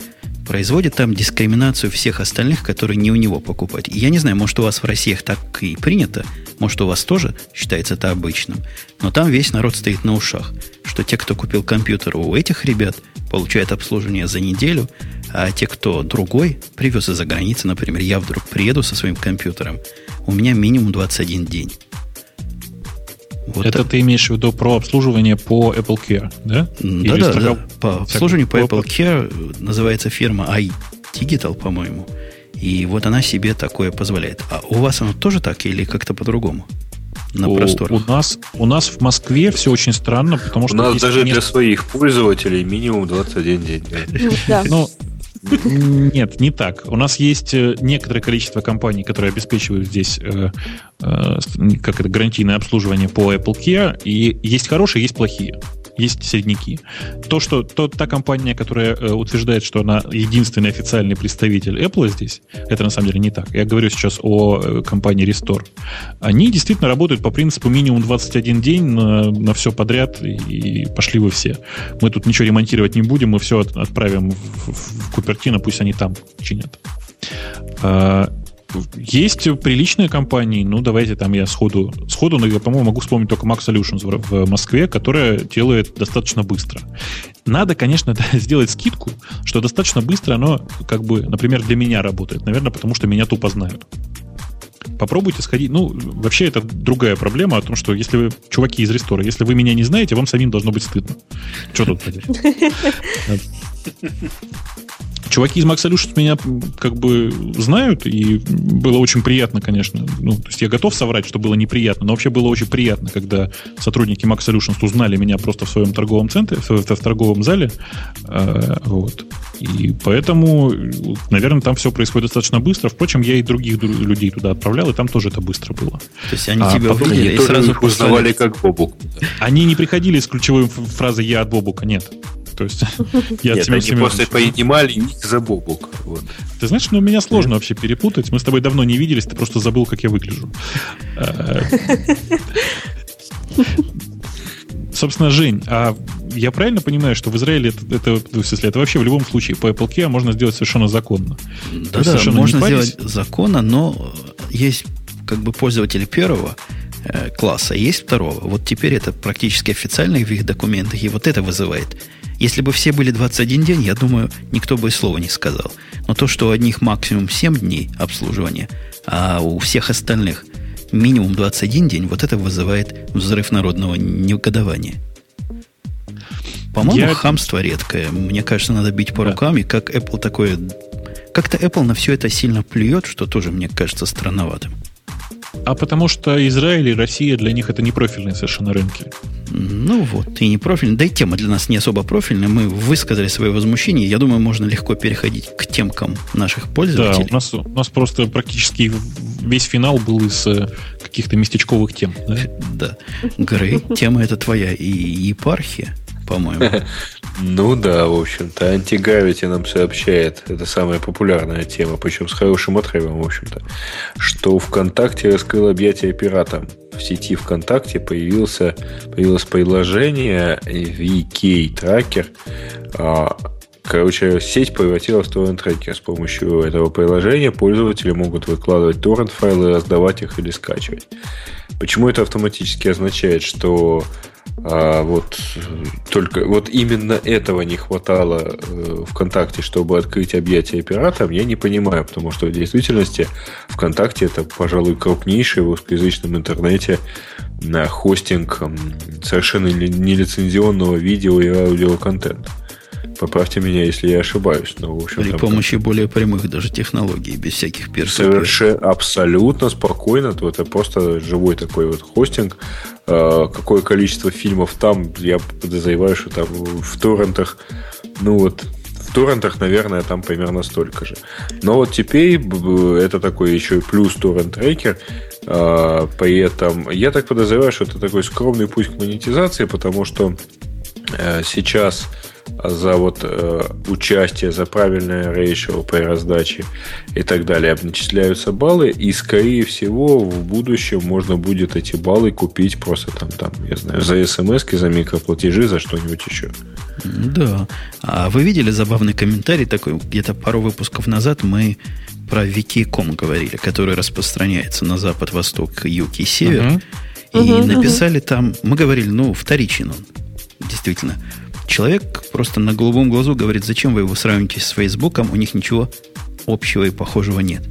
производит там дискриминацию всех остальных, которые не у него покупать. И я не знаю, может, у вас в России так и принято, может, у вас тоже считается это обычным, но там весь народ стоит на ушах, что те, кто купил компьютер у этих ребят, получают обслуживание за неделю, а те, кто другой, привез из-за границы, например, я вдруг приеду со своим компьютером, у меня минимум 21 день. Вот это, это ты имеешь в виду про обслуживание по Apple Care, да? Да, да, да. По обслуживанию по Apple Care называется фирма iDigital, по-моему. И вот она себе такое позволяет. А у вас оно тоже так или как-то по-другому? На у, просторах? У нас, у нас в Москве все очень странно, потому что... У нас даже несколько... для своих пользователей минимум 21 день. Ну, нет, не так. У нас есть э, некоторое количество компаний, которые обеспечивают здесь э, э, как это, гарантийное обслуживание по Apple Care, и есть хорошие, есть плохие есть середняки. То, что то, та компания, которая э, утверждает, что она единственный официальный представитель Apple здесь, это на самом деле не так. Я говорю сейчас о э, компании Restore. Они действительно работают по принципу минимум 21 день на, на все подряд, и, и пошли вы все. Мы тут ничего ремонтировать не будем, мы все от, отправим в, в, в Купертино, пусть они там чинят. А, есть приличные компании, ну, давайте там я сходу, сходу, но я, по-моему, могу вспомнить только Max Solutions в, в Москве, которая делает достаточно быстро. Надо, конечно, [laughs] сделать скидку, что достаточно быстро оно, как бы, например, для меня работает. Наверное, потому что меня тупо знают. Попробуйте сходить. Ну, вообще, это другая проблема о том, что если вы, чуваки из рестора, если вы меня не знаете, вам самим должно быть стыдно. Что тут [laughs] Чуваки из Max Solutions меня как бы знают, и было очень приятно, конечно. Ну, то есть я готов соврать, что было неприятно, но вообще было очень приятно, когда сотрудники Max Solutions узнали меня просто в своем торговом центре, в, в, в торговом зале. Э, вот. И поэтому, наверное, там все происходит достаточно быстро. Впрочем, я и других людей туда отправлял, и там тоже это быстро было. То есть они а тебя увидели и сразу узнавали как Бобук. Они не приходили с ключевой фразой «я от Бобука», нет. То есть [laughs] я Нет, они просто понимали ник за Бобук. Вот. Ты знаешь, ну у меня сложно вообще перепутать. Мы с тобой давно не виделись, ты просто забыл, как я выгляжу. Э, [laughs] собственно, Жень, а я правильно понимаю, что в Израиле это, это, в смысле, это вообще в любом случае по Apple Care можно сделать совершенно законно? Да, да, можно сделать законно, но есть как бы пользователи первого э, класса, есть второго. Вот теперь это практически официально в их документах, и вот это вызывает если бы все были 21 день, я думаю, никто бы и слова не сказал. Но то, что у одних максимум 7 дней обслуживания, а у всех остальных минимум 21 день, вот это вызывает взрыв народного негодования. По-моему, я... хамство редкое. Мне кажется, надо бить по да. рукам, и как Apple такое... Как-то Apple на все это сильно плюет, что тоже мне кажется странноватым. А потому что Израиль и Россия для них это не профильные совершенно рынки. Ну вот, и не профильные. Да и тема для нас не особо профильная. Мы высказали свое возмущение. Я думаю, можно легко переходить к темкам наших пользователей. Да, у нас, у нас просто практически весь финал был из э, каких-то местечковых тем. Да, да. Грей, тема это твоя и епархия по-моему. [laughs] Ну да, в общем-то. Антигравити нам сообщает, это самая популярная тема, причем с хорошим отрывом, в общем-то, что ВКонтакте раскрыл объятия пиратам. В сети ВКонтакте появился, появилось приложение VK Tracker. А, короче, сеть превратилась в торрент-трекер. С помощью этого приложения пользователи могут выкладывать торрент-файлы, раздавать их или скачивать. Почему это автоматически означает, что а вот только вот именно этого не хватало э, ВКонтакте, чтобы открыть объятия пиратам, я не понимаю, потому что в действительности ВКонтакте это, пожалуй, крупнейший в русскоязычном интернете на хостинг совершенно нелицензионного видео и аудиоконтента. Поправьте меня, если я ошибаюсь. Но, в общем, При помощи как... более прямых даже технологий, без всяких персов. Совершенно абсолютно спокойно. То это просто живой такой вот хостинг. А, какое количество фильмов там, я подозреваю, что там в торрентах, ну вот, в торрентах, наверное, там примерно столько же. Но вот теперь это такой еще и плюс торрент-трекер. А, при этом я так подозреваю, что это такой скромный путь к монетизации, потому что э, сейчас за вот э, участие, за правильное рейшо при раздаче и так далее начисляются баллы, и скорее всего в будущем можно будет эти баллы купить просто там, там я знаю, за смс за микроплатежи, за что-нибудь еще. Да. А вы видели забавный комментарий такой, где-то пару выпусков назад мы про Wiki.com говорили, который распространяется на запад, восток, юг и север. Uh-huh. И uh-huh, написали uh-huh. там, мы говорили, ну, вторичен он. Действительно человек просто на голубом глазу говорит, зачем вы его сравните с Фейсбуком, у них ничего общего и похожего нет.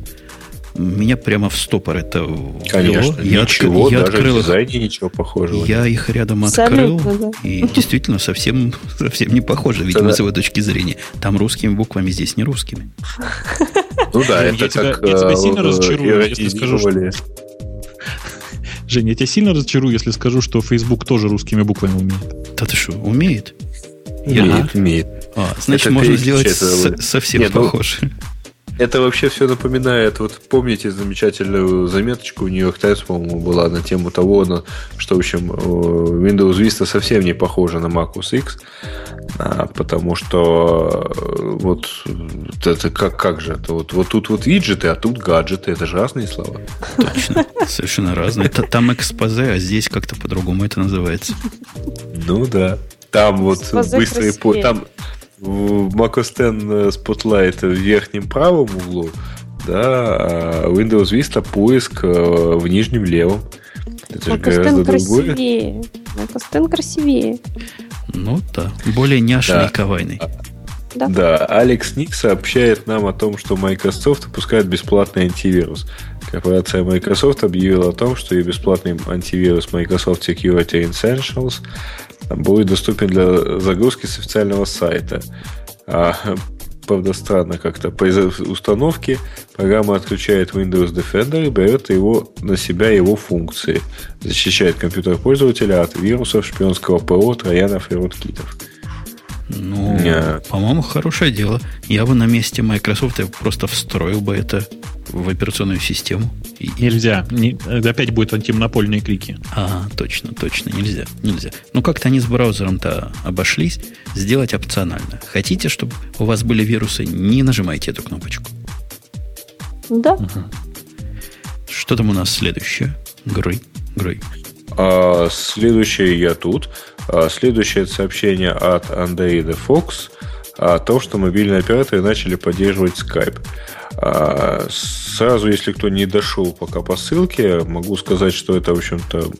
Меня прямо в стопор это Конечно, я ничего, открыл, я даже открыл в дизайне их, ничего похожего. Я нет. их рядом открыл, да. и действительно совсем, совсем не похоже, видимо, Тогда... с его точки зрения. Там русскими буквами, здесь не русскими. Ну да, это я как... Я тебя сильно э, разочарую, если скажу, что... Женя, я тебя сильно разочарую, если скажу, что Facebook тоже русскими буквами умеет. Да ты что, умеет? Умеет, я... умеет. А, значит, это можно сделать с- совсем Нет, похоже. Ну, это вообще все напоминает, вот помните замечательную заметочку в Нью-Йорк Таймс, по-моему, была на тему того, что, в общем, Windows Vista совсем не похожа на Mac OS X, а, потому что э, вот это как, как же это? Вот, вот тут вот виджеты, а тут гаджеты, это же разные слова. Точно, совершенно разные. Это там экспозе, а здесь как-то по-другому это называется. Ну да. Там вот быстрые... По... Там в Mac OS X Spotlight в верхнем правом углу да, а Windows Vista поиск э, в нижнем левом. Это же гораздо красивее. MacOS красивее. Ну да, более няшный да. и Да. да, Алекс Ник сообщает нам о том, что Microsoft выпускает бесплатный антивирус. Корпорация Microsoft объявила о том, что ее бесплатный антивирус Microsoft Security Essentials будет доступен для загрузки с официального сайта. А, правда, странно как-то. По установке программа отключает Windows Defender и берет его, на себя его функции. Защищает компьютер пользователя от вирусов, шпионского ПО, троянов и руткитов. Ну, yeah. по-моему, хорошее дело. Я бы на месте Microsoft просто встроил бы это в операционную систему. Нельзя. Не, опять будут антимонопольные крики. А, точно, точно, нельзя. Нельзя. Ну, как-то они с браузером-то обошлись. Сделать опционально. Хотите, чтобы у вас были вирусы, не нажимайте эту кнопочку. Да. Угу. Что там у нас следующее? Грей. Грей. А, следующее я тут. А, следующее сообщение от Андреида Фокс о том, что мобильные операторы начали поддерживать Skype. А, сразу, если кто не дошел пока по ссылке, могу сказать, что это, в общем-то,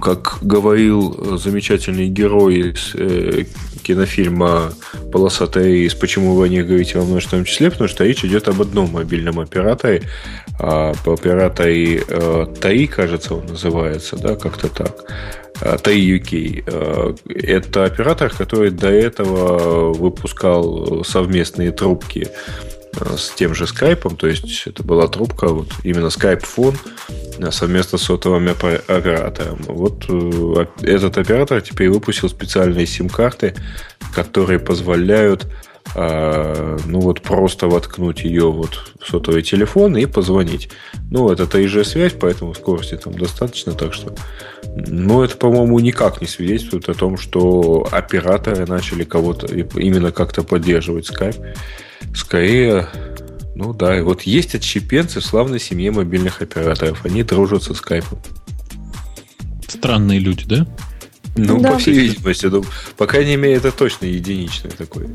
как говорил замечательный герой из э, кинофильма «Полосатый рейс», почему вы о них говорите во множественном числе, потому что речь идет об одном мобильном операторе, а, операторе э, ТАИ, кажется, он называется, да, как-то так. TAI UK. Э, это оператор, который до этого выпускал совместные трубки э, с тем же скайпом, то есть это была трубка, вот именно Skype фон э, совместно с сотовым оператором. Вот этот оператор теперь выпустил специальные сим-карты, которые позволяют ну вот просто воткнуть ее вот в сотовый телефон и позвонить. Ну, это 3G связь, поэтому скорости там достаточно, так что ну, это, по-моему, никак не свидетельствует о том, что операторы начали кого-то именно как-то поддерживать Skype. Скорее, ну да, и вот есть отщепенцы в славной семье мобильных операторов. Они дружат со скайпом. Странные люди, да? Ну, да. по всей видимости, ну, по крайней мере, это точно единичное такое.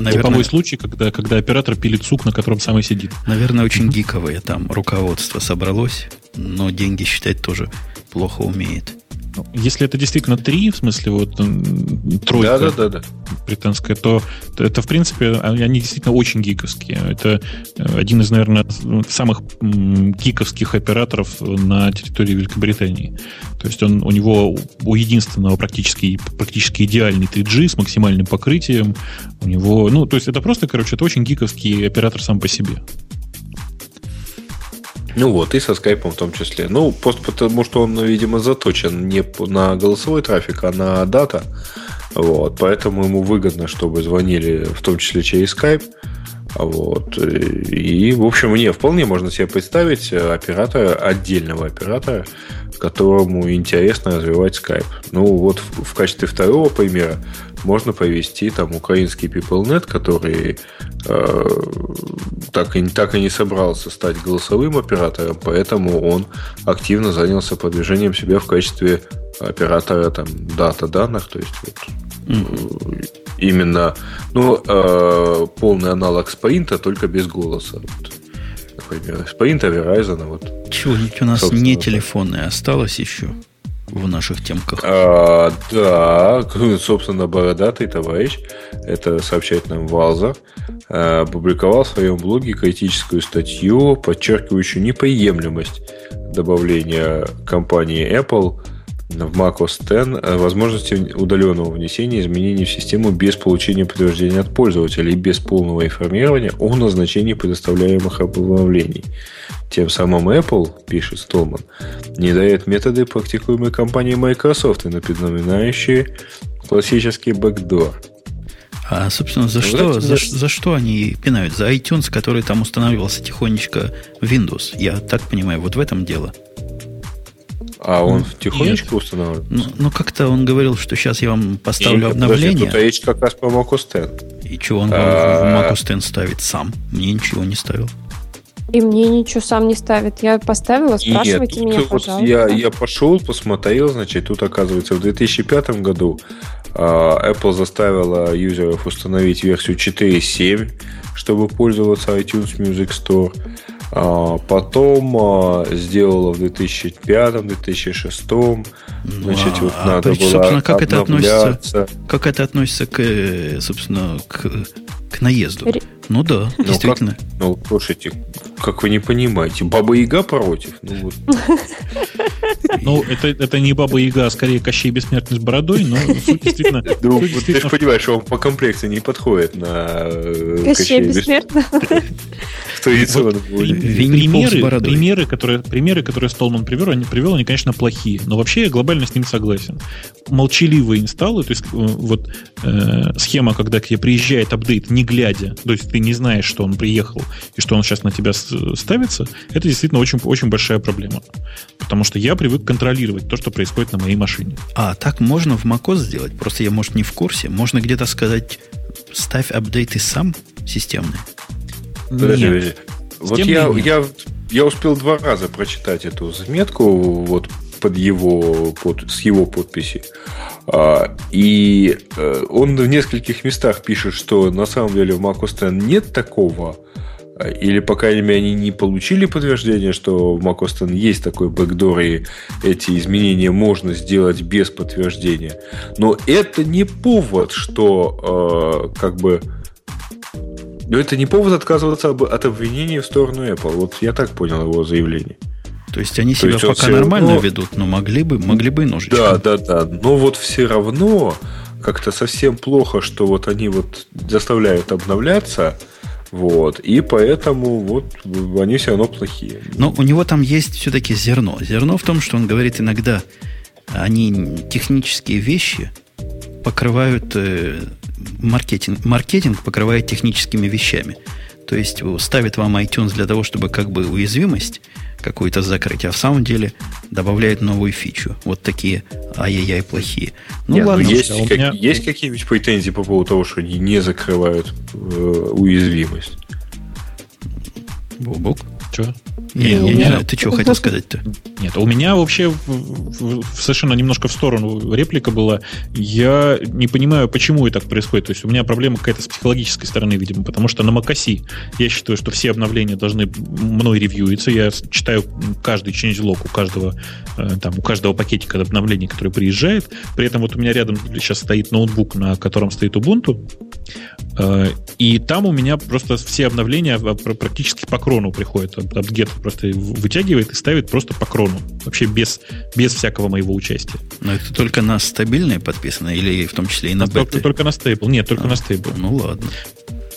Наверное, Типовой случай, когда, когда оператор пилит сук, на котором самый сидит. Наверное, очень [laughs] гиковое там руководство собралось, но деньги считать тоже плохо умеет. Ну, если это действительно три, в смысле вот тройка да, да, да, да. британская, то это, в принципе, они действительно очень гиковские. Это э, один из, наверное, самых гиковских операторов на территории Великобритании. То есть он, у него у единственного практически, практически идеальный 3G с максимальным покрытием. У него, ну, то есть это просто, короче, это очень гиковский оператор сам по себе. Ну вот, и со скайпом в том числе. Ну, просто потому что он, видимо, заточен не на голосовой трафик, а на дата. Вот, поэтому ему выгодно, чтобы звонили в том числе через скайп. Вот. И, в общем, мне вполне можно себе представить оператора, отдельного оператора, которому интересно развивать Skype. Ну, вот в, в качестве второго примера можно повести там украинский PeopleNet, который э, так, и, так и не собрался стать голосовым оператором, поэтому он активно занялся продвижением себя в качестве оператора там дата данных, то есть вот, mm-hmm. именно ну, э, полный аналог спринта, только без голоса. Вот например. Sprint, Verizon, вот. Чего-нибудь у нас Собственно, не телефонное осталось еще в наших темках. А, да, [laughs] собственно, бородатый товарищ, это сообщает нам Валза, опубликовал в своем блоге критическую статью, подчеркивающую неприемлемость добавления компании Apple в macOS 10 э, возможности удаленного внесения изменений в систему без получения подтверждения от пользователя и без полного информирования о назначении предоставляемых обновлений. Тем самым Apple, пишет Столман, не дает методы, практикуемые компанией Microsoft, и напоминающие классический бэкдор. А, собственно, за, что, за, за что они пинают? За iTunes, который там устанавливался тихонечко Windows. Я так понимаю, вот в этом дело. А он тихонечко Нет. устанавливает? Ну, ну, как-то он говорил, что сейчас я вам поставлю Нет, обновление. Подожди, тут речь как раз по macOS 10. И что он а... в macOS 10 ставит сам? Мне ничего не ставил. И мне ничего сам не ставит. Я поставила, спрашивайте Нет, меня, вот пожалуйста. Я, я пошел, посмотрел, значит, тут, оказывается, в 2005 году а, Apple заставила юзеров установить версию 4.7, чтобы пользоваться iTunes Music Store. А, потом а, сделала в 2005-2006. Значит, вот А, надо то есть, было собственно, как это относится, обновляться. как это относится к, э, собственно, к, к наезду? Ре- Ну да, Ну, действительно. Ну, слушайте, как вы не понимаете, Баба Яга против. Ну, вот. [laughs] Ну, это, это не Баба Яга, а скорее Кощей Бессмертный с бородой, но суть [laughs] действительно... Ну, ты же понимаешь, что он по комплекции не подходит на э, Кощей Кощея Бес- бессмертно. [laughs] традиционно Вот будет. при- Винни-Пух с примеры, примеры, которые, примеры, которые Столман привел, они, привел, они, конечно, плохие. Но вообще я глобально с ним согласен. Молчаливые инсталлы, то есть э, вот э, схема, когда к тебе приезжает апдейт, не глядя, то есть ты не знаешь, что он приехал и что он сейчас на тебя ставится, это действительно очень, очень большая проблема. Потому что я привык контролировать то, что происходит на моей машине. А, так можно в macOS сделать? Просто я, может, не в курсе. Можно где-то сказать, ставь апдейты сам системный. Подожди, Нет. Вот я, я, я успел два раза прочитать эту заметку вот под его, под, с его подписи. А, и э, он в нескольких местах пишет, что на самом деле в Mac OS X нет такого, а, или, по крайней мере, они не получили подтверждение, что в Mac OS X есть такой бэкдор, и эти изменения можно сделать без подтверждения. Но это не повод, что э, как бы но это не повод отказываться от обвинения в сторону Apple. Вот я так понял его заявление. То есть они То себя есть пока всё нормально равно- ведут, но могли бы, могли бы и ножичком. Да, да, да. Но вот все равно как-то совсем плохо, что вот они вот заставляют обновляться, вот, и поэтому вот они все равно плохие. Но у него там есть все-таки зерно. Зерно в том, что он говорит иногда, они технические вещи покрывают э, маркетинг. Маркетинг покрывает техническими вещами. То есть э, ставит вам iTunes для того, чтобы как бы уязвимость какую-то закрыть, а в самом деле добавляет новую фичу. Вот такие ай-яй-яй плохие. Ну Нет, ладно, есть, а как- меня- есть какие-нибудь претензии по поводу того, что они не закрывают э, уязвимость? Бобок. Че? Не, Не, у меня- ты что хотел сказать-то? Нет, у меня вообще совершенно немножко в сторону реплика была. Я не понимаю, почему и так происходит. То есть у меня проблема какая-то с психологической стороны, видимо, потому что на macOS я считаю, что все обновления должны мной ревьюиться. Я читаю каждый changelog у каждого, э, там, у каждого пакетика обновлений, который приезжает. При этом вот у меня рядом сейчас стоит ноутбук, на котором стоит Ubuntu. Э, И там у меня просто все обновления практически по крону приходят. Апдгет просто вытягивает и ставит просто по крону. Вообще без, без всякого моего участия. Но это только на стабильные подписано или в том числе и на только, беты? только на стейбл. Нет, только А, на стейбл. Ну ладно.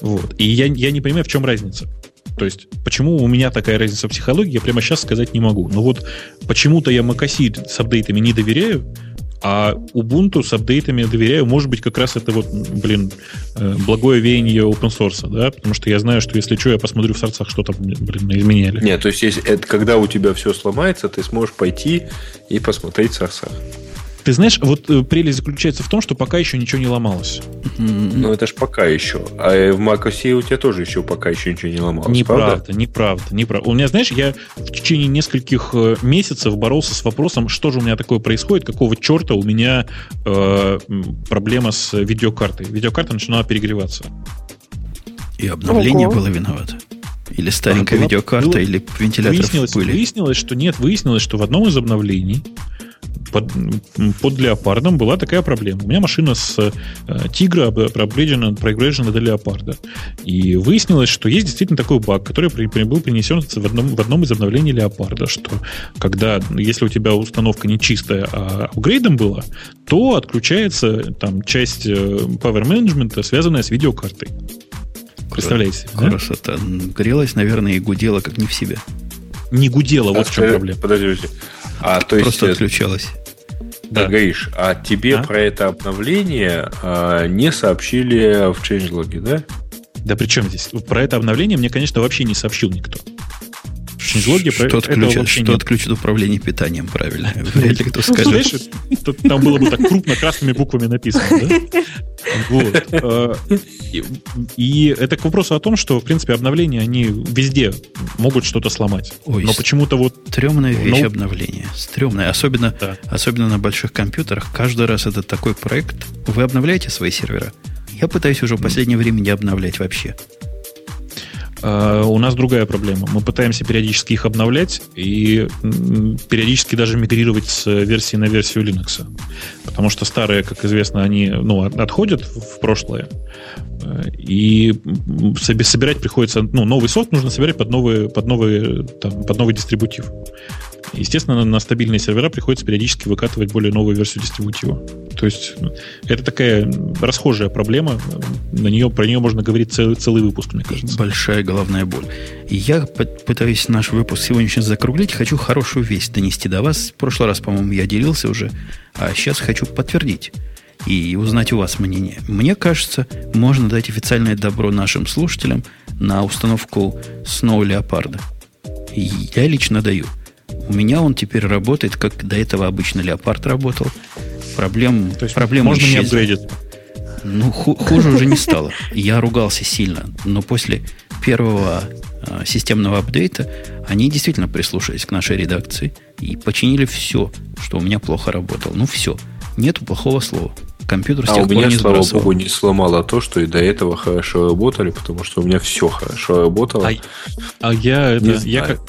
Вот. И я, я не понимаю, в чем разница. То есть, почему у меня такая разница в психологии, я прямо сейчас сказать не могу. Но вот почему-то я macOS с апдейтами не доверяю, а Ubuntu с апдейтами доверяю. Может быть, как раз это вот, блин, э, благое веяние open source, да? Потому что я знаю, что если что, я посмотрю в сорцах, что там, блин, изменяли. Нет, то есть, если это когда у тебя все сломается, ты сможешь пойти и посмотреть в сорсах. Ты знаешь, вот э, прелесть заключается в том, что пока еще ничего не ломалось. Ну, это ж пока еще. А в macOS у тебя тоже еще пока еще ничего не ломалось, Неправда, правда? неправда, неправда. У меня, знаешь, я в течение нескольких э, месяцев боролся с вопросом, что же у меня такое происходит, какого черта у меня э, проблема с видеокартой. Видеокарта начинала перегреваться. И обновление Ого. было виновато. Или старенькая Была- видеокарта, было- или вентилятор Выяснилось, в пыли. выяснилось, что нет, выяснилось, что в одном из обновлений под, под леопардом была такая проблема. У меня машина с э, Тигра проапгрейджена, проапгрейджена до леопарда. И выяснилось, что есть действительно такой баг, который при- при- был принесен в одном, в одном из обновлений леопарда, что когда, если у тебя установка не чистая, а апгрейдом была, то отключается там часть э, power management, связанная с видеокартой. Представляете себе, да? Красота. Грелась, наверное, и гудела, как не в себя. Не гудела, вот А в чем проблема. Подожди, подожди. А то есть, Просто э, отключалась. да, Да. Гаиш, а тебе А? про это обновление а, не сообщили в changelog, да? Да при чем здесь? Про это обновление мне, конечно, вообще не сообщил никто. Changelog что, отключит, что нет. отключит управление питанием, правильно. Вряд ли кто скажет. Знаешь, там было бы так крупно красными буквами написано, да? Вот. Э, и это к вопросу о том, что, в принципе, обновления, они везде могут что-то сломать. Ой, Но почему-то вот... Стремная вещь ну, обновления. Стремная. Особенно, да. особенно на больших компьютерах. Каждый раз это такой проект. Вы обновляете свои сервера? Я пытаюсь уже в последнее время не обновлять вообще. Uh, у нас другая проблема. Мы пытаемся периодически их обновлять и периодически даже мигрировать с версии на версию Linux. Потому что старые, как известно, они ну, отходят в прошлое. И собирать приходится, ну, новый софт нужно собирать под новый, под новый, там, под новый дистрибутив. Естественно, на стабильные сервера приходится периодически выкатывать более новую версию дистрибутива. То есть ну, это такая расхожая проблема. На нее, про нее можно говорить целый, целый выпуск, мне кажется. Большая головная боль. Я пытаюсь наш выпуск сегодняшний закруглить. Хочу хорошую весть донести до вас. В прошлый раз, по-моему, я делился уже. А сейчас хочу подтвердить и узнать у вас мнение. Мне кажется, можно дать официальное добро нашим слушателям на установку Snow Leopard. Я лично даю – у меня он теперь работает, как до этого обычно леопард работал. Проблем, То есть проблем можно исчезли. не апгрейдить? Ну, ху- хуже уже не стало. Я ругался сильно, но после первого э, системного апдейта они действительно прислушались к нашей редакции и починили все, что у меня плохо работало. Ну, все. Нету плохого слова компьютер с а тех у меня, не слава богу, не сломало то, что и до этого хорошо работали, потому что у меня все хорошо работало. А, а я, это, знаю, я как,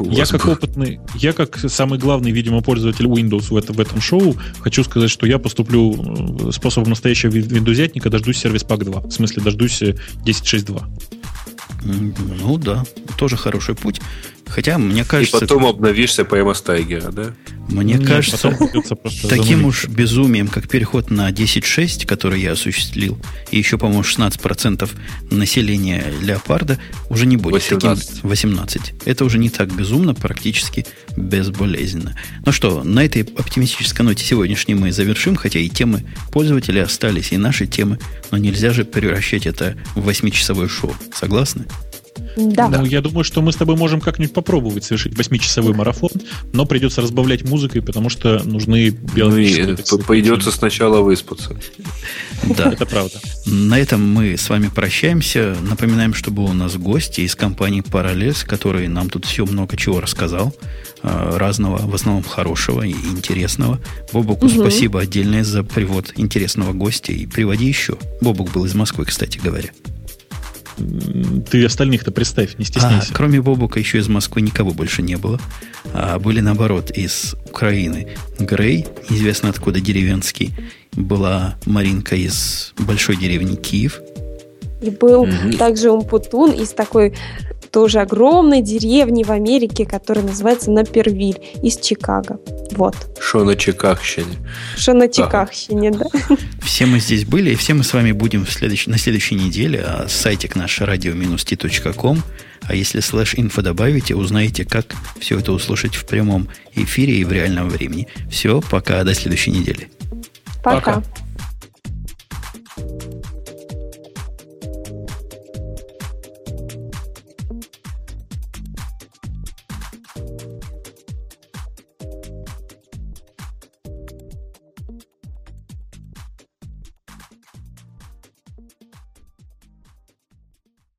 я как опытный, я как самый главный, видимо, пользователь Windows в, это, в этом шоу, хочу сказать, что я поступлю э, способом настоящего виндузятника, дождусь сервис Pack 2. В смысле, дождусь 10.6.2. Ну да, тоже хороший путь. Хотя, мне кажется... И потом обновишься по MS Tiger, да? Мне Нет, кажется, таким уж безумием, как переход на 10.6, который я осуществил, и еще, по-моему, 16% населения Леопарда уже не будет 18. таким... 18. Это уже не так безумно, практически безболезненно. Ну что, на этой оптимистической ноте сегодняшней мы завершим, хотя и темы пользователей остались, и наши темы, но нельзя же превращать это в 8-часовое шоу. Согласны? Да. Ну, я думаю, что мы с тобой можем как-нибудь попробовать совершить восьмичасовой марафон, но придется разбавлять музыкой, потому что нужны биологические... Ну, придется сначала выспаться. Да. Это правда. На этом мы с вами прощаемся. Напоминаем, что был у нас гости из компании Parallels, который нам тут все много чего рассказал. Э, разного, в основном хорошего и интересного. Бобуку угу. спасибо отдельное за привод интересного гостя. И приводи еще. Бобук был из Москвы, кстати говоря. Ты остальных-то представь, не стесняйся. А, кроме Бобука еще из Москвы никого больше не было. А были, наоборот, из Украины. Грей, известно откуда деревенский. Была Маринка из большой деревни Киев. И был mm также Умпутун из такой тоже огромной деревни в Америке, которая называется Напервиль из Чикаго. Вот. Что на Чикагщине. Что на Чикагщине, да. Все мы здесь были, и все мы с вами будем в следующ... на следующей неделе. А сайтик наш radio-t.com. А если слэш инфо добавите, узнаете, как все это услышать в прямом эфире и в реальном времени. Все, пока, до следующей недели. Пока. пока.